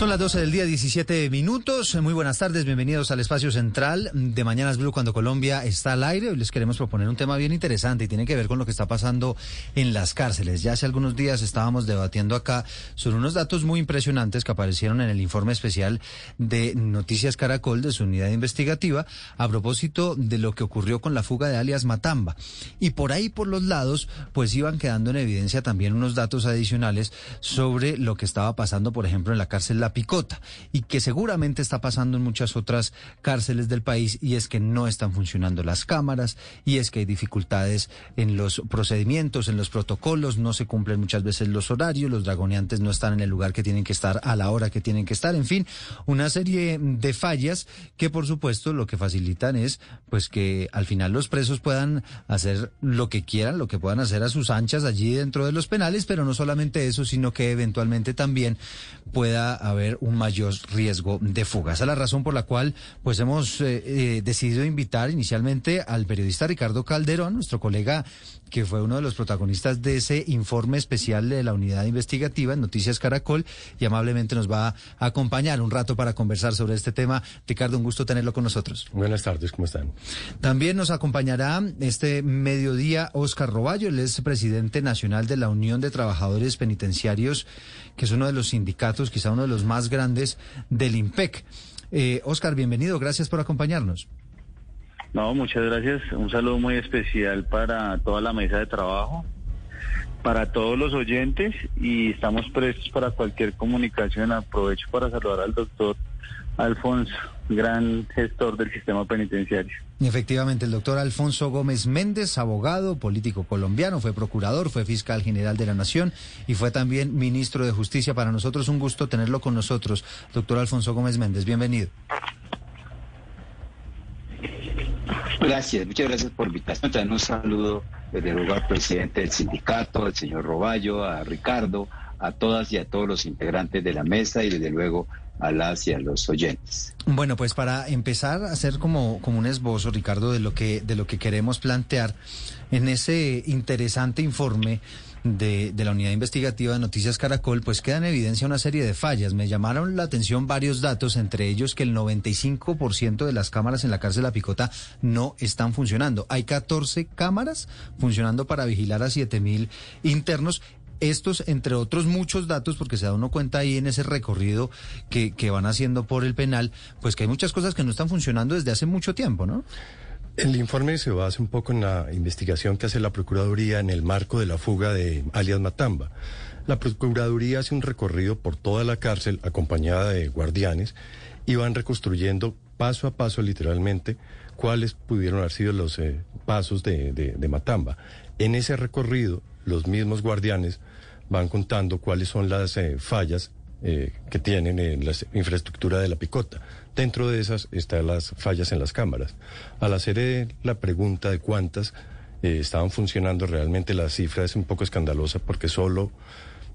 Son las 12 del día, 17 minutos. Muy buenas tardes, bienvenidos al espacio central de Mañanas Blue cuando Colombia está al aire. Hoy les queremos proponer un tema bien interesante y tiene que ver con lo que está pasando en las cárceles. Ya hace algunos días estábamos debatiendo acá sobre unos datos muy impresionantes que aparecieron en el informe especial de Noticias Caracol de su unidad investigativa a propósito de lo que ocurrió con la fuga de alias Matamba. Y por ahí, por los lados, pues iban quedando en evidencia también unos datos adicionales sobre lo que estaba pasando, por ejemplo, en la cárcel La picota y que seguramente está pasando en muchas otras cárceles del país y es que no están funcionando las cámaras y es que hay dificultades en los procedimientos, en los protocolos, no se cumplen muchas veces los horarios, los dragoneantes no están en el lugar que tienen que estar a la hora que tienen que estar, en fin, una serie de fallas que por supuesto lo que facilitan es pues que al final los presos puedan hacer lo que quieran, lo que puedan hacer a sus anchas allí dentro de los penales, pero no solamente eso, sino que eventualmente también pueda haber un mayor riesgo de fuga. Esa es la razón por la cual pues hemos eh, eh, decidido invitar inicialmente al periodista Ricardo Calderón, nuestro colega que fue uno de los protagonistas de ese informe especial de la unidad investigativa en Noticias Caracol y amablemente nos va a acompañar un rato para conversar sobre este tema. Ricardo, un gusto tenerlo con nosotros. Buenas tardes, ¿cómo están? También nos acompañará este mediodía Oscar Roballo, él es presidente nacional de la Unión de Trabajadores Penitenciarios, que es uno de los sindicatos, quizá uno de los más grandes del IMPEC. Eh, Oscar, bienvenido, gracias por acompañarnos. No, muchas gracias. Un saludo muy especial para toda la mesa de trabajo para todos los oyentes y estamos prestos para cualquier comunicación. Aprovecho para saludar al doctor Alfonso, gran gestor del sistema penitenciario. Efectivamente, el doctor Alfonso Gómez Méndez, abogado, político colombiano, fue procurador, fue fiscal general de la Nación y fue también ministro de Justicia. Para nosotros un gusto tenerlo con nosotros. Doctor Alfonso Gómez Méndez, bienvenido. Gracias, muchas gracias por la invitación. Un saludo desde luego al presidente del sindicato, al señor Roballo, a Ricardo, a todas y a todos los integrantes de la mesa y desde luego a las y a los oyentes. Bueno, pues para empezar a hacer como, como un esbozo, Ricardo, de lo que, de lo que queremos plantear en ese interesante informe de, de, la unidad investigativa de Noticias Caracol, pues queda en evidencia una serie de fallas. Me llamaron la atención varios datos, entre ellos que el 95% de las cámaras en la cárcel La Picota no están funcionando. Hay 14 cámaras funcionando para vigilar a 7.000 internos. Estos, entre otros muchos datos, porque se da uno cuenta ahí en ese recorrido que, que van haciendo por el penal, pues que hay muchas cosas que no están funcionando desde hace mucho tiempo, ¿no? El informe se basa un poco en la investigación que hace la Procuraduría en el marco de la fuga de alias Matamba. La Procuraduría hace un recorrido por toda la cárcel acompañada de guardianes y van reconstruyendo paso a paso literalmente cuáles pudieron haber sido los eh, pasos de, Matamba. En ese recorrido, los mismos guardianes van contando cuáles son las eh, fallas eh, que tienen en la infraestructura de la picota. Dentro de esas están las fallas en las cámaras. Al hacer eh, la pregunta de cuántas eh, estaban funcionando realmente, la cifra es un poco escandalosa porque solo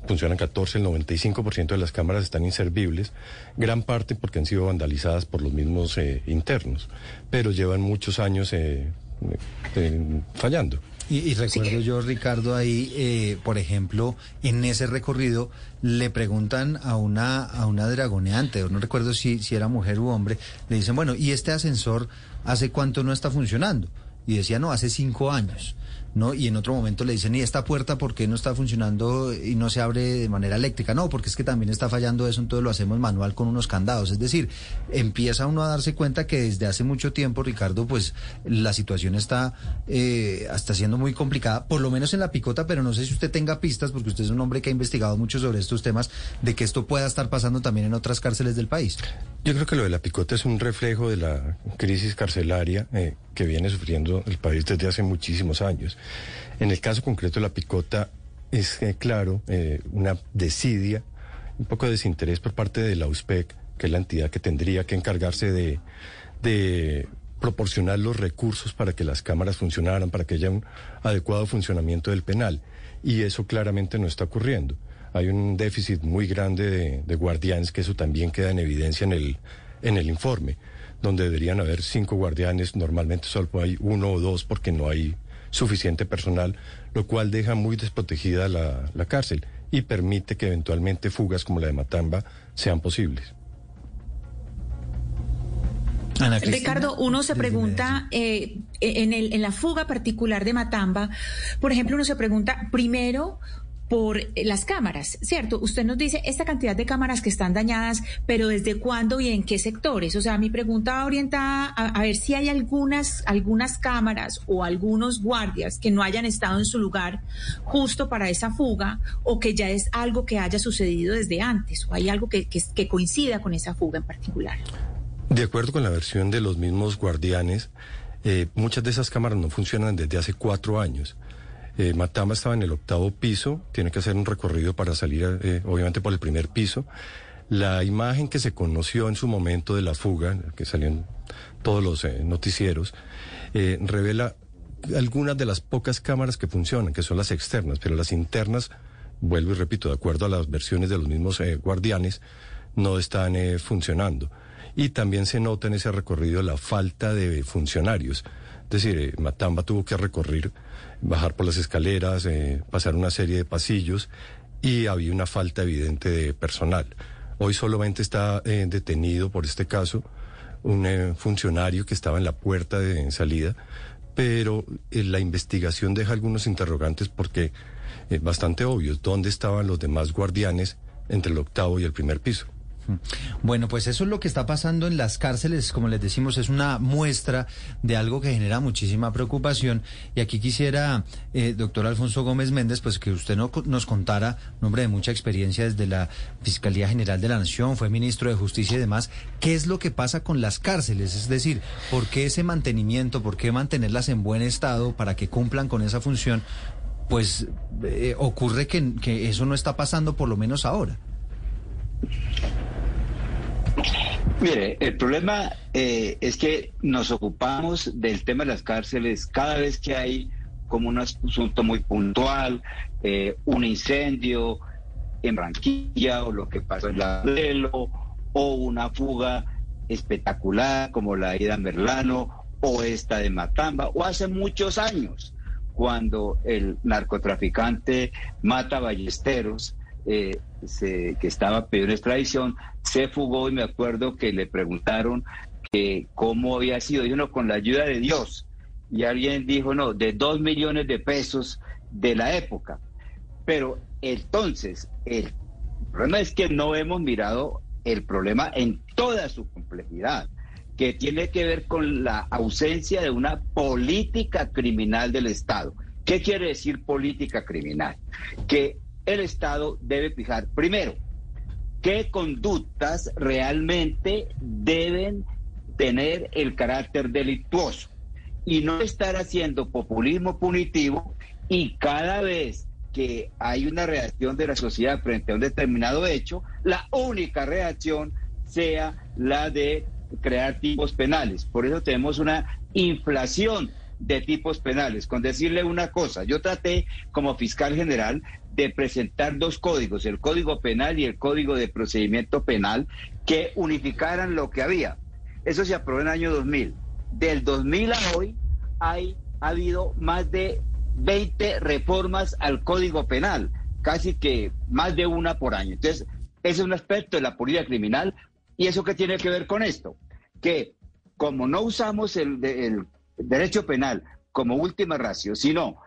funcionan 14, el 95% de las cámaras están inservibles, gran parte porque han sido vandalizadas por los mismos eh, internos, pero llevan muchos años fallando. Y, y recuerdo sí. yo, Ricardo, ahí, eh, por ejemplo, en ese recorrido le preguntan a una, a una dragoneante, no recuerdo si, si era mujer u hombre, le dicen, bueno, ¿y este ascensor hace cuánto no está funcionando? Y decía, no, hace cinco años. ¿No? Y en otro momento le dicen, ¿y esta puerta por qué no está funcionando y no se abre de manera eléctrica? No, porque es que también está fallando eso, entonces lo hacemos manual con unos candados. Es decir, empieza uno a darse cuenta que desde hace mucho tiempo, Ricardo, pues la situación está, eh, está siendo muy complicada, por lo menos en la picota, pero no sé si usted tenga pistas, porque usted es un hombre que ha investigado mucho sobre estos temas, de que esto pueda estar pasando también en otras cárceles del país. Yo creo que lo de la picota es un reflejo de la crisis carcelaria eh, que viene sufriendo el país desde hace muchísimos años. En el caso concreto de la picota es eh, claro eh, una desidia, un poco de desinterés por parte de la USPEC, que es la entidad que tendría que encargarse de, de proporcionar los recursos para que las cámaras funcionaran, para que haya un adecuado funcionamiento del penal. Y eso claramente no está ocurriendo. Hay un déficit muy grande de, de guardianes, que eso también queda en evidencia en el, en el informe, donde deberían haber cinco guardianes, normalmente solo hay uno o dos porque no hay suficiente personal, lo cual deja muy desprotegida la, la cárcel y permite que eventualmente fugas como la de Matamba sean posibles. Ana Ricardo, uno se pregunta eh, en, el, en la fuga particular de Matamba, por ejemplo, uno se pregunta primero por las cámaras, ¿cierto? Usted nos dice esta cantidad de cámaras que están dañadas, pero ¿desde cuándo y en qué sectores? O sea, mi pregunta va orientada a, a, ver si hay algunas, algunas cámaras o algunos guardias que no hayan estado en su lugar justo para esa fuga o que ya es algo que haya sucedido desde antes o hay algo que, que, que coincida con esa fuga en particular. De acuerdo con la versión de los mismos guardianes, eh, muchas de esas cámaras no funcionan desde hace cuatro años. Eh, Matamba estaba en el octavo piso, tiene que hacer un recorrido para salir, eh, obviamente, por el primer piso. La imagen que se conoció en su momento de la fuga, que salió en todos los eh, noticieros, revela algunas de las pocas cámaras que funcionan, que son las externas, pero las internas, vuelvo y repito, de acuerdo a las versiones de los mismos guardianes, no están funcionando. Y también se nota en ese recorrido la falta de funcionarios. Es decir, Matamba tuvo que recorrer bajar por las escaleras, eh, pasar una serie de pasillos y había una falta evidente de personal. Hoy solamente está eh, detenido por este caso un eh, funcionario que estaba en la puerta de salida, pero la investigación deja algunos interrogantes porque bastante obvios, ¿dónde estaban los demás guardianes entre el octavo y el primer piso? Bueno, pues eso es lo que está pasando en las cárceles, como les decimos, es una muestra de algo que genera muchísima preocupación. Y aquí quisiera, eh, doctor Alfonso Gómez Méndez, pues que usted no, nos contara, nombre de mucha experiencia desde la Fiscalía General de la Nación, fue ministro de Justicia y demás, qué es lo que pasa con las cárceles, es decir, por qué ese mantenimiento, por qué mantenerlas en buen estado para que cumplan con esa función, pues eh, ocurre que eso no está pasando por lo menos ahora. Mire, el problema eh, es que nos ocupamos del tema de las cárceles cada vez que hay como un asunto muy puntual, eh, un incendio en Branquilla o lo que pasó en la Lelo o una fuga espectacular como la ida Merlano o esta de Matamba o hace muchos años cuando el narcotraficante mata ballesteros eh, que estaba pidiendo extradición, se fugó y me acuerdo que le preguntaron que cómo había sido, y uno con la ayuda de Dios, y alguien dijo, no, de dos millones de pesos de la época. Pero entonces, el problema es que no hemos mirado el problema en toda su complejidad, que tiene que ver con la ausencia de una política criminal del Estado. ¿Qué quiere decir política criminal? Que el Estado debe fijar, primero, qué conductas realmente deben tener el carácter delictuoso y no estar haciendo populismo punitivo y cada vez que hay una reacción de la sociedad frente a un determinado hecho, la única reacción sea la de crear tipos penales. Por eso tenemos una inflación de tipos penales. Con decirle una cosa, yo traté como fiscal general de presentar dos códigos, el Código Penal y el Código de Procedimiento Penal, que unificaran lo que había. Eso se aprobó en el año 2000. Del 2000 a hoy hay, ha habido más de 20 reformas al Código Penal, casi que más de una por año. Entonces, ese es un aspecto de la política criminal. ¿Y eso qué tiene que ver con esto? Que como no usamos el, el derecho penal como última ratio, sino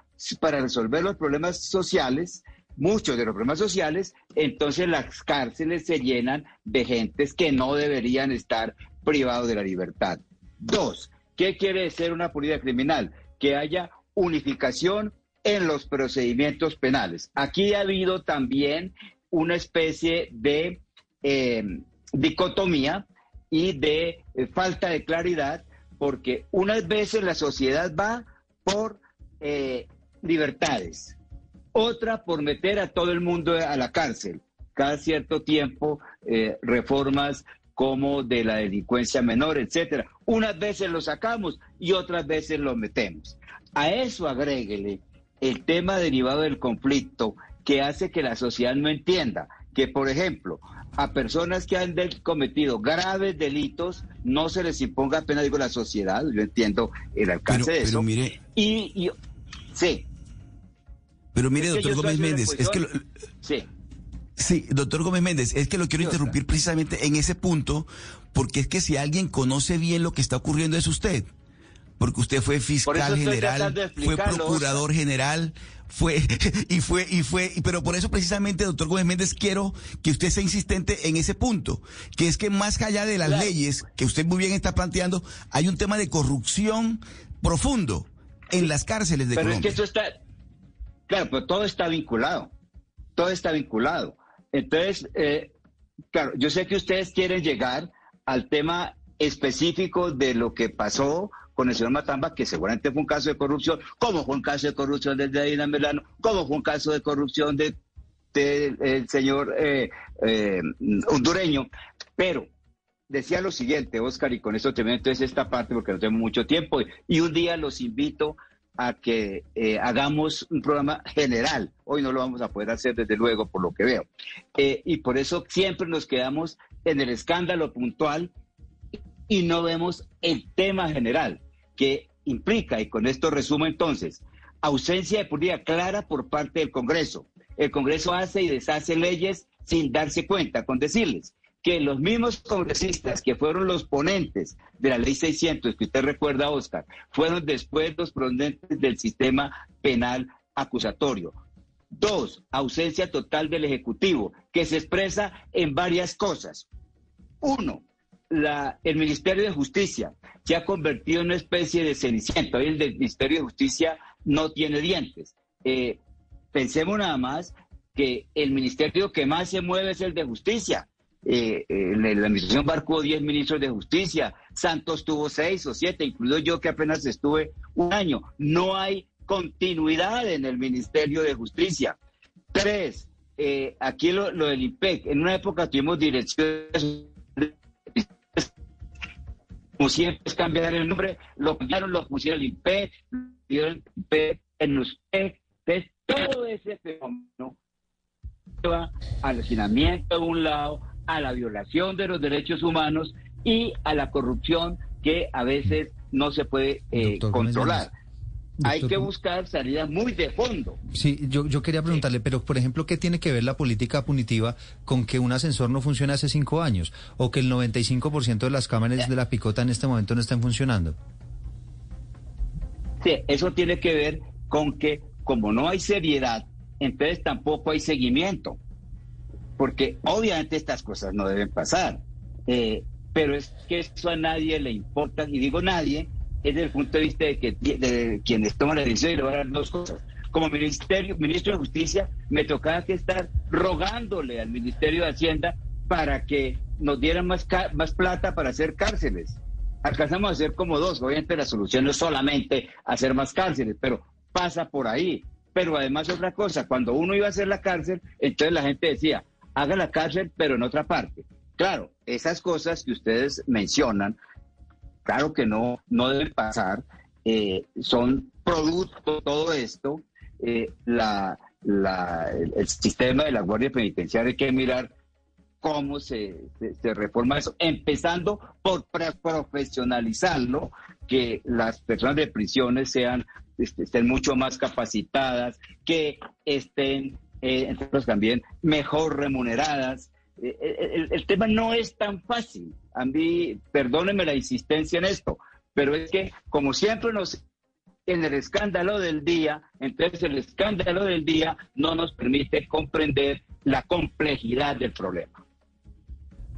para resolver los problemas sociales, muchos de los problemas sociales, entonces las cárceles se llenan de gentes que no deberían estar privados de la libertad. Dos, ¿qué quiere decir una política criminal? Que haya unificación en los procedimientos penales. Aquí ha habido también una especie de eh, dicotomía y de eh, falta de claridad, porque unas veces la sociedad va por eh, libertades, otra por meter a todo el mundo a la cárcel. Cada cierto tiempo, eh, reformas como de la delincuencia menor, etcétera. Unas veces lo sacamos y otras veces lo metemos. A eso agréguele el tema derivado del conflicto que hace que la sociedad no entienda que, por ejemplo, a personas que han cometido graves delitos no se les imponga pena, digo, la sociedad, yo entiendo el alcance de eso. mire, y, y sí, pero mire, doctor Gómez Méndez, es que... sí. Sí, doctor Gómez Méndez, es que lo quiero interrumpir precisamente en ese punto, porque es que si alguien conoce bien lo que está ocurriendo es usted. Porque usted fue fiscal general, fue procurador general, fue y fue y fue pero por eso precisamente doctor Gómez Méndez quiero que usted sea insistente en ese punto que es que más allá de las leyes que usted muy bien está planteando hay un tema de corrupción profundo en las cárceles de pero Colombia. Es que eso está Claro, pero todo está vinculado, todo está vinculado. Entonces, eh, claro, yo sé que ustedes quieren llegar al tema específico de lo que pasó con el señor Matamba, que seguramente fue un caso de corrupción, como fue un caso de corrupción de Dina Melano, como fue un caso de corrupción del de, señor eh, eh, hondureño. Pero decía lo siguiente, Oscar, y con esto termino entonces esta parte porque no tengo mucho tiempo, y un día los invito a que eh, hagamos un programa general. Hoy no lo vamos a poder hacer, desde luego, por lo que veo. Eh, y por eso siempre nos quedamos en el escándalo puntual y no vemos el tema general, que implica, y con esto resumo entonces, ausencia de política clara por parte del Congreso. El Congreso hace y deshace leyes sin darse cuenta, con decirles, que los mismos congresistas que fueron los ponentes de la ley 600, que usted recuerda, Oscar, fueron después los ponentes del sistema penal acusatorio. Dos, ausencia total del Ejecutivo, que se expresa en varias cosas. Uno, la, el Ministerio de Justicia se ha convertido en una especie de ceniciento. Hoy el Ministerio de Justicia no tiene dientes. Eh, pensemos nada más que el ministerio que más se mueve es el de Justicia. Eh, en la administración Barco 10 ministros de justicia, Santos tuvo seis o siete, incluido yo que apenas estuve un año. No hay continuidad en el Ministerio de Justicia. Tres, eh, aquí lo, del IPEC, en una época tuvimos direcciones, como siempre es cambiar el nombre, lo cambiaron, lo pusieron el IPEC, el IPEC en todo ese fenómeno al hacinamiento de un lado, a la violación de los derechos humanos y a la corrupción que a veces no se puede eh, controlar. Hay que buscar salidas muy de fondo. Sí, yo, yo quería preguntarle, pero por ejemplo, ¿qué tiene que ver la política punitiva con que un ascensor no funcione hace cinco años o que el 95% de las cámaras de la picota en este momento no estén funcionando? Sí, eso tiene que ver con que como no hay seriedad, entonces tampoco hay seguimiento porque obviamente estas cosas no deben pasar, eh, pero es que eso a nadie le importa, y digo nadie, es desde el punto de vista de, que, quienes toman la decisión y dar dos cosas. Como ministerio, ministro de Justicia, me tocaba que estar rogándole al Ministerio de Hacienda para que nos dieran más, más plata para hacer cárceles. Alcanzamos a hacer como dos. Obviamente la solución no es solamente hacer más cárceles, pero pasa por ahí. Pero además otra cosa, cuando uno iba a hacer la cárcel, entonces la gente decía, haga la cárcel, pero en otra parte. Claro, esas cosas que ustedes mencionan, claro que no, no deben pasar, eh, son producto de todo esto. Eh, la, el, sistema de la Guardia Penitenciaria hay que mirar cómo se, se, reforma eso, empezando por profesionalizarlo, que las personas de prisiones sean este, estén mucho más capacitadas, que estén eh, también mejor remuneradas. Eh, eh, el, tema no es tan fácil. A mí, perdónenme la insistencia en esto, pero es que como siempre nos en el escándalo del día, entonces el escándalo del día no nos permite comprender la complejidad del problema.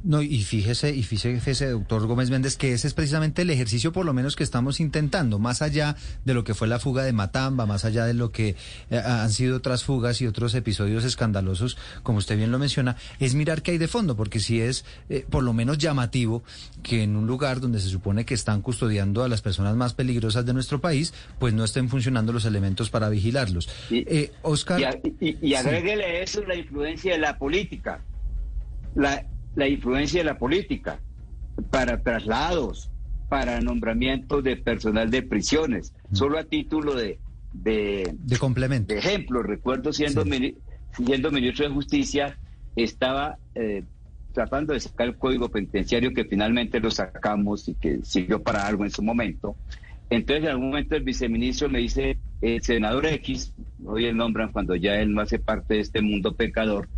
No, y fíjese, y fíjese, doctor Gómez Méndez, que ese es precisamente el ejercicio por lo menos que estamos intentando, más allá de lo que fue la fuga de Matamba, más allá de lo que eh, han sido otras fugas y otros episodios escandalosos, como usted bien lo menciona, es mirar qué hay de fondo, porque si es eh, por lo menos llamativo que en un lugar donde se supone que están custodiando a las personas más peligrosas de nuestro país, pues no estén funcionando los elementos para vigilarlos. Y, eh, Oscar. Y, agréguele eso la influencia de la política. La, la influencia de la política para traslados, para nombramiento de personal de prisiones, mm. solo a título de, de, complemento. De ejemplo, recuerdo siendo, siendo ministro de Justicia, estaba eh, tratando de sacar el código penitenciario que finalmente lo sacamos y que sirvió para algo en su momento. Entonces, en algún momento el viceministro me dice, el senador X, hoy el nombran cuando ya él no hace parte de este mundo pecador,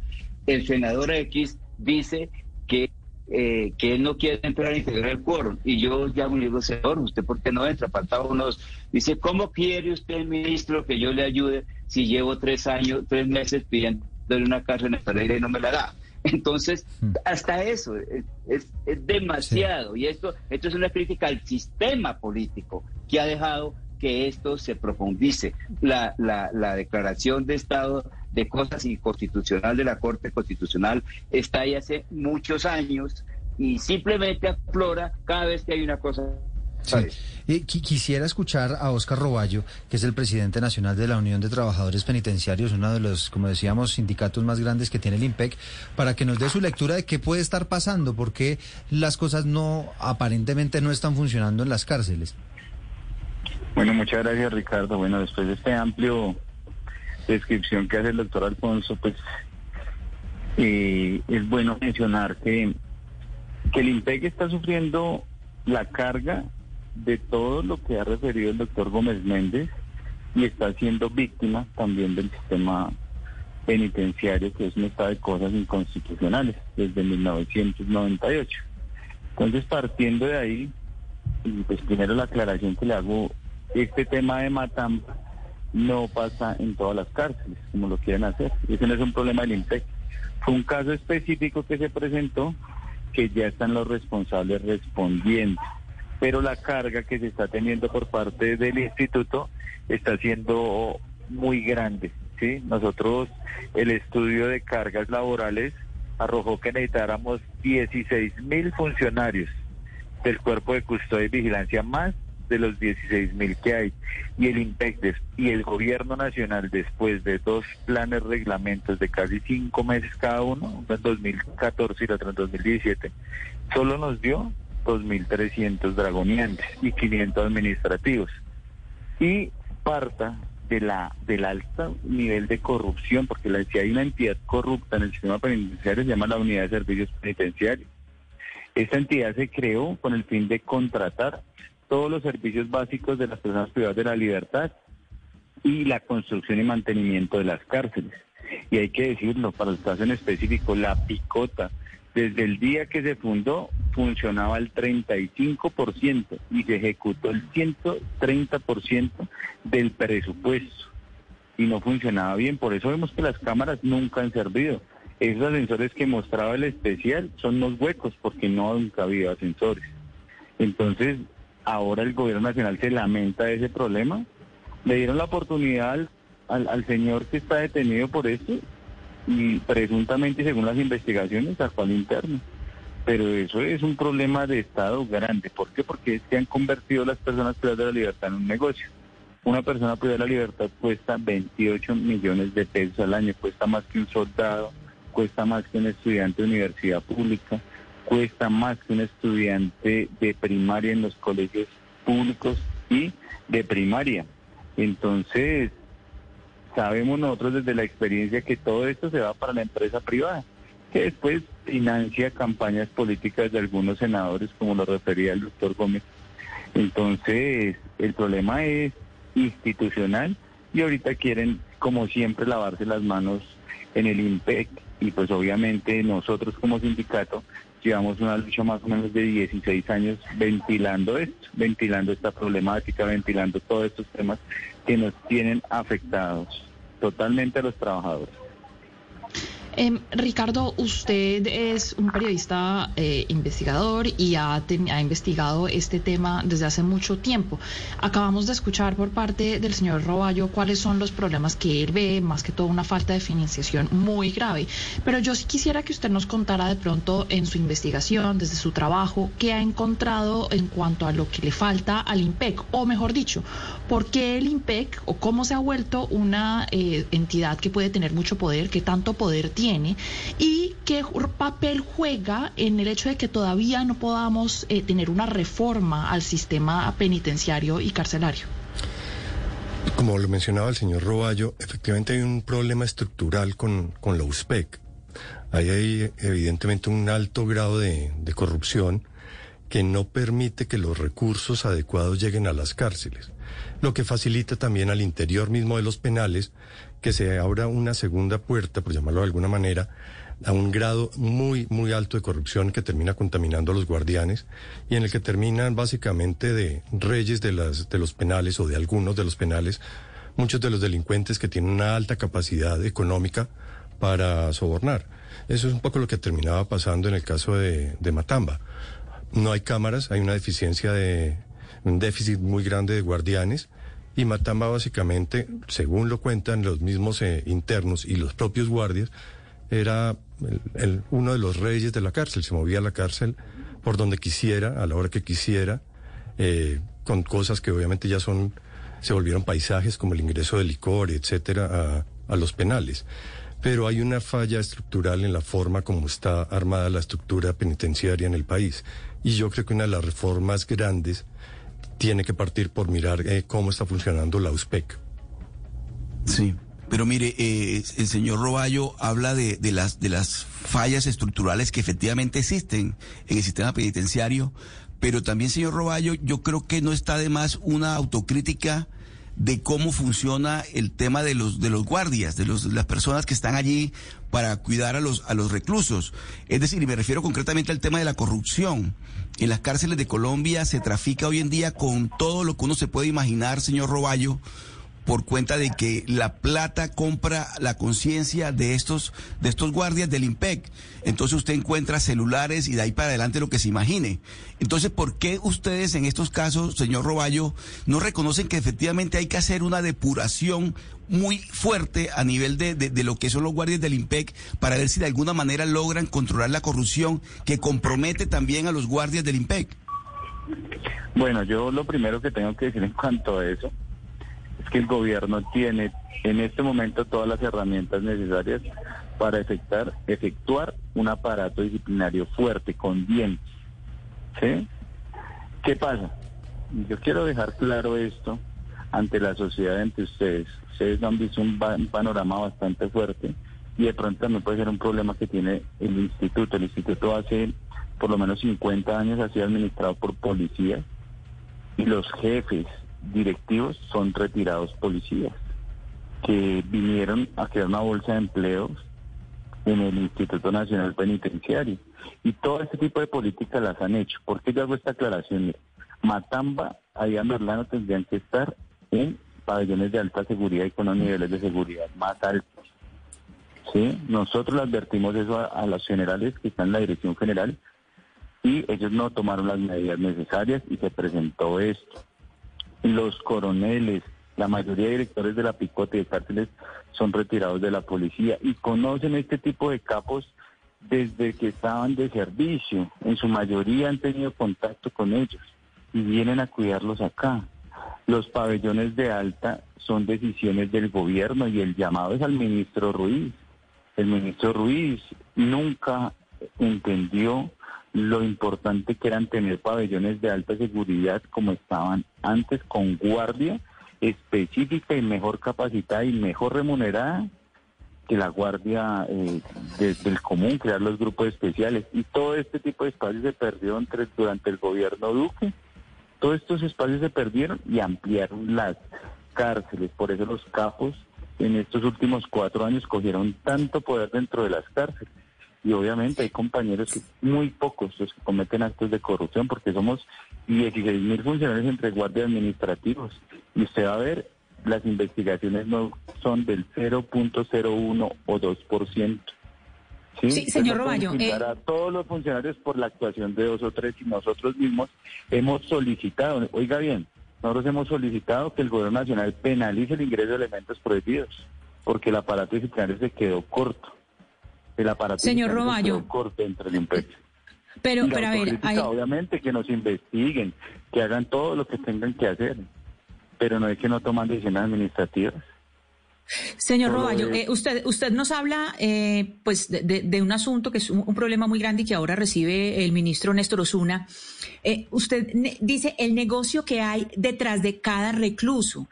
el senador X dice que, eh, que él no quiere entrar a integrar el quórum. Y yo llamo y digo, señor, ¿usted por qué no entra? Faltaba unos. Dice, ¿cómo quiere usted, ministro, que yo le ayude si llevo tres años, tres meses pidiendo una casa en Pereira y no me la da? Entonces, hmm. hasta eso es, es, demasiado. Y esto, esto es una crítica al sistema político que ha dejado que esto se profundice. La, la, la declaración de Estado de cosas inconstitucional de la Corte Constitucional está ahí hace muchos años y simplemente aflora cada vez que hay una cosa Sí. quisiera escuchar a Oscar Roballo, que es el presidente nacional de la Unión de Trabajadores Penitenciarios, uno de los, como decíamos, sindicatos más grandes que tiene el IMPEC, para que nos dé su lectura de qué puede estar pasando, porque las cosas no, aparentemente no están funcionando en las cárceles. Bueno, muchas gracias Ricardo. Bueno, después de este amplio descripción que hace el doctor Alfonso, pues eh, es bueno mencionar que, que el IMPEC está sufriendo la carga de todo lo que ha referido el doctor Gómez Méndez y está siendo víctima también del sistema penitenciario, que es estado de cosas inconstitucionales desde 1998. Entonces, partiendo de ahí, pues primero la aclaración que le hago, este tema de Matamba no pasa en todas las cárceles, como lo quieren hacer. Ese no es un problema del INPEC. Fue un caso específico que se presentó que ya están los responsables respondiendo. Pero la carga que se está teniendo por parte del instituto está siendo muy grande. ¿sí? Nosotros, el estudio de cargas laborales arrojó que necesitáramos 16 mil funcionarios del cuerpo de custodia y vigilancia más de los 16 mil que hay. Y el IMPEC y el gobierno nacional, después de dos planes reglamentos de casi cinco meses cada uno, uno en 2014 y otro en 2017, solo nos dio 2.300 dragoniantes y 500 administrativos. Y parta de la del alto nivel de corrupción, porque la, si hay una entidad corrupta en el sistema penitenciario se llama la Unidad de Servicios Penitenciarios. Esta entidad se creó con el fin de contratar todos los servicios básicos de las personas privadas de la libertad y la construcción y mantenimiento de las cárceles. Y hay que decirlo, para el caso en específico, la picota, desde el día que se fundó, funcionaba al 35% y se ejecutó el 130% del presupuesto. Y no funcionaba bien, por eso vemos que las cámaras nunca han servido. Esos ascensores que mostraba el especial son los huecos porque no nunca habido ascensores. Entonces, ahora el gobierno nacional se lamenta de ese problema. Le dieron la oportunidad al, al, señor que está detenido por esto y presuntamente, según las investigaciones, sacó al interno. Pero eso es un problema de Estado grande. ¿Por qué? Porque es que han convertido las personas privadas de la libertad en un negocio. Una persona privada de la libertad cuesta 28 millones de pesos al año, cuesta más que un soldado, cuesta más que un estudiante de universidad pública, cuesta más que un estudiante de primaria en los colegios públicos y de primaria. Entonces, sabemos nosotros desde la experiencia que todo esto se va para la empresa privada, que después financia campañas políticas de algunos senadores, como lo refería el doctor Gómez. Entonces, el problema es institucional y ahorita quieren, como siempre, lavarse las manos en el IMPEC y pues obviamente nosotros como sindicato llevamos una lucha más o menos de 16 años ventilando esto, ventilando esta problemática, ventilando todos estos temas que nos tienen afectados totalmente a los trabajadores. Eh, Ricardo, usted es un periodista eh, investigador y ha, ha, investigado este tema desde hace mucho tiempo. Acabamos de escuchar por parte del señor Roballo cuáles son los problemas que él ve, más que todo una falta de financiación muy grave. Pero yo sí quisiera que usted nos contara de pronto en su investigación, desde su trabajo, qué ha encontrado en cuanto a lo que le falta al IMPEC, o mejor dicho, por qué el IMPEC o cómo se ha vuelto una eh, entidad que puede tener mucho poder, que tanto poder tiene tiene y qué papel juega en el hecho de que todavía no podamos eh, tener una reforma al sistema penitenciario y carcelario. Como lo mencionaba el señor Roballo, efectivamente hay un problema estructural con, con la USPEC. Ahí hay evidentemente un alto grado de, de corrupción que no permite que los recursos adecuados lleguen a las cárceles, lo que facilita también al interior mismo de los penales que se abra una segunda puerta, por llamarlo de alguna manera, a un grado muy, muy alto de corrupción que termina contaminando a los guardianes y en el que terminan básicamente de reyes de, las, de los penales o de algunos de los penales, muchos de los delincuentes que tienen una alta capacidad económica para sobornar. Eso es un poco lo que terminaba pasando en el caso de, de Matamba. No hay cámaras, hay una deficiencia de, un déficit muy grande de guardianes y Matamba básicamente, según lo cuentan los mismos eh, internos y los propios guardias, era uno de los reyes de la cárcel, se movía a la cárcel por donde quisiera, a la hora que quisiera, eh, con cosas que obviamente ya son, se volvieron paisajes como el ingreso de licor, etcétera, a los penales. Pero hay una falla estructural en la forma como está armada la estructura penitenciaria en el país. Y yo creo que una de las reformas grandes tiene que partir por mirar eh, cómo está funcionando la USPEC. Sí. Pero mire, eh, el señor Roballo habla de, de, las, de las fallas estructurales que efectivamente existen en el sistema penitenciario, pero también, señor Roballo, yo creo que no está de más una autocrítica de cómo funciona el tema de los de los guardias, de los las personas que están allí para cuidar a los a los reclusos. Es decir, y me refiero concretamente al tema de la corrupción. En las cárceles de Colombia se trafica hoy en día con todo lo que uno se puede imaginar, señor Roballo, por cuenta de que la plata compra la conciencia de estos, de estos guardias del IMPEC. Entonces usted encuentra celulares y de ahí para adelante lo que se imagine. Entonces, ¿por qué ustedes en estos casos, señor Roballo, no reconocen que efectivamente hay que hacer una depuración muy fuerte a nivel de, de, lo que son los guardias del IMPEC para ver si de alguna manera logran controlar la corrupción que compromete también a los guardias del IMPEC? Bueno, yo lo primero que tengo que decir en cuanto a eso es que el gobierno tiene en este momento todas las herramientas necesarias para efectuar, efectuar un aparato disciplinario fuerte, con dientes. ¿Sí? ¿Qué pasa? Yo quiero dejar claro esto ante la sociedad, ante ustedes. Ustedes han visto un, un panorama bastante fuerte y de pronto también puede ser un problema que tiene el instituto. El instituto hace por lo menos 50 años ha sido administrado por policías y los jefes directivos son retirados policías que vinieron a crear una bolsa de empleos en el Instituto Nacional Penitenciario. Y todo este tipo de políticas las han hecho. ¿Por qué yo hago esta aclaración? Matamba, y Merlano tendrían que estar en pabellones de alta seguridad y con los niveles de seguridad más altos. ¿Sí? Nosotros le advertimos eso a los generales que están en la dirección general y ellos no tomaron las medidas necesarias y se presentó esto. Los coroneles, la mayoría de directores de la picote de cárceles son retirados de la policía y conocen este tipo de capos desde que estaban de servicio. En su mayoría han tenido contacto con ellos y vienen a cuidarlos acá. Los pabellones de alta son decisiones del gobierno y el llamado es al ministro Ruiz. El ministro Ruiz nunca entendió lo importante que eran tener pabellones de alta seguridad como estaban antes, con guardia específica y mejor capacitada y mejor remunerada que la guardia eh, del común, crear los grupos especiales. Y todo este tipo de espacios se perdió entre, durante el gobierno Duque. Todos estos espacios se perdieron y ampliaron las cárceles. Por eso los capos en estos últimos cuatro años cogieron tanto poder dentro de las cárceles y obviamente hay compañeros que muy pocos los que cometen actos de corrupción porque somos 16 mil funcionarios entre guardias administrativos y usted va a ver las investigaciones no son del 0.01 o 2%. ¿Sí? sí señor Roballo. Eh... A todos los funcionarios por la actuación de dos o tres y nosotros mismos hemos solicitado, oiga bien, nosotros hemos solicitado que el gobierno nacional penalice el ingreso de elementos prohibidos porque el aparato disciplinario se quedó corto el aparato. Señor Roballo. Corte entre el Pero, pero a ver, obviamente que nos investiguen, que hagan todo lo que tengan que hacer, pero no es que no toman decisiones administrativas. Señor Roballo, eh, usted, usted nos habla eh, pues de, un asunto que es un, problema muy grande y que ahora recibe el ministro Néstor Osuna. Eh, usted dice el negocio que hay detrás de cada recluso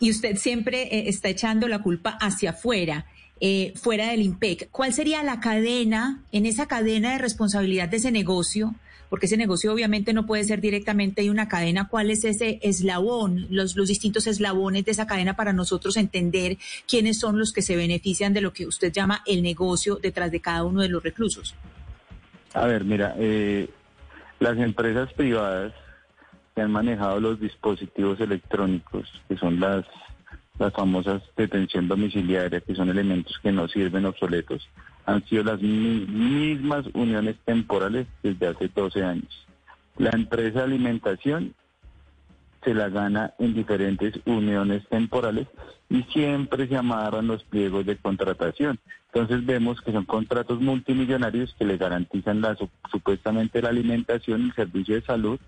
y usted siempre está echando la culpa hacia afuera. Eh, fuera del IMPEC. ¿Cuál sería la cadena, en esa cadena de responsabilidad de ese negocio? Porque ese negocio obviamente no puede ser directamente de una cadena. ¿Cuál es ese eslabón, los, los distintos eslabones de esa cadena para nosotros entender quiénes son los que se benefician de lo que usted llama el negocio detrás de cada uno de los reclusos? A ver, mira, eh, las empresas privadas que han manejado los dispositivos electrónicos, que son las las famosas detención domiciliaria, que son elementos que no sirven obsoletos, han sido las mismas uniones temporales desde hace 12 años. La empresa de alimentación se la gana en diferentes uniones temporales y siempre se amarran los pliegos de contratación. Entonces vemos que son contratos multimillonarios que le garantizan la, supuestamente la alimentación el servicio de salud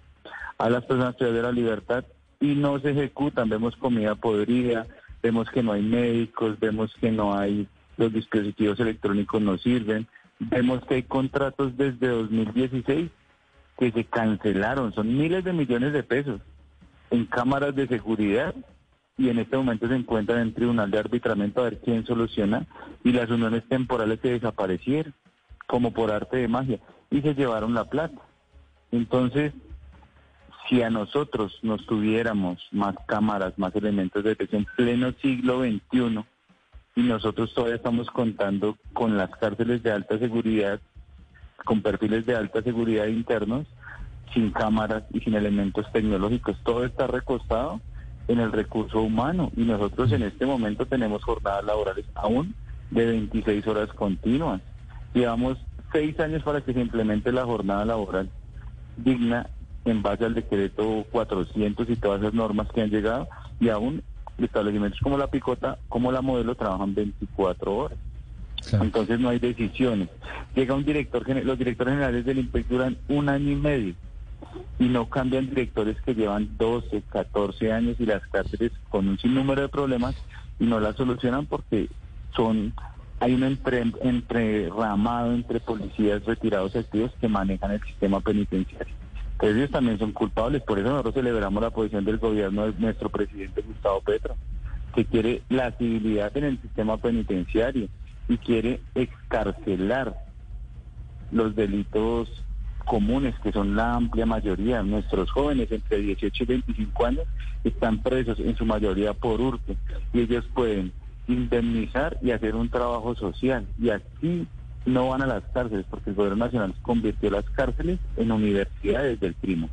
a las personas de la libertad y no se ejecutan. Vemos comida podrida, vemos que no hay médicos, vemos que no hay, los dispositivos electrónicos no sirven, vemos que hay contratos desde 2016 que se cancelaron, son miles de millones de pesos en cámaras de seguridad y en este momento se encuentran en tribunal de arbitramiento a ver quién soluciona y las uniones temporales se desaparecieron como por arte de magia y se llevaron la plata. Entonces, si a nosotros nos tuviéramos más cámaras, más elementos de detección en pleno siglo XXI, y nosotros todavía estamos contando con las cárceles de alta seguridad, con perfiles de alta seguridad internos, sin cámaras y sin elementos tecnológicos, todo está recostado en el recurso humano y nosotros en este momento tenemos jornadas laborales aún de 26 horas continuas. Llevamos seis años para que se implemente la jornada laboral digna en base al decreto 400 y todas esas normas que han llegado y aún establecimientos como la Picota, como la Modelo, trabajan 24 horas. Entonces no hay decisiones. Llega un director, los directores generales del IMPEC duran un año y medio y no cambian directores que llevan 12, 14 años y las cárceles con un sinnúmero de problemas y no las solucionan porque son hay un entre, entreramado entre policías retirados activos que manejan el sistema penitenciario. Entonces ellos también son culpables, por eso nosotros celebramos la posición del gobierno de nuestro presidente Gustavo Petro, que quiere la civilidad en el sistema penitenciario y quiere excarcelar los delitos comunes, que son la amplia mayoría. Nuestros jóvenes entre 18 y 25 años están presos en su mayoría por hurto y ellos pueden indemnizar y hacer un trabajo social y así no van a las cárceles porque el gobierno nacional convirtió las cárceles en universidades del primo.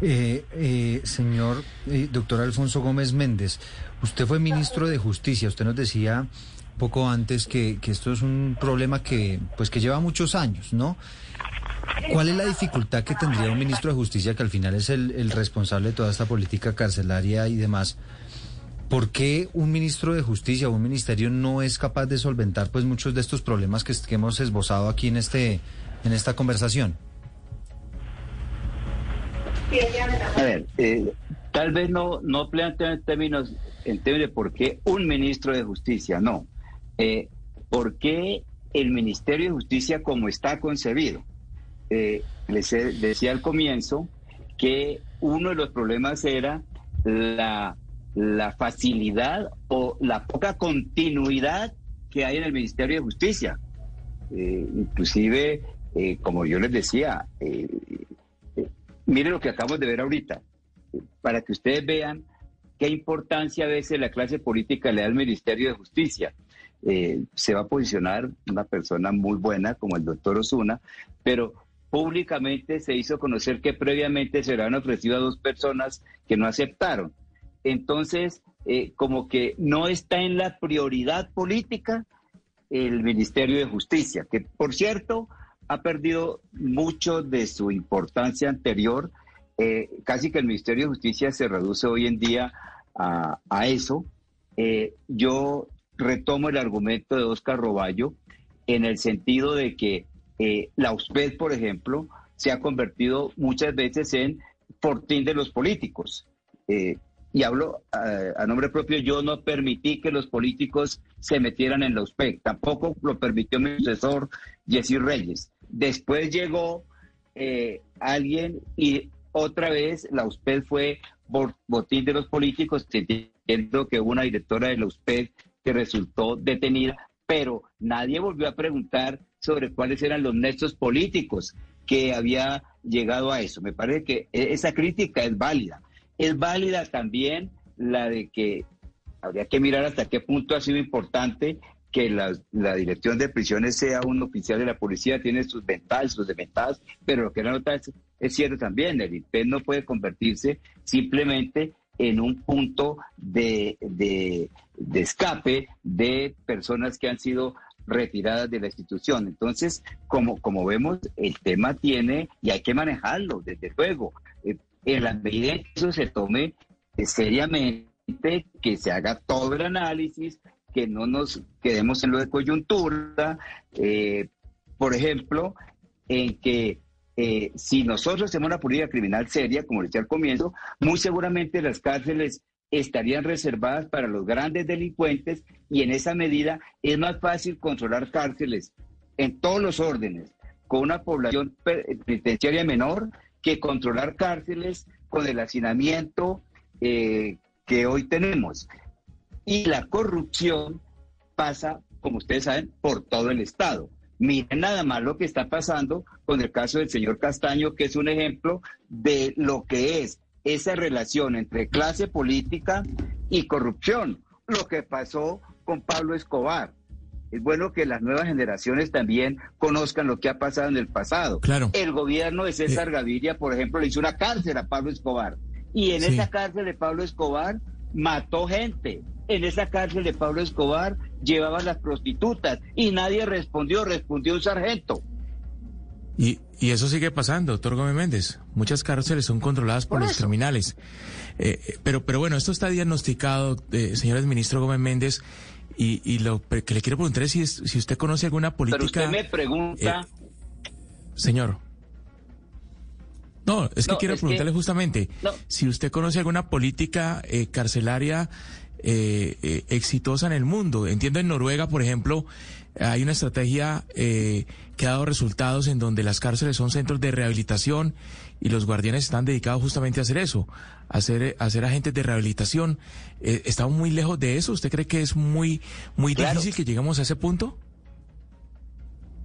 Eh, eh, señor eh, doctor Alfonso Gómez Méndez, usted fue ministro de Justicia, usted nos decía poco antes que, que, esto es un problema que pues que lleva muchos años, ¿no? ¿Cuál es la dificultad que tendría un ministro de Justicia que al final es el, el responsable de toda esta política carcelaria y demás? ¿Por qué un ministro de Justicia o un ministerio no es capaz de solventar pues muchos de estos problemas que, hemos esbozado aquí en este en esta conversación? A ver, eh, tal vez no no plantean en términos en términos de por qué un ministro de Justicia, no. Eh, ¿Por qué el Ministerio de Justicia como está concebido? Eh, les decía al comienzo que uno de los problemas era la la facilidad o la poca continuidad que hay en el Ministerio de Justicia. Eh, inclusive, eh, como yo les decía, eh, mire lo que acabamos de ver ahorita, para que ustedes vean qué importancia a veces la clase política le da al Ministerio de Justicia. se va a posicionar una persona muy buena como el doctor Osuna, pero públicamente se hizo conocer que previamente se le han ofrecido a dos personas que no aceptaron entonces eh, como que no está en la prioridad política el Ministerio de Justicia, que por cierto ha perdido mucho de su importancia anterior. Eh, casi que el Ministerio de Justicia se reduce hoy en día a, eso. Eh, yo retomo el argumento de Oscar Roballo en el sentido de que la USPED, por ejemplo, se ha convertido muchas veces en fortín de los políticos y hablo eh, a nombre propio, yo no permití que los políticos se metieran en la USPEC, tampoco lo permitió mi sucesor Jesse Reyes. Después llegó eh, alguien y otra vez la USPEC fue botín de los políticos, entiendo que hubo una directora de la USPEC que resultó detenida, pero nadie volvió a preguntar sobre cuáles eran los nexos políticos que había llegado a eso. Me parece que e-, esa crítica es válida. Es válida también la de que habría que mirar hasta qué punto ha sido importante que la, dirección de prisiones sea un oficial de la policía, tiene sus ventajas, sus desventajas, pero lo que la nota es, es cierto también, el IPED no puede convertirse simplemente en un punto de, de, escape de personas que han sido retiradas de la institución. Entonces, como, como vemos, el tema tiene y hay que manejarlo, desde luego en la medida en que eso se tome seriamente, que se haga todo el análisis, que no nos quedemos en lo de coyuntura, eh, por ejemplo, en que eh, si nosotros hacemos una política criminal seria, como decía al comienzo, muy seguramente las cárceles estarían reservadas para los grandes delincuentes y en esa medida es más fácil controlar cárceles en todos los órdenes con una población penitenciaria menor que controlar cárceles con el hacinamiento eh, que hoy tenemos. Y la corrupción pasa, como ustedes saben, por todo el Estado. Miren nada más lo que está pasando con el caso del señor Castaño, que es un ejemplo de lo que es esa relación entre clase política y corrupción. Lo que pasó con Pablo Escobar es bueno que las nuevas generaciones también conozcan lo que ha pasado en el pasado. Claro. El gobierno de César eh. Gaviria, por ejemplo, le hizo una cárcel a Pablo Escobar Y en esa cárcel de Pablo Escobar mató gente. En esa cárcel de Pablo Escobar llevaban las prostitutas y nadie respondió, respondió un sargento. Y, y eso sigue pasando, doctor Gómez Méndez. Muchas cárceles son controladas por, los criminales. Eh, eh, pero, pero bueno, esto está diagnosticado, eh, señores ministro Gómez Méndez, y, y, lo que le quiero preguntar es si, si usted conoce alguna política... Pero usted me pregunta... Eh, señor. No, es que quiero preguntarle justamente si usted conoce alguna política carcelaria exitosa en el mundo. Entiendo en Noruega, por ejemplo, hay una estrategia eh, que ha dado resultados en donde las cárceles son centros de rehabilitación y los guardianes están dedicados justamente a hacer eso, a ser, a ser agentes de rehabilitación. Eh, ¿Estamos muy lejos de eso? ¿Usted cree que es muy, muy difícil que lleguemos a ese punto?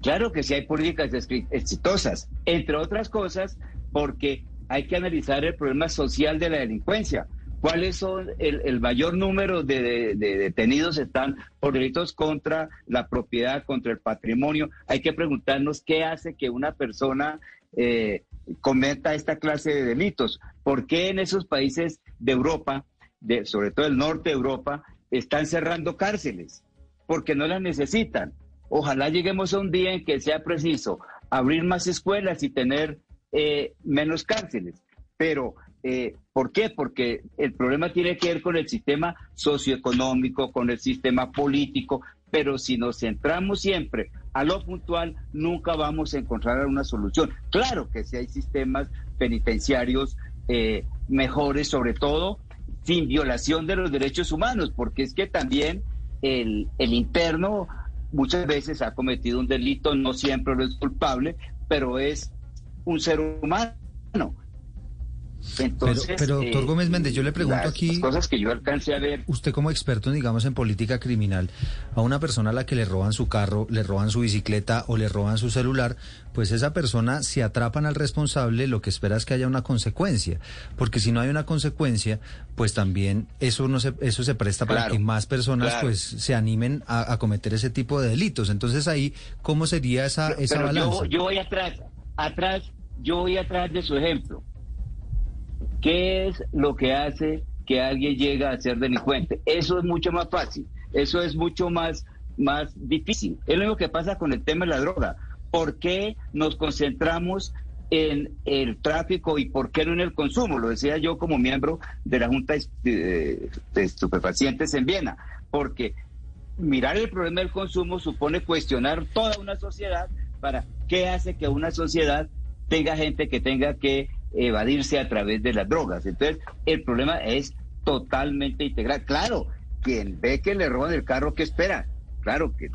Claro que sí hay políticas exitosas, entre otras cosas porque hay que analizar el problema social de la delincuencia cuáles son el, mayor número de, detenidos están por delitos contra la propiedad, contra el patrimonio. Hay que preguntarnos qué hace que una persona eh, cometa esta clase de delitos. ¿Por qué en esos países de Europa, sobre todo el norte de Europa, están cerrando cárceles? Porque no las necesitan. Ojalá lleguemos a un día en que sea preciso abrir más escuelas y tener eh, menos cárceles. Pero eh, ¿Por qué? Porque el problema tiene que ver con el sistema socioeconómico, con el sistema político, pero si nos centramos siempre a lo puntual, nunca vamos a encontrar una solución. Claro que si hay sistemas penitenciarios eh, mejores, sobre todo sin violación de los derechos humanos, porque es que también el, el interno muchas veces ha cometido un delito, no siempre lo es culpable, pero es un ser humano pero, doctor eh, Gómez Méndez, yo le pregunto aquí... cosas que yo alcancé a ver... Usted como experto, digamos, en política criminal, a una persona a la que le roban su carro, le roban su bicicleta o le roban su celular, pues esa persona, si atrapan al responsable, lo que espera es que haya una consecuencia. Porque si no hay una consecuencia, pues también eso, no se, eso se presta para que más personas pues se animen a, cometer ese tipo de delitos. Entonces ahí, ¿cómo sería esa, esa balanza? Yo, yo voy atrás, atrás, yo voy atrás de su ejemplo. ¿Qué es lo que hace que alguien llegue a ser delincuente? Eso es mucho más fácil, eso es mucho más, más difícil. Es lo mismo que pasa con el tema de la droga. ¿Por qué nos concentramos en el tráfico y por qué no en el consumo? Lo decía yo como miembro de la Junta de Estupefacientes en Viena, porque mirar el problema del consumo supone cuestionar toda una sociedad para qué hace que una sociedad tenga gente que tenga que evadirse a través de las drogas. Entonces, el problema es totalmente integral. Claro, quien ve que le roban el carro, ¿qué espera? Claro que,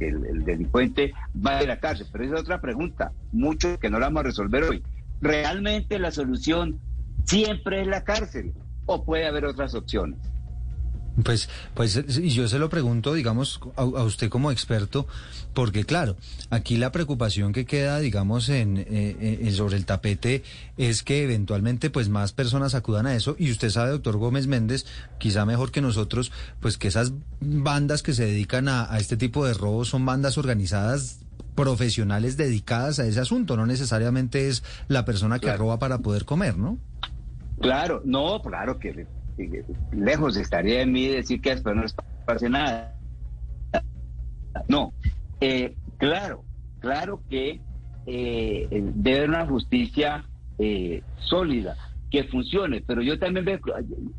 el, delincuente va a la cárcel, pero esa es otra pregunta, mucho que no la vamos a resolver hoy. ¿Realmente la solución siempre es la cárcel o puede haber otras opciones? Pues, pues, y yo se lo pregunto, digamos, a, usted como experto, porque claro, aquí la preocupación que queda, digamos, en, eh, sobre el tapete es que eventualmente, pues, más personas acudan a eso. Y usted sabe, doctor Gómez Méndez, quizá mejor que nosotros, pues, que esas bandas que se dedican a, a este tipo de robos son bandas organizadas profesionales dedicadas a ese asunto, no necesariamente es la persona que roba para poder comer, ¿no? Claro, no, claro que lejos estaría de mí decir que después no les pase nada. No, eh, claro, claro que eh, debe haber una justicia eh, sólida, que funcione, pero yo también veo,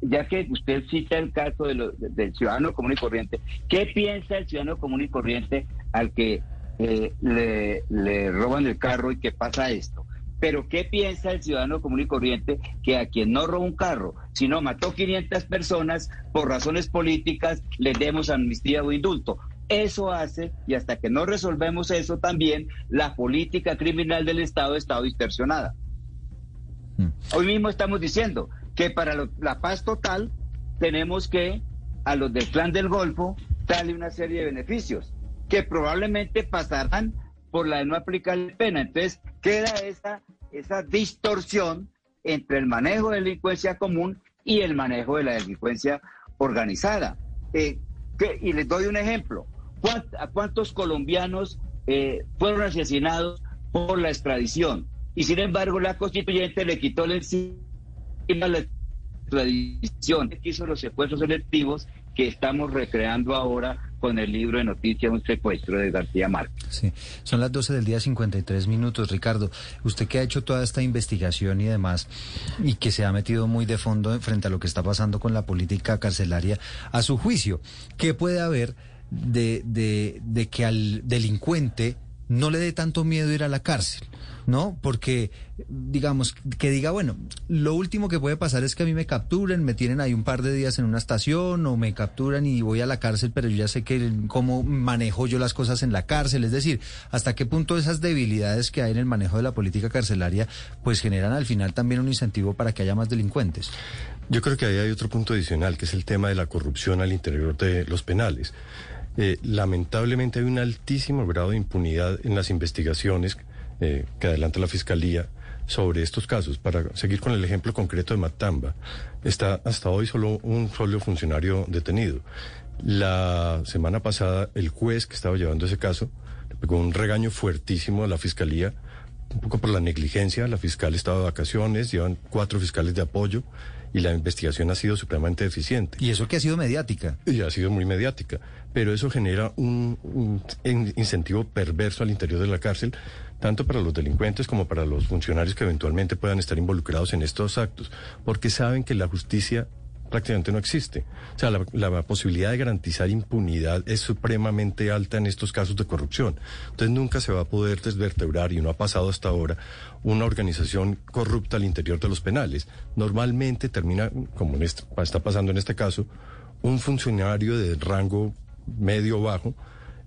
ya que usted cita el caso de del ciudadano común y corriente, ¿qué piensa el ciudadano común y corriente al que le, le roban el carro y que pasa esto? Pero ¿qué piensa el ciudadano común y corriente que a quien no robó un carro, sino mató 500 personas por razones políticas, le demos amnistía o indulto? Eso hace, y hasta que no resolvemos eso también, la política criminal del Estado ha estado distorsionada. Mm. Hoy mismo estamos diciendo que para la paz total tenemos que a los del clan del Golfo darle una serie de beneficios que probablemente pasarán por la de no aplicar pena. Entonces queda esa, esa distorsión entre el manejo de delincuencia común y el manejo de la delincuencia organizada. Eh, y les doy un ejemplo. ¿A cuántos colombianos eh, fueron asesinados por la extradición? Y sin embargo la constituyente le quitó la extradición hizo los secuestros selectivos que estamos recreando ahora con el libro de noticias Un secuestro de García Márquez. Sí, son las 12 del día 53 minutos. Ricardo, usted que ha hecho toda esta investigación y demás, y que se ha metido muy de fondo frente a lo que está pasando con la política carcelaria, a su juicio, ¿qué puede haber de, de, de que al delincuente no le dé tanto miedo ir a la cárcel? ¿no? Porque, digamos, que diga, bueno, lo último que puede pasar es que a mí me capturen, me tienen ahí un par de días en una estación o me capturan y voy a la cárcel, pero yo ya sé que cómo manejo yo las cosas en la cárcel. Es decir, hasta qué punto esas debilidades que hay en el manejo de la política carcelaria, pues generan al final también un incentivo para que haya más delincuentes. Yo creo que ahí hay otro punto adicional, que es el tema de la corrupción al interior de los penales. Eh, lamentablemente hay un altísimo grado de impunidad en las investigaciones eh, que adelanta la Fiscalía sobre estos casos. Para seguir con el ejemplo concreto de Matamba, está hasta hoy solo un solo funcionario detenido. La semana pasada, el juez que estaba llevando ese caso le pegó un regaño fuertísimo a la Fiscalía, un poco por la negligencia. La fiscal estaba de vacaciones, llevan cuatro fiscales de apoyo y la investigación ha sido supremamente eficiente. Y eso que ha sido mediática. Y ha sido muy mediática, pero eso genera un, incentivo perverso al interior de la cárcel tanto para los delincuentes como para los funcionarios que eventualmente puedan estar involucrados en estos actos, porque saben que la justicia prácticamente no existe. O sea, la, posibilidad de garantizar impunidad es supremamente alta en estos casos de corrupción. Entonces nunca se va a poder desvertebrar, y no ha pasado hasta ahora, una organización corrupta al interior de los penales. Normalmente termina, como este, está pasando en este caso, un funcionario de rango medio bajo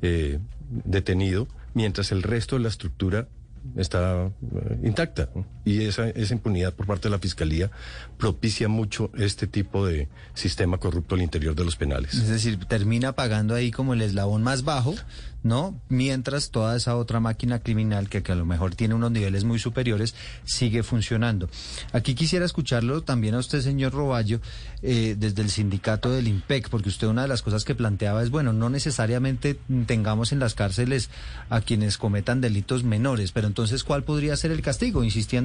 eh, detenido mientras el resto de la estructura está eh, intacta. Y esa, esa impunidad por parte de la Fiscalía propicia mucho este tipo de sistema corrupto al interior de los penales. Es decir, termina pagando ahí como el eslabón más bajo ¿no? Mientras toda esa otra máquina criminal, que, a lo mejor tiene unos niveles muy superiores, sigue funcionando. Aquí quisiera escucharlo también a usted, señor Roballo, eh, desde el sindicato del IMPEC, porque usted una de las cosas que planteaba es, bueno, no necesariamente tengamos en las cárceles a quienes cometan delitos menores, pero entonces, ¿cuál podría ser el castigo?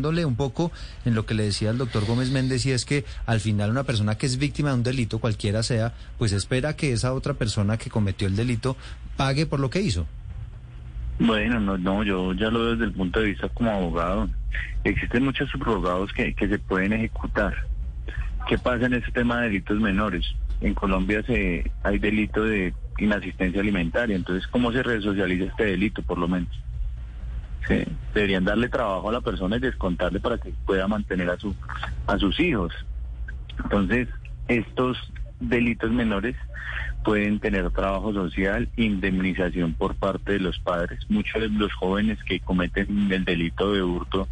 Un poco en lo que le decía el doctor Gómez Méndez, y es que al final una persona que es víctima de un delito, cualquiera sea, pues espera que esa otra persona que cometió el delito pague por lo que hizo. Bueno, no, no, yo ya lo veo desde el punto de vista como abogado. Existen muchos subrogados que, que se pueden ejecutar. ¿Qué pasa en ese tema de delitos menores? En Colombia se hay delito de inasistencia alimentaria, entonces ¿cómo se resocializa este delito por lo menos? Sí, deberían darle trabajo a la persona y descontarle para que pueda mantener a su a sus hijos. Entonces, estos delitos menores pueden tener trabajo social, indemnización por parte de los padres. Muchos de los jóvenes que cometen el delito de hurto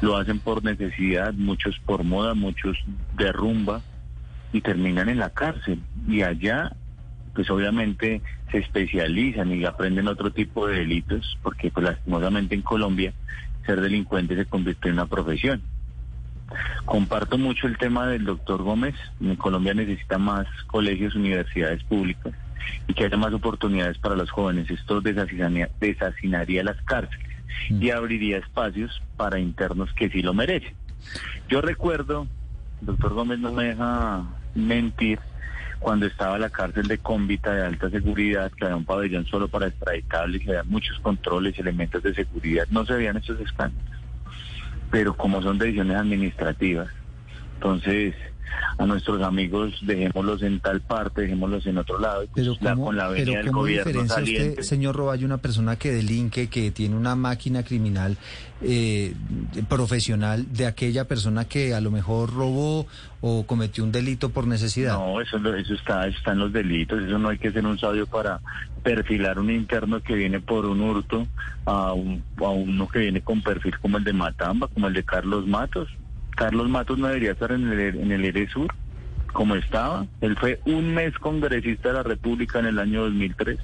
lo hacen por necesidad, muchos por moda, muchos de rumba y terminan en la cárcel. Y allá, pues obviamente se especializan y aprenden otro tipo de delitos, porque pues lastimosamente en Colombia ser delincuente se convierte en una profesión. Comparto mucho el tema del doctor Gómez. En Colombia necesita más colegios, universidades públicas y que haya más oportunidades para los jóvenes. Esto desasinaría, las cárceles mm. y abriría espacios para internos que sí lo merecen. Yo recuerdo, el doctor Gómez no me deja mentir, cuando estaba la cárcel de Cómbita de alta seguridad, que había un pabellón solo para extraditables, que había muchos controles, elementos de seguridad, no se veían estos escándalos. Pero como son decisiones administrativas, entonces a nuestros amigos dejémoslos en tal parte, dejémoslos en otro lado. Pero ¿cómo, con la pero ¿cómo diferencia usted, señor Roballo, una persona que delinque, que tiene una máquina criminal eh, profesional de aquella persona que a lo mejor robó o cometió un delito por necesidad? No, eso, eso está, está en los delitos, eso no hay que ser un sabio para perfilar un interno que viene por un hurto a, un, a uno que viene con perfil como el de Matamba, como el de Carlos Matos. Carlos Matos no debería estar en el, en el ERESUR como estaba. Él fue un mes congresista de la República en el año 2003.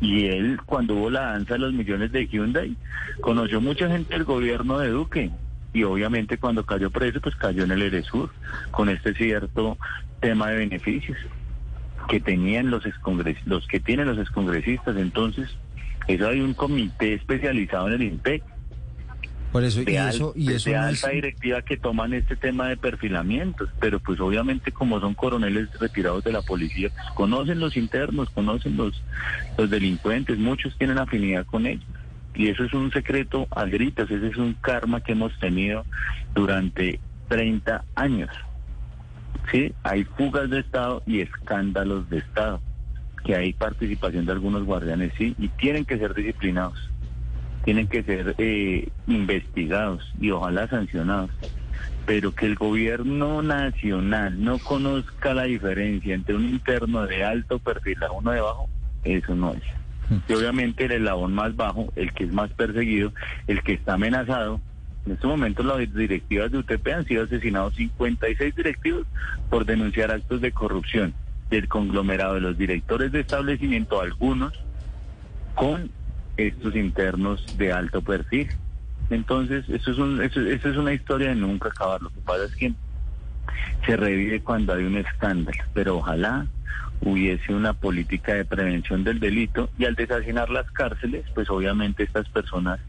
Y él, cuando hubo la danza de los millones de Hyundai, conoció mucha gente del gobierno de Duque. Y obviamente cuando cayó preso, pues cayó en el ERESUR, con este cierto tema de beneficios que tenían los los que tienen los excongresistas. Entonces, eso hay un comité especializado en el INPEC Por eso, y eso, y eso de alta directiva que toman este tema de perfilamientos, pero pues obviamente como son coroneles retirados de la policía, pues, conocen los internos, conocen los, los delincuentes, muchos tienen afinidad con ellos. Y eso es un secreto a gritos, ese es un karma que hemos tenido durante 30 años. Sí, hay fugas de Estado y escándalos de Estado, que hay participación de algunos guardianes, sí, y tienen que ser disciplinados tienen que ser eh, investigados y ojalá sancionados. Pero que el gobierno nacional no conozca la diferencia entre un interno de alto perfil a uno de bajo, eso no es. Y obviamente el eslabón más bajo, el que es más perseguido, el que está amenazado, en este momento las directivas de UTP han sido asesinados 56 directivos por denunciar actos de corrupción del conglomerado de los directores de establecimiento, algunos con estos internos de alto perfil. Entonces, eso es, un, eso, es una historia de nunca acabar. Lo que pasa es que se revive cuando hay un escándalo, pero ojalá hubiese una política de prevención del delito y al desasinar las cárceles, pues obviamente estas personas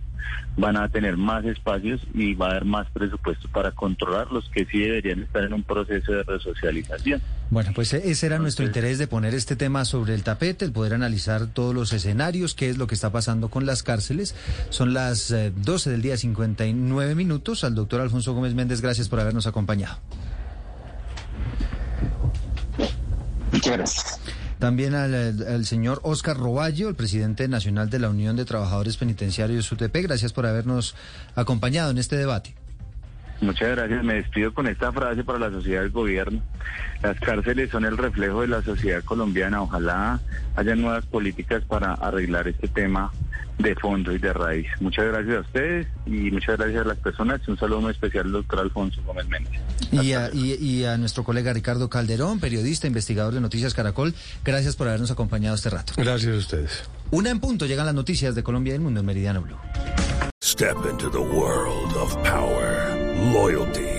van a tener más espacios y va a haber más presupuesto para controlarlos que sí deberían estar en un proceso de resocialización. Bueno, pues ese era nuestro interés de poner este tema sobre el tapete, el poder analizar todos los escenarios, qué es lo que está pasando con las cárceles. Son las 12 eh, del día 59 minutos. Al doctor Alfonso Gómez Méndez, gracias por habernos acompañado. Muchas gracias. También al, señor Oscar Roballo, el presidente nacional de la Unión de Trabajadores Penitenciarios UTP. Gracias por habernos acompañado en este debate. Muchas gracias. Me despido con esta frase para la sociedad del gobierno. Las cárceles son el reflejo de la sociedad colombiana. Ojalá haya nuevas políticas para arreglar este tema de fondo y de raíz. Muchas gracias a ustedes y muchas gracias a las personas. Un saludo muy especial al doctor Alfonso Gómez Méndez. Y a, y, a, nuestro colega Ricardo Calderón, periodista, investigador de Noticias Caracol. Gracias por habernos acompañado este rato. Gracias a ustedes. Una en punto llegan las noticias de Colombia y el mundo en Meridiano Blue. Step into the world of power, loyalty